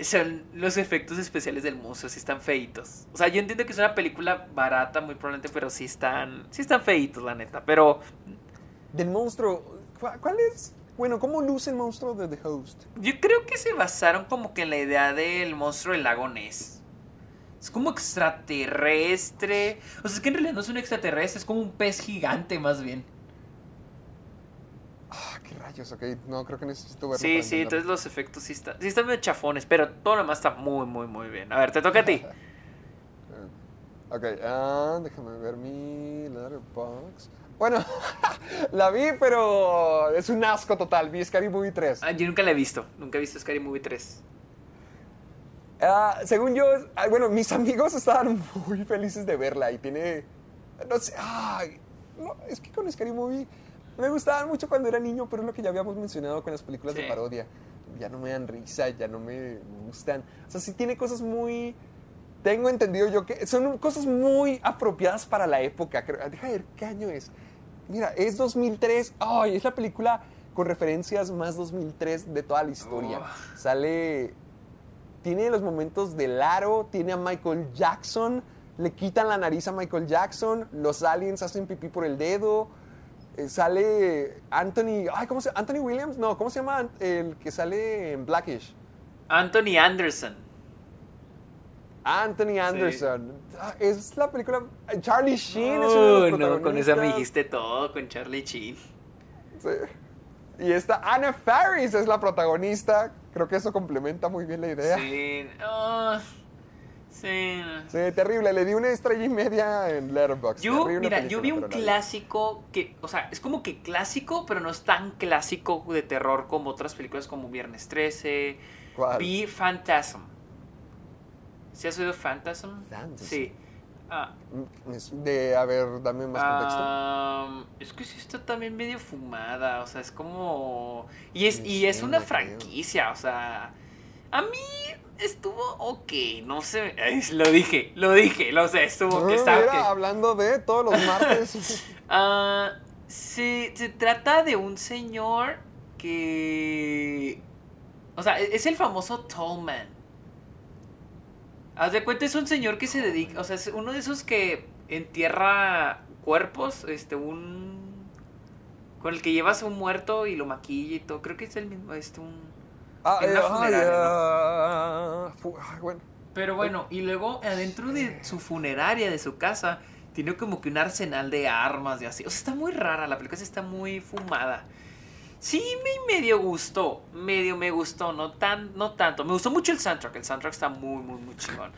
son los efectos especiales del monstruo, sí están feitos. O sea, yo entiendo que es una película barata, muy probablemente, pero sí están, sí están feitos, la neta. Pero Del monstruo. ¿cu- ¿Cuál es? Bueno, ¿cómo luce el monstruo de The Host? yo creo que se basaron como que en la idea del monstruo del lago Ness. Es como extraterrestre. O sea, es que en realidad no es un extraterrestre, es como un pez gigante más bien. Ah, rayos, ok. No, creo que necesito verlo. Sí, sí, entonces los efectos sí están, sí están medio chafones, pero todo lo demás está muy, muy, muy bien. A ver, te toca a ti. Ok, ah, déjame ver mi letterbox. Bueno, la vi, pero es un asco total. Vi Scary Movie 3. Ah, yo nunca la he visto, nunca he visto Scary Movie 3. Ah, según yo, ah, bueno, mis amigos estaban muy felices de verla y tiene, no sé, ay, no, es que con Scary Movie me gustaban mucho cuando era niño, pero es lo que ya habíamos mencionado con las películas de parodia. Ya no me dan risa, ya no me gustan. O sea, sí tiene cosas muy, tengo entendido yo que son cosas muy apropiadas para la época. Deja de ver qué año es. Mira, es 2003. Ay, es la película con referencias más 2003 de toda la historia. Oh. Sale tiene los momentos del aro, tiene a Michael Jackson, le quitan la nariz a Michael Jackson, los aliens hacen pipí por el dedo, sale Anthony, ay, ¿cómo se Anthony Williams? No, ¿cómo se llama el que sale en Blackish? Anthony Anderson. Anthony Anderson. Ah, Es la película Charlie Sheen es uno de Oh, los no, con esa me dijiste todo, con Charlie Sheen. Sí. Y esta Anna Faris es la protagonista. Creo que eso complementa muy bien la idea. Sí, ah, sí. no. Sí, terrible. Le di una estrella y media en Letterboxd. Yo, Terrible mira, yo vi un clásico que, o sea, es como que clásico, pero no es tan clásico de terror como otras películas como Viernes 13. ¿Cuál? Vi Phantasm. ¿Sí has oído Phantasm? Phantasm. Sí. Ah, Mm, De, a ver, dame más contexto. es que sí está también medio fumada, o sea, es como... Y es, y es una franquicia, o sea... A mí estuvo ok, no sé, lo dije, lo dije, lo sé, estuvo que Ah, está mira, hablando de todos los martes. Ah, se, se trata de un señor que... O sea, es el famoso Tall Man. Haz de cuenta, es un señor que se dedica... O sea, es uno de esos que entierra cuerpos, este, un... Con el que llevas un muerto y lo maquilla y todo. Creo que es el mismo, este un... Ah, en eh, ay, funeraria, ¿no? ah, bueno. Pero bueno, y luego adentro de su funeraria, de su casa, tiene como que un arsenal de armas y así. O sea, está muy rara, la película está muy fumada. Sí, me medio gustó, medio me gustó, no, tan, no tanto. Me gustó mucho el soundtrack, el soundtrack está muy, muy, muy chingón.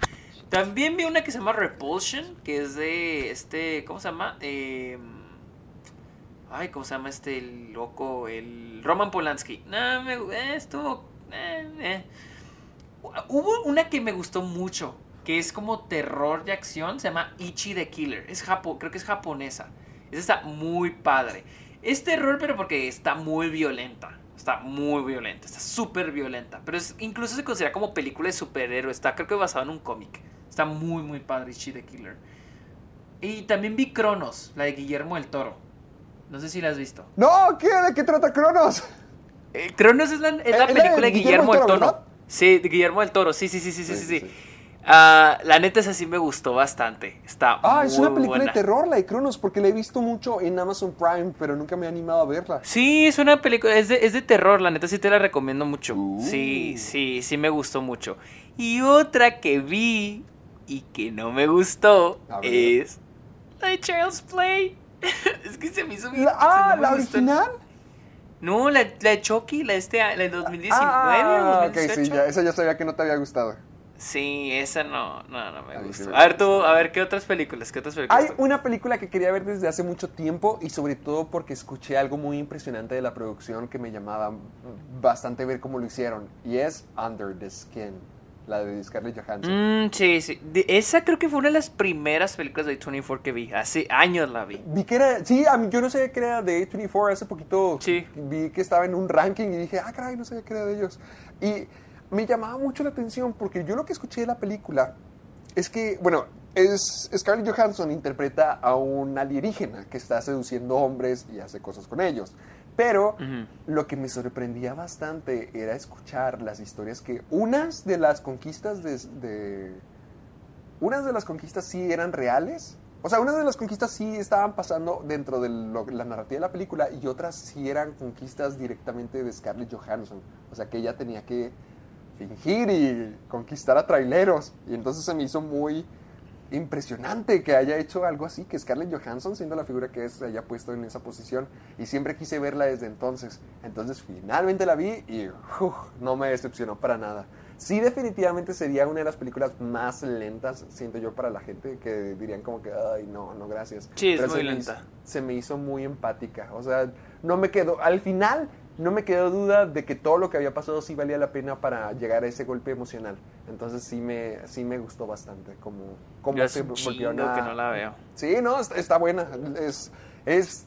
También vi una que se llama Repulsion, que es de este, ¿cómo se llama? Eh, ay, ¿cómo se llama este loco? El Roman Polanski. No, me, eh, estuvo... eh, eh. Hubo una que me gustó mucho, que es como terror de acción, se llama Ichi the Killer. Es japo, creo que es japonesa. Esa está muy padre. Es terror, pero porque está muy violenta. Está muy violenta, está súper violenta. Pero es, incluso se considera como película de superhéroe. Está creo que basado en un cómic. Está muy, muy padre Ichi the Killer. Y también vi Cronos, la de Guillermo del Toro. No sé si la has visto. No, ¿qué? ¿De qué trata Cronos? Eh, Cronos es la, es la ¿Es la de película de Guillermo del Toro, verdad? Sí, de Guillermo del Toro. Sí, sí, sí, sí, sí, Sí. Ah, la neta esa sí me gustó bastante. Está Ah, muy es una película buena. de terror, la de Cronos, porque la he visto mucho en Amazon Prime, pero nunca me he animado a verla. Sí, es una película, es de, es de terror, la neta sí te la recomiendo mucho. Uh. Sí, sí, sí me gustó mucho. Y otra que vi y que no me gustó es la de Child's Play. es que se me hizo bien- La- ah, me ¿la original? No, la, la de Chucky, la de este, la de 2019 Ah, ok, 2018. sí, ya, esa ya sabía que no te había gustado. Sí, esa no, no, no me A mí sí a ver tú, a ver qué otras películas, qué otras películas. Hay una película que quería ver desde hace mucho tiempo y sobre todo porque escuché algo muy impresionante de la producción que me llamaba bastante ver cómo lo hicieron y es Under the Skin, la de Scarlett Johansson. Mm, sí, sí. De- esa creo que fue una de las primeras películas de 24 que vi. Hace años la vi. Vi que era, sí, a mí yo no sabía que era de A24, hace poquito Sí. vi que estaba en un ranking y dije, ah, caray, no sabía que era de ellos. Y me llamaba mucho la atención porque yo lo que escuché de la película es que, bueno, es, Scarlett Johansson interpreta a un alienígena que está seduciendo hombres y hace cosas con ellos. Pero lo que me sorprendía bastante era escuchar las historias que unas de las conquistas de, de- unas de las conquistas sí eran reales. O sea, unas de las conquistas sí estaban pasando dentro de lo- la narrativa de la película y otras sí eran conquistas directamente de Scarlett Johansson. O sea, que ella tenía que fingir y conquistar a traileros. Y entonces se me hizo muy impresionante que haya hecho algo así, que Scarlett Johansson, siendo la figura que es, se haya puesto en esa posición. Y siempre quise verla desde entonces. Entonces finalmente la vi y uf, no me decepcionó para nada. Sí, definitivamente sería una de las películas más lentas, siento yo, para la gente que dirían como que, ay, no, no, gracias. Sí, es muy se me lenta. hizo- se me hizo muy empática. O sea, no me quedó, al final no me quedó duda de que todo lo que había pasado sí valía la pena para llegar a ese golpe emocional. Entonces sí me, sí me gustó bastante como, como Yo se volvió que no la veo. Sí, no, está, está buena. Es, es,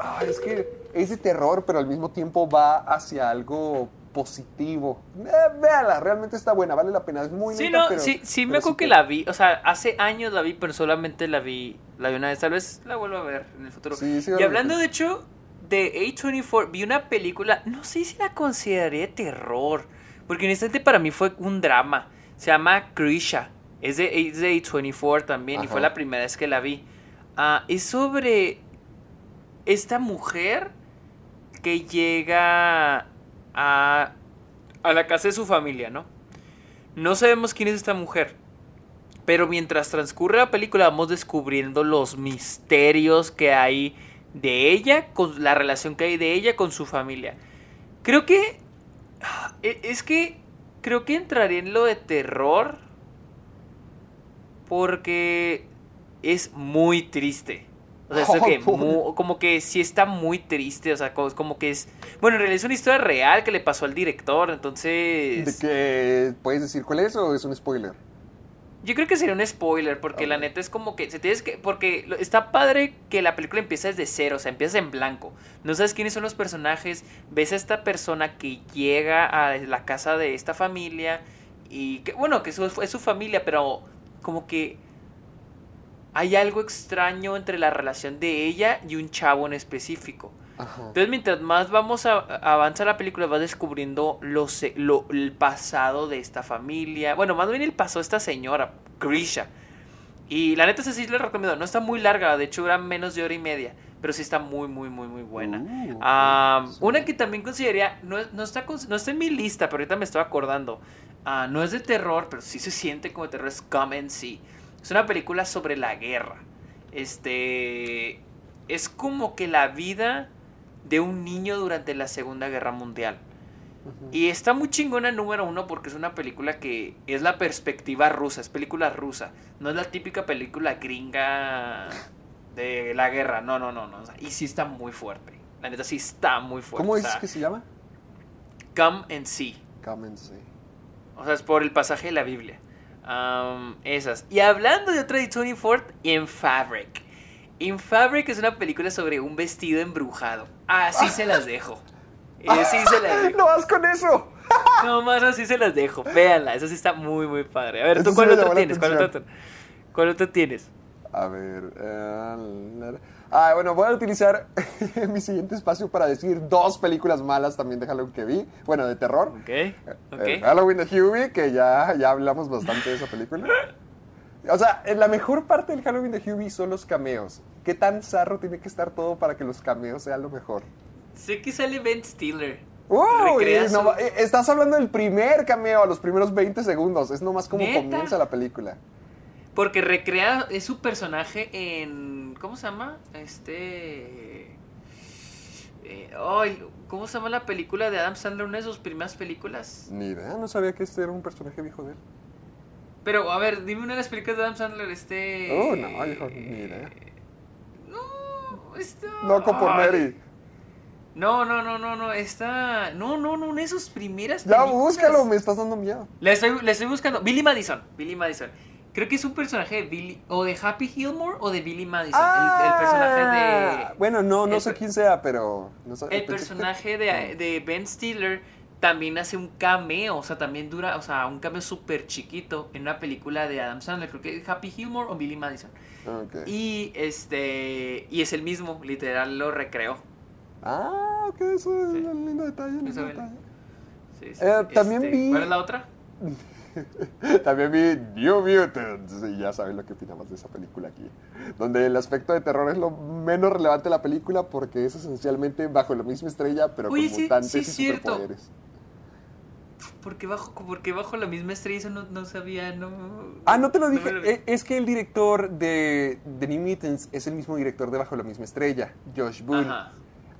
ah, es que es de terror, pero al mismo tiempo va hacia algo positivo. Eh, véala, realmente está buena, vale la pena. Es muy Sí, lenta, no, pero- sí, sí me pero acuerdo que la vi. O sea, hace años la vi, pero solamente la vi, la vi una vez. Tal vez la vuelvo a ver en el futuro. Sí, sí, y hablando, de hecho, de A24, vi una película, no sé si la consideraría de terror, porque honestamente para mí fue un drama. Se llama Krisha. Es de, es de A24 también, y fue la primera vez que la vi. Ah, es sobre esta mujer que llega a, a la casa de su familia, ¿no? No sabemos quién es esta mujer. Pero mientras transcurre la película vamos descubriendo los misterios que hay de ella, con la relación que hay de ella con su familia. Creo que... e- Es que creo que entraría en lo de terror porque es muy triste. O sea, Oh, que pobre. mu- como que sí está muy triste, o sea, co- como que es... Bueno, en realidad es una historia real que le pasó al director, entonces... ¿De que puedes decir cuál es o es un spoiler? Yo creo que sería un spoiler, porque la neta es como que se tienes que. Porque está padre que la película empieza desde cero, o sea, empieza en blanco. No sabes quiénes son los personajes. Ves a esta persona que llega a la casa de esta familia. Y que, bueno, que su- es su familia, pero como que hay algo extraño entre la relación de ella y un chavo en específico. Ajá. Entonces, mientras más vamos a, a avanzar la película, vas descubriendo lo, el pasado de esta familia. Bueno, más bien el pasado de esta señora, Grisha. Y la neta, esa sí la recomiendo. No está muy larga, de hecho, dura menos de hora y media. Pero sí está muy, muy, muy, muy buena. Uh, sí. Una que también consideraría, no, no, está, no está en mi lista, pero ahorita me estoy acordando. Ah, no es de terror, pero sí se siente como terror, es Come and See. Es una película sobre la guerra. Este. Es como que la vida de un niño durante la Segunda Guerra Mundial. Y está muy chingona número uno porque es una película que es la perspectiva rusa, es película rusa. No es la típica película gringa de la guerra, no, no, no, no. o sea, y sí está muy fuerte. La neta sí está muy fuerte. ¿Cómo o sea, que se llama? Come and See. Cámense. O sea, es por el pasaje de la Biblia. Esas. Y hablando de otra de Tony Ford, In Fabric. In Fabric es una película sobre un vestido embrujado. Así se las dejo. Así se las dejo. ¡No vas con eso! No más así se las dejo. Véanla, eso sí está muy, muy padre. A ver, ¿tú cuál otro tienes? ¿Cuál otro, atención. cuál otro tienes? A ver. eh, ah, bueno, voy a utilizar mi siguiente espacio para decir dos películas malas también de Halloween que vi. Bueno, de terror. Ok, El ok. Halloween de Hughie, que ya, ya hablamos bastante de esa película. O sea, en la mejor parte del Halloween de Hughie son los cameos. ¿Qué tan zarro tiene que estar todo para que los cameos sean lo mejor? Sé que sale Ben Stiller. Eh, estás hablando del primer cameo, a los primeros 20 segundos. Es nomás como ¿Neta? comienza la película. Porque recrea, es su personaje en. ¿Cómo se llama? Este. eh, ¿Cómo se llama la película de Adam Sandler? Una de sus primeras películas. Ni idea, no sabía que este era un personaje viejo de él. Pero, a ver, dime una de las películas de Adam Sandler. Este. Oh, no, hijo, ni idea. No, está. Loco por. Mary. No, no, no, no, no. Está. No, no, no. Una de sus primeras Ya películas. búscalo, me estás dando miedo. Le estoy, le estoy buscando. Billy Madison. Billy Madison. Creo que es un personaje de Billy. O de Happy Gilmore o de Billy Madison. el, el personaje de. Ah, Bueno, no, no el sé quién sea, pero... No sé, El personaje de, de Ben Stiller también hace un cameo, o sea, también dura, o sea, un cameo súper chiquito en una película de Adam Sandler, creo que es Happy Gilmore o Billy Madison. Y este, y es el mismo, literal lo recreó. Ah, ok, eso es Sí. un lindo detalle, lindo Eso, detalle. Sí, sí, Eh, sí, también este, vi- ¿Cuál es la otra? También vi New Mutants y ya saben lo que opinamos de esa película aquí. Donde el aspecto de terror es lo menos relevante de la película porque es esencialmente bajo la misma estrella, pero Oye, con sí, mutantes sí, y es cierto. Porque bajo, porque bajo la misma estrella, eso no, no sabía, no... Ah, no te lo dije. lo- Eh, Es que el director de, de New Mutants es el mismo director de Bajo la misma estrella, Josh Boone. Ajá,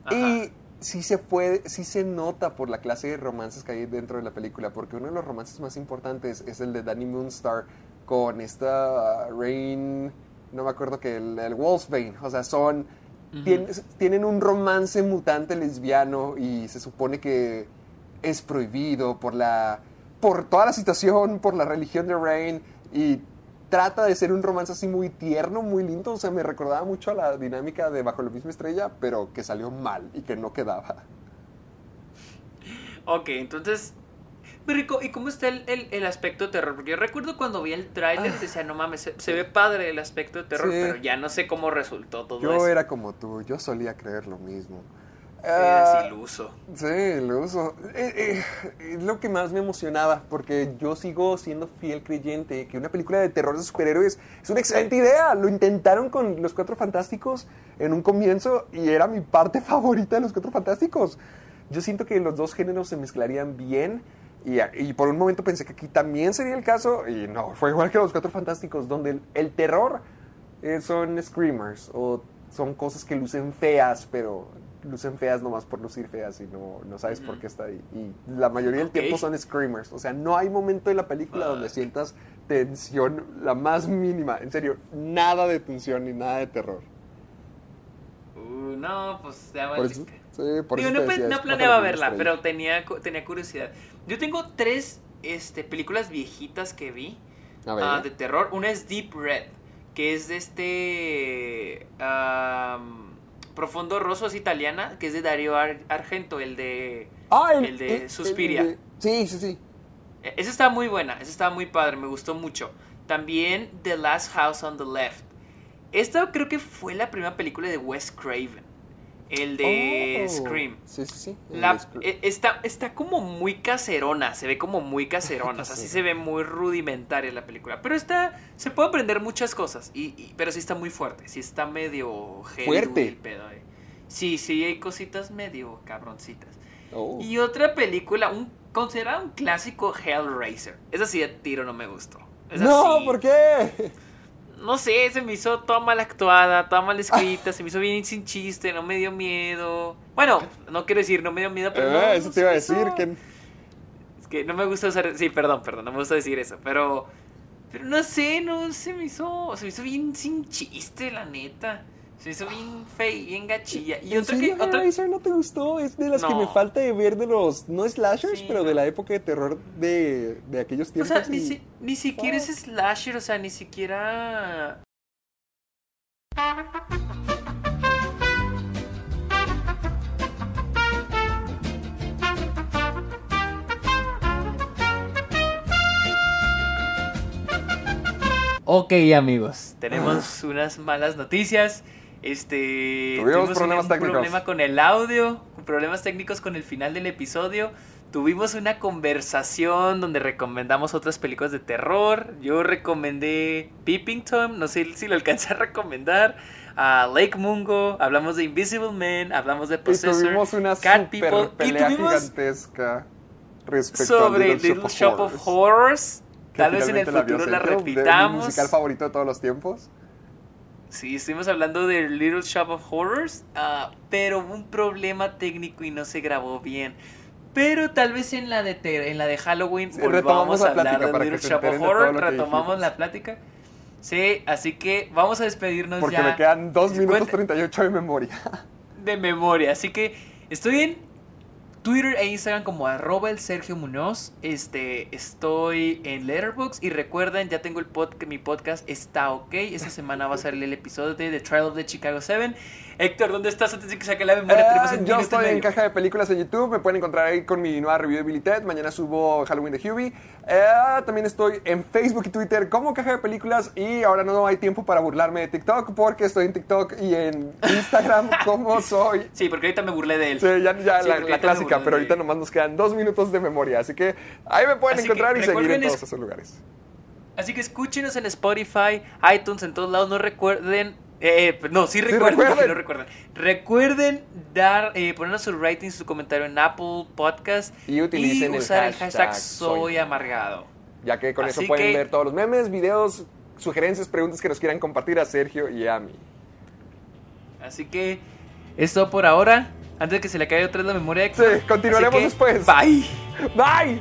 ajá. Y sí se puede, sí se nota por la clase de romances que hay dentro de la película, porque uno de los romances más importantes es el de Danny Moonstar con esta uh, Rain, no me acuerdo que el, el Wolfsbane, o sea, son tien- tienen un romance mutante lesbiano y se supone que es prohibido por la por toda la situación, por la religión de Rain y trata de ser un romance así muy tierno, muy lindo, o sea, me recordaba mucho a la dinámica de Bajo la misma estrella, pero que salió mal y que no quedaba. Ok, entonces. Pero, ¿y co- ¿y cómo está el, el- el aspecto de terror? Porque yo recuerdo cuando vi el tráiler decía, no mames, se, se ve padre el aspecto de terror, Sí. pero ya no sé cómo resultó todo Yo eso. era como tú, yo solía creer lo mismo. Eras iluso. Sí, lo uso. Eh, eh, es lo que más me emocionaba, porque yo sigo siendo fiel creyente que una película de terror de superhéroes es una excelente idea. Lo intentaron con Los Cuatro Fantásticos en un comienzo y era mi parte favorita de Los Cuatro Fantásticos. Yo siento que los dos géneros se mezclarían bien y, por un momento pensé que aquí también sería el caso y no, fue igual que Los Cuatro Fantásticos, donde el, el terror eh, son screamers o son cosas que lucen feas, pero lucen feas nomás por lucir feas y no, no sabes por qué está ahí. Y la mayoría del tiempo son screamers. O sea, no hay momento en la película donde sientas tensión la más mínima. En serio, nada de tensión ni nada de terror. Uh, no, pues ya Por eso, sí, por Digo, eso no, decía, no planeaba verla, pero tenía, tenía curiosidad. Yo tengo tres este, películas viejitas que vi ah, de terror. Una es Deep Red, que es de este am, Profundo Rosso, es italiana, que es de Dario Ar- Argento, el de... Ah, el de Suspiria. de- sí, sí, sí. E- Esa está muy buena, esa estaba muy padre, me gustó mucho. También The Last House on the Left. Esta creo que fue la primera película de Wes Craven. El de Oh, Scream. Sí, sí, sí. La- Scream. e- está, está como muy caserona, se ve como muy caserona, o sea, sí se ve muy rudimentaria la película. Pero está, se puede aprender muchas cosas, y, y- pero sí está muy fuerte, sí está medio Fuerte. el pedo. eh. Sí, sí, hay cositas medio cabroncitas. Oh. Y otra película, un considerada un clásico, Hellraiser. Esa sí de tiro no me gustó. Esa No, sí- ¿por qué? No sé, se me hizo toda mal actuada, toda mal escrita, se me hizo bien sin chiste, no me dio miedo. Bueno, no quiero decir no me dio miedo, pero no, Eh, eso no te iba a decir hizo- que... Es que no me gusta usar, sí, perdón, perdón, no me gusta decir eso, pero pero no sé, no se me hizo, se me hizo bien sin chiste, la neta. Se hizo bien fey, bien gachilla. Y ¿En otra serio que Hellraiser no te gustó? Es de las que No. me falta de ver de los, no slashers, Sí, pero no. de la época de terror de, de aquellos o tiempos. sea, ni, y- si- ni siquiera es slasher, o sea, ni siquiera Ok, amigos, tenemos unas malas noticias. Este, Tuvimos un- problemas un técnicos. problema con el audio, problemas técnicos con el final del episodio. Tuvimos una conversación donde recomendamos otras películas de terror. Yo recomendé Peeping Tom, no sé si lo alcancé a recomendar. A Lake Mungo, hablamos de Invisible Man, hablamos de Y Possessor, tuvimos una Cat super People, y tuvimos gigantesca respecto sobre a Little, Little Shop of Horrors. que Tal vez en el futuro la Sergio, de mi repitamos. musical favorito de todos los tiempos. Sí, estuvimos hablando de Little Shop of Horrors, ah, pero hubo un problema técnico y no se grabó bien. Pero tal vez en la de en la de Halloween Sí, volvamos a la hablar de Little Shop of Horror, retomamos la plática. Sí, así que vamos a despedirnos Porque ya me quedan 2 minutos Cuenta- 38 de memoria. de memoria. Así que estoy en Twitter e Instagram como arroba el Sergio Muñoz. Este, estoy en Letterboxd. Y recuerden, ya tengo el podcast, mi podcast está ok. Esta semana va a salir el episodio de The Trial of the Chicago 7. Héctor, ¿dónde estás antes de que saque la memoria? Eh, un yo estoy en medio. Caja de Películas en YouTube. Me pueden encontrar ahí con mi nueva review de Billy Ted. Mañana subo Halloween de Hubie. Eh, también estoy en Facebook y Twitter como Caja de Películas. Y ahora no hay tiempo para burlarme de TikTok porque estoy en TikTok y en Instagram como soy. Sí, porque ahorita me burlé de él. Sí, ya, ya Sí, la, clásica, pero ahorita nomás nos quedan dos minutos de memoria. Así que ahí me pueden Así encontrar y seguir en todos es- esos lugares. Así que escúchenos en Spotify, iTunes, en todos lados. No recuerden. Eh, no, sí recuerden, recuerden. porque no recuerden. Recuerden dar, eh, ponernos su rating, su comentario en Apple Podcast Y utilicen el usar el hashtag hashtag soy amargado. Ya que con eso pueden que- ver todos los memes, videos, sugerencias, preguntas que nos quieran compartir a Sergio y a mí. Así que es todo por ahora. Antes de que se le caiga otra vez la memoria. Sí, continuaremos que, después. Bye. Bye.